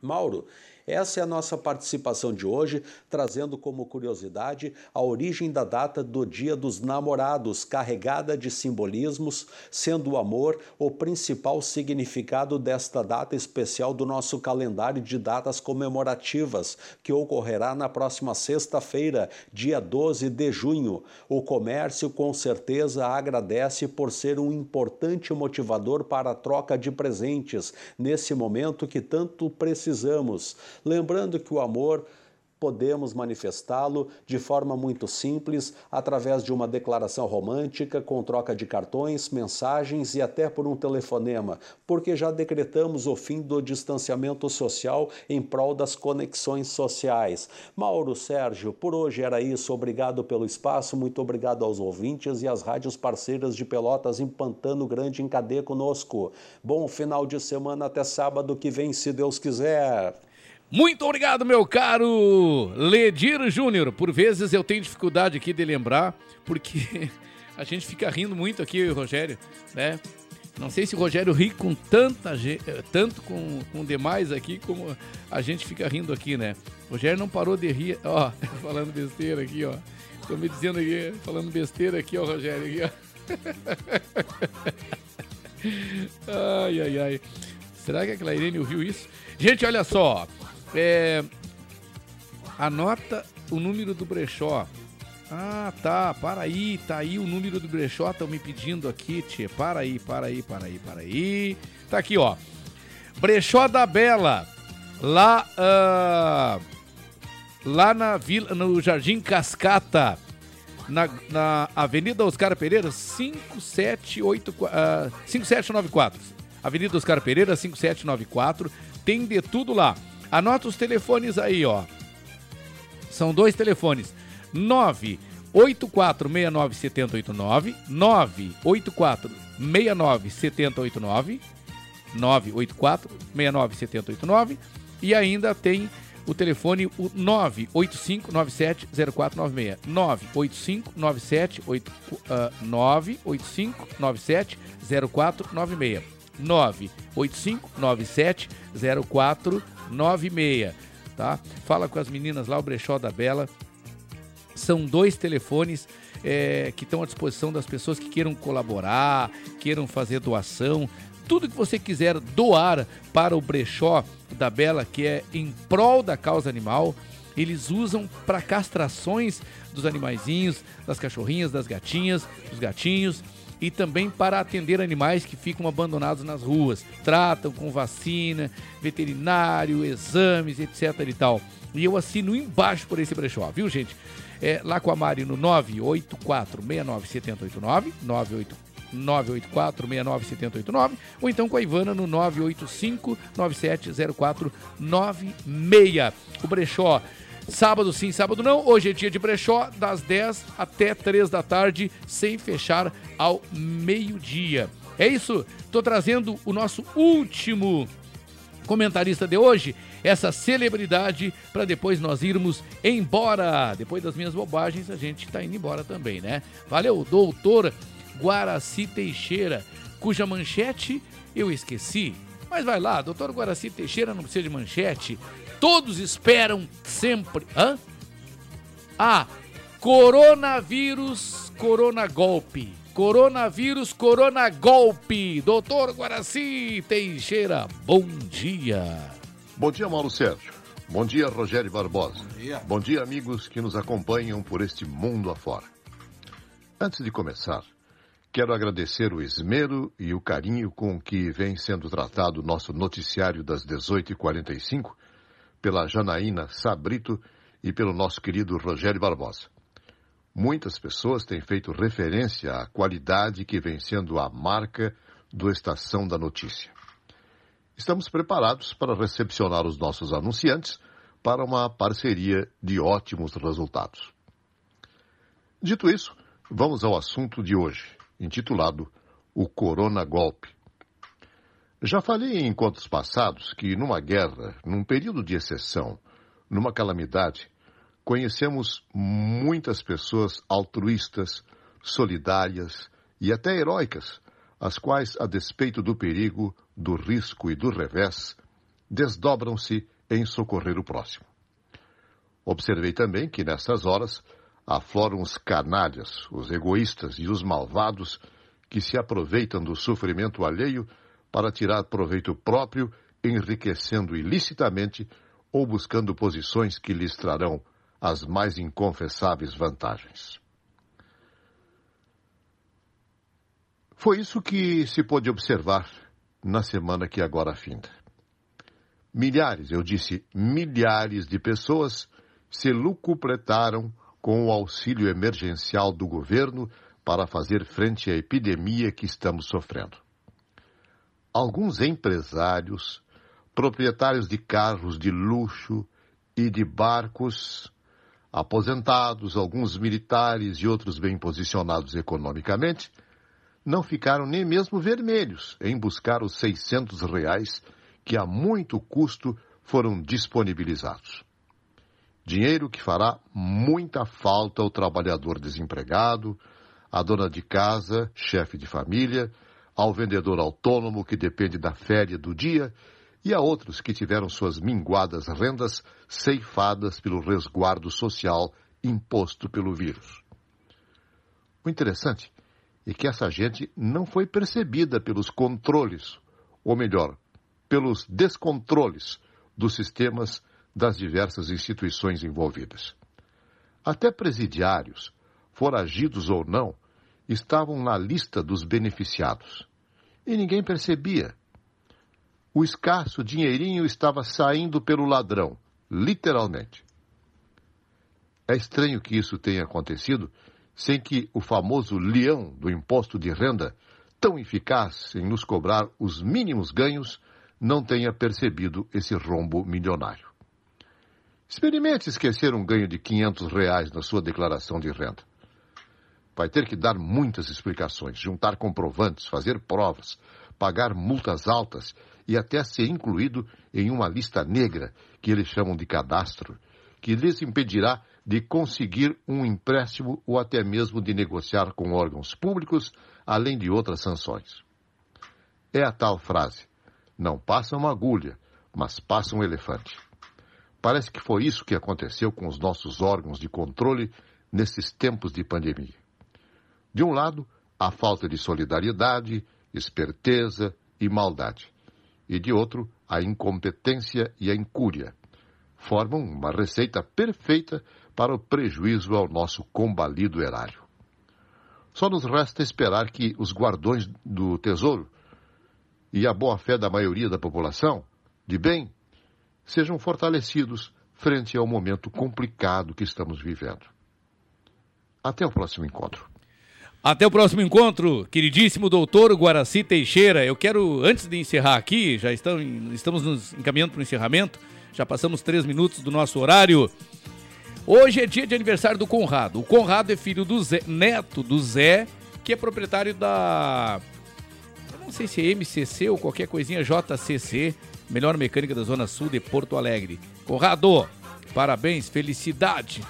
Mauro, essa é a nossa participação de hoje, trazendo como curiosidade a origem da data do Dia dos Namorados, carregada de simbolismos, sendo o amor o principal significado desta data especial do nosso calendário de datas comemorativas, que ocorrerá na próxima sexta-feira, dia 12 de junho. O comércio com certeza agradece por ser um importante motivador para a troca de presentes nesse momento que tanto precisamos. Lembrando que o amor podemos manifestá-lo de forma muito simples, através de uma declaração romântica, com troca de cartões, mensagens e até por um telefonema, porque já decretamos o fim do distanciamento social em prol das conexões sociais. Mauro Sérgio, por hoje era isso. Obrigado pelo espaço, muito obrigado aos ouvintes e às rádios parceiras de Pelotas em Pantano Grande em cadeia conosco. Bom final de semana até sábado que vem, se Deus quiser. Muito obrigado, meu caro Ledir Júnior. Por vezes eu tenho dificuldade aqui de lembrar, porque a gente fica rindo muito aqui, Rogério, né? Não sei se o Rogério ri com tanta gente, tanto com, com demais aqui, como a gente fica rindo aqui, né? O Rogério não parou de rir, ó, falando besteira aqui, ó. Tô me dizendo aqui, falando besteira aqui, ó, Rogério, aqui, ó. Ai, ai, ai. Será que a Clairene ouviu isso? Gente, olha só. É, anota o número do brechó. Ah, tá, para aí, tá aí o número do brechó, estão me pedindo aqui, tia. Para aí, para aí, para aí, para aí. Tá aqui, ó. Brechó da Bela, lá, uh, lá na vila, no Jardim Cascata, na, na Avenida Oscar Pereira, 5784, uh, 5794. Avenida Oscar Pereira, 5794. Tem de tudo lá. Anota os telefones aí, ó. São dois telefones. 984697089, 984697089, 984697089 e ainda tem o telefone o 985970496. 98597 uh, 985970496. 98597 0496, tá? Fala com as meninas lá, o Brechó da Bela. São dois telefones é, que estão à disposição das pessoas que queiram colaborar, queiram fazer doação. Tudo que você quiser doar para o Brechó da Bela, que é em prol da causa animal, eles usam para castrações dos animaizinhos, das cachorrinhas, das gatinhas, dos gatinhos e também para atender animais que ficam abandonados nas ruas. Tratam com vacina, veterinário, exames, etc e tal. E eu assino embaixo por esse brechó, viu, gente? É, lá com a Mari no 984-697089, 984-697089, ou então com a Ivana no 985-970496. O brechó Sábado sim, sábado não. Hoje é dia de brechó, das 10 até 3 da tarde, sem fechar ao meio-dia. É isso, tô trazendo o nosso último comentarista de hoje, essa celebridade, para depois nós irmos embora. Depois das minhas bobagens, a gente tá indo embora também, né? Valeu, doutor Guaraci Teixeira, cuja manchete eu esqueci. Mas vai lá, doutor Guaraci Teixeira não precisa de manchete. Todos esperam sempre. Hã? Ah, coronavírus, corona golpe. Coronavírus, corona golpe. Doutor Guaraci Teixeira, bom dia. Bom dia, Mauro Sérgio. Bom dia, Rogério Barbosa. Bom dia. Bom dia, amigos que nos acompanham por este mundo afora. Antes de começar, quero agradecer o esmero e o carinho com que vem sendo tratado nosso noticiário das 18h45 pela Janaína Sabrito e pelo nosso querido Rogério Barbosa. Muitas pessoas têm feito referência à qualidade que vem sendo a marca do Estação da Notícia. Estamos preparados para recepcionar os nossos anunciantes para uma parceria de ótimos resultados. Dito isso, vamos ao assunto de hoje, intitulado O Corona Golpe. Já falei em encontros passados que, numa guerra, num período de exceção, numa calamidade, conhecemos muitas pessoas altruístas, solidárias e até heróicas, as quais, a despeito do perigo, do risco e do revés, desdobram-se em socorrer o próximo. Observei também que, nessas horas, afloram os canalhas, os egoístas e os malvados que se aproveitam do sofrimento alheio para tirar proveito próprio, enriquecendo ilicitamente ou buscando posições que lhes trarão as mais inconfessáveis vantagens. Foi isso que se pôde observar na semana que agora finda. Milhares, eu disse milhares de pessoas se lucupretaram com o auxílio emergencial do governo para fazer frente à epidemia que estamos sofrendo. Alguns empresários, proprietários de carros de luxo e de barcos, aposentados, alguns militares e outros bem posicionados economicamente, não ficaram nem mesmo vermelhos em buscar os 600 reais que a muito custo foram disponibilizados. Dinheiro que fará muita falta ao trabalhador desempregado, à dona de casa, chefe de família, ao vendedor autônomo que depende da férias do dia e a outros que tiveram suas minguadas rendas ceifadas pelo resguardo social imposto pelo vírus. O interessante é que essa gente não foi percebida pelos controles, ou melhor, pelos descontroles dos sistemas das diversas instituições envolvidas. Até presidiários, foragidos ou não, estavam na lista dos beneficiados. E ninguém percebia o escasso dinheirinho estava saindo pelo ladrão, literalmente. É estranho que isso tenha acontecido sem que o famoso leão do imposto de renda, tão eficaz em nos cobrar os mínimos ganhos, não tenha percebido esse rombo milionário. Experimente esquecer um ganho de 500 reais na sua declaração de renda. Vai ter que dar muitas explicações, juntar comprovantes, fazer provas, pagar multas altas e até ser incluído em uma lista negra, que eles chamam de cadastro, que lhes impedirá de conseguir um empréstimo ou até mesmo de negociar com órgãos públicos, além de outras sanções. É a tal frase: não passa uma agulha, mas passa um elefante. Parece que foi isso que aconteceu com os nossos órgãos de controle nesses tempos de pandemia. De um lado, a falta de solidariedade, esperteza e maldade e de outro, a incompetência e a incúria. Formam uma receita perfeita para o prejuízo ao nosso combalido erário. Só nos resta esperar que os guardões do tesouro e a boa-fé da maioria da população, de bem, sejam fortalecidos frente ao momento complicado que estamos vivendo. Até o próximo encontro. Até o próximo encontro, queridíssimo doutor Guaraci Teixeira. Eu quero, antes de encerrar aqui, já estamos, nos encaminhando para o encerramento, já passamos três minutos do nosso horário. Hoje é dia de aniversário do Conrado. O Conrado é filho do Zé, neto do Zé, que é proprietário da. Eu não sei se é MCC ou qualquer coisinha JCC, melhor mecânica da Zona Sul de Porto Alegre. Conrado, parabéns, felicidade.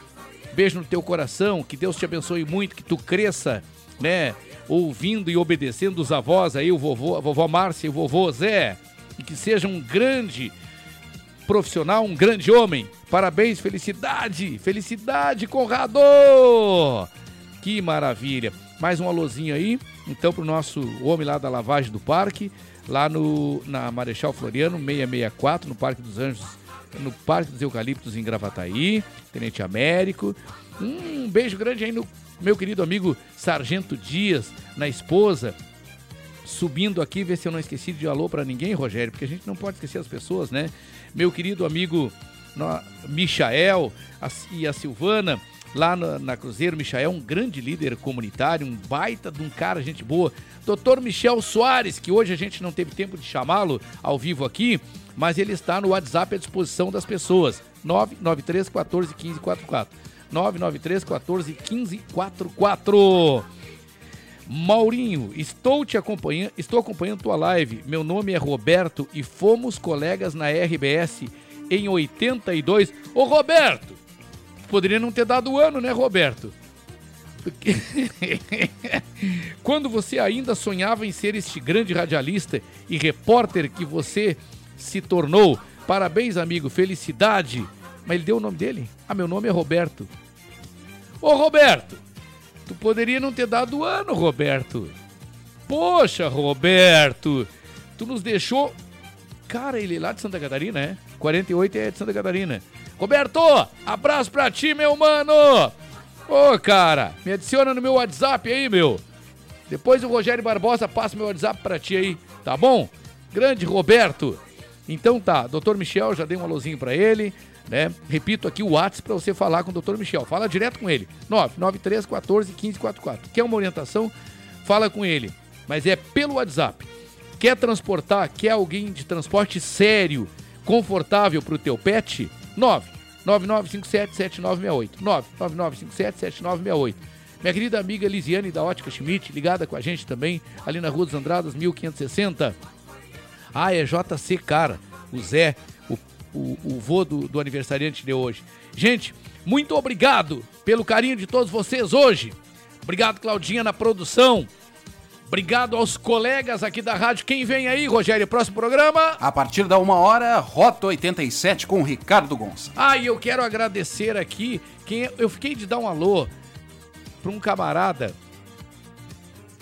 Beijo no teu coração, que Deus te abençoe muito, que tu cresça né, ouvindo e obedecendo os avós aí, o vovô, a vovó Márcia e o vovô Zé, e que seja um grande profissional, um grande homem. Parabéns, felicidade, felicidade, Conrado! Que maravilha. Mais um alôzinho aí, então, pro nosso homem lá da lavagem do parque, lá no, na Marechal Floriano, 664, no Parque dos Anjos, no Parque dos Eucaliptos em Gravataí, Tenente Américo. Um beijo grande aí no meu querido amigo Sargento Dias, na esposa. Subindo aqui, ver se eu não esqueci de alô para ninguém, Rogério, porque a gente não pode esquecer as pessoas, né? Meu querido amigo no- Michael a- e a Silvana, lá na, na Cruzeiro, Michael, um grande líder comunitário, um baita de um cara, gente boa. Doutor Michel Soares, que hoje a gente não teve tempo de chamá-lo ao vivo aqui, mas ele está no WhatsApp à disposição das pessoas. 993 14 15 44. 993 14 15 44. Maurinho, estou te acompanhando, estou acompanhando tua live. Meu nome é Roberto e fomos colegas na RBS em 82. Ô Roberto, poderia não ter dado o ano, né, Roberto? Quando você ainda sonhava em ser este grande radialista e repórter que você se tornou. Parabéns, amigo, felicidade. Mas ele deu o nome dele? Ah, meu nome é Roberto. Ô, Roberto, tu poderia não ter dado o ano, Roberto. Poxa, Roberto, tu nos deixou. Cara, ele é lá de Santa Catarina, é? 48 é de Santa Catarina. Roberto, abraço pra ti, meu mano. Ô, cara, me adiciona no meu WhatsApp aí, meu. Depois o Rogério Barbosa passa meu WhatsApp pra ti aí, tá bom? Grande Roberto. Então tá, Dr. Michel, já dei um alôzinho pra ele, né? Repito aqui o WhatsApp pra você falar com o Dr. Michel. Fala direto com ele. 993 14 15 44. Quer uma orientação? Fala com ele. Mas é pelo WhatsApp. Quer transportar, quer alguém de transporte sério, confortável pro teu pet? 9 9957-7968. 99957-7968. Minha querida amiga Lisiane da Ótica Schmidt, ligada com a gente também, ali na Rua dos Andradas, 1560. Ah, é JC Cara, o Zé, o, o, o vô do, do aniversariante de hoje. Gente, muito obrigado pelo carinho de todos vocês hoje. Obrigado, Claudinha, na produção. Obrigado aos colegas aqui da rádio. Quem vem aí, Rogério? Próximo programa? A partir da uma hora, Rota 87 com Ricardo Gonça. Ah, e eu quero agradecer aqui quem eu fiquei de dar um alô para um camarada,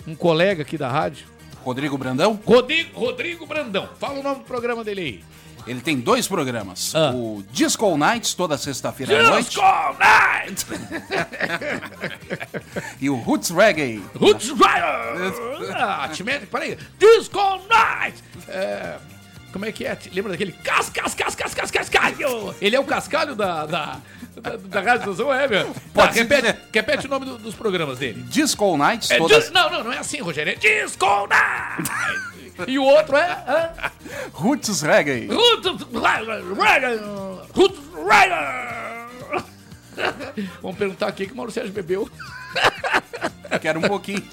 um colega aqui da rádio. Rodrigo Brandão? Rodrigo, Rodrigo Brandão. Fala o nome do programa dele aí. Ele tem dois programas. Ah. O Disco Nights, toda sexta-feira à noite. Disco Night! e o Roots Reggae. Roots Rider! Ah, peraí. Disco Night! É, como é que é? Lembra daquele cas, cas, cas, cas, cas, cascalho? Ele é o cascalho da, da, da, da Rádio Estação Web. Tá, Pode repete, repete o nome do- dos programas dele. Disco Nights, É toda... dis- Não, não, não é assim, Rogério. É Disco Night! E o outro é... hã? Roots Reggae. Roots Rider! Roots Rider! Vamos perguntar aqui que o Mauro Sérgio bebeu. Quero um pouquinho.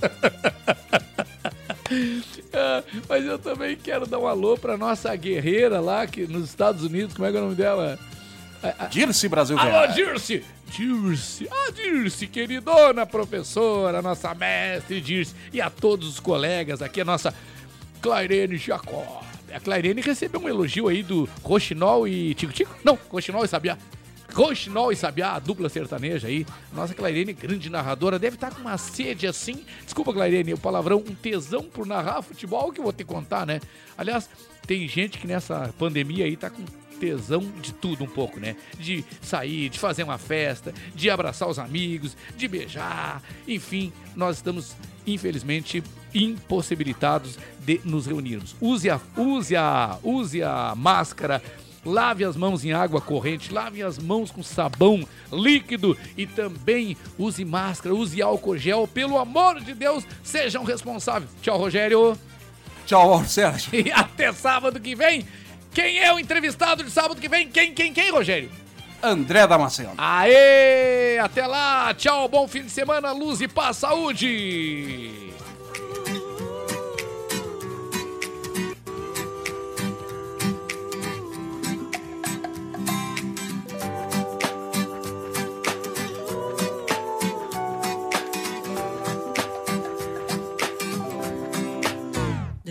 Ah, mas eu também quero dar um alô pra nossa guerreira lá que, nos Estados Unidos. Como é que é o nome dela? Dirce Brasil Alô. Dirce! Dirce! Ah, Dirce, queridona professora, nossa mestre Dirce. E a todos os colegas aqui, a nossa Clairene Jacob. A Clairene recebeu um elogio aí do Rochinol e Tico Tico? Não, Rochinol e Sabiá. Rochinol e Sabiá, a dupla sertaneja aí. Nossa Clairene, grande narradora, deve estar com uma sede assim. Desculpa, Clairene, o palavrão, um tesão por narrar futebol que eu vou te contar, né? Aliás, tem gente que nessa pandemia aí tá com tesão de tudo um pouco, né? De sair, de fazer uma festa, de abraçar os amigos, de beijar, enfim, nós estamos infelizmente impossibilitados de nos reunirmos. Use a, use a, use a máscara, lave as mãos em água corrente, lave as mãos com sabão líquido e também use máscara, use álcool gel, pelo amor de Deus, sejam responsáveis. Tchau, Rogério. Tchau, Sérgio. E até sábado que vem. Quem é o entrevistado de sábado que vem? Quem, quem, quem, Rogério? André Damasceno. Aê! Até lá! Tchau, bom fim de semana, luz e paz, saúde!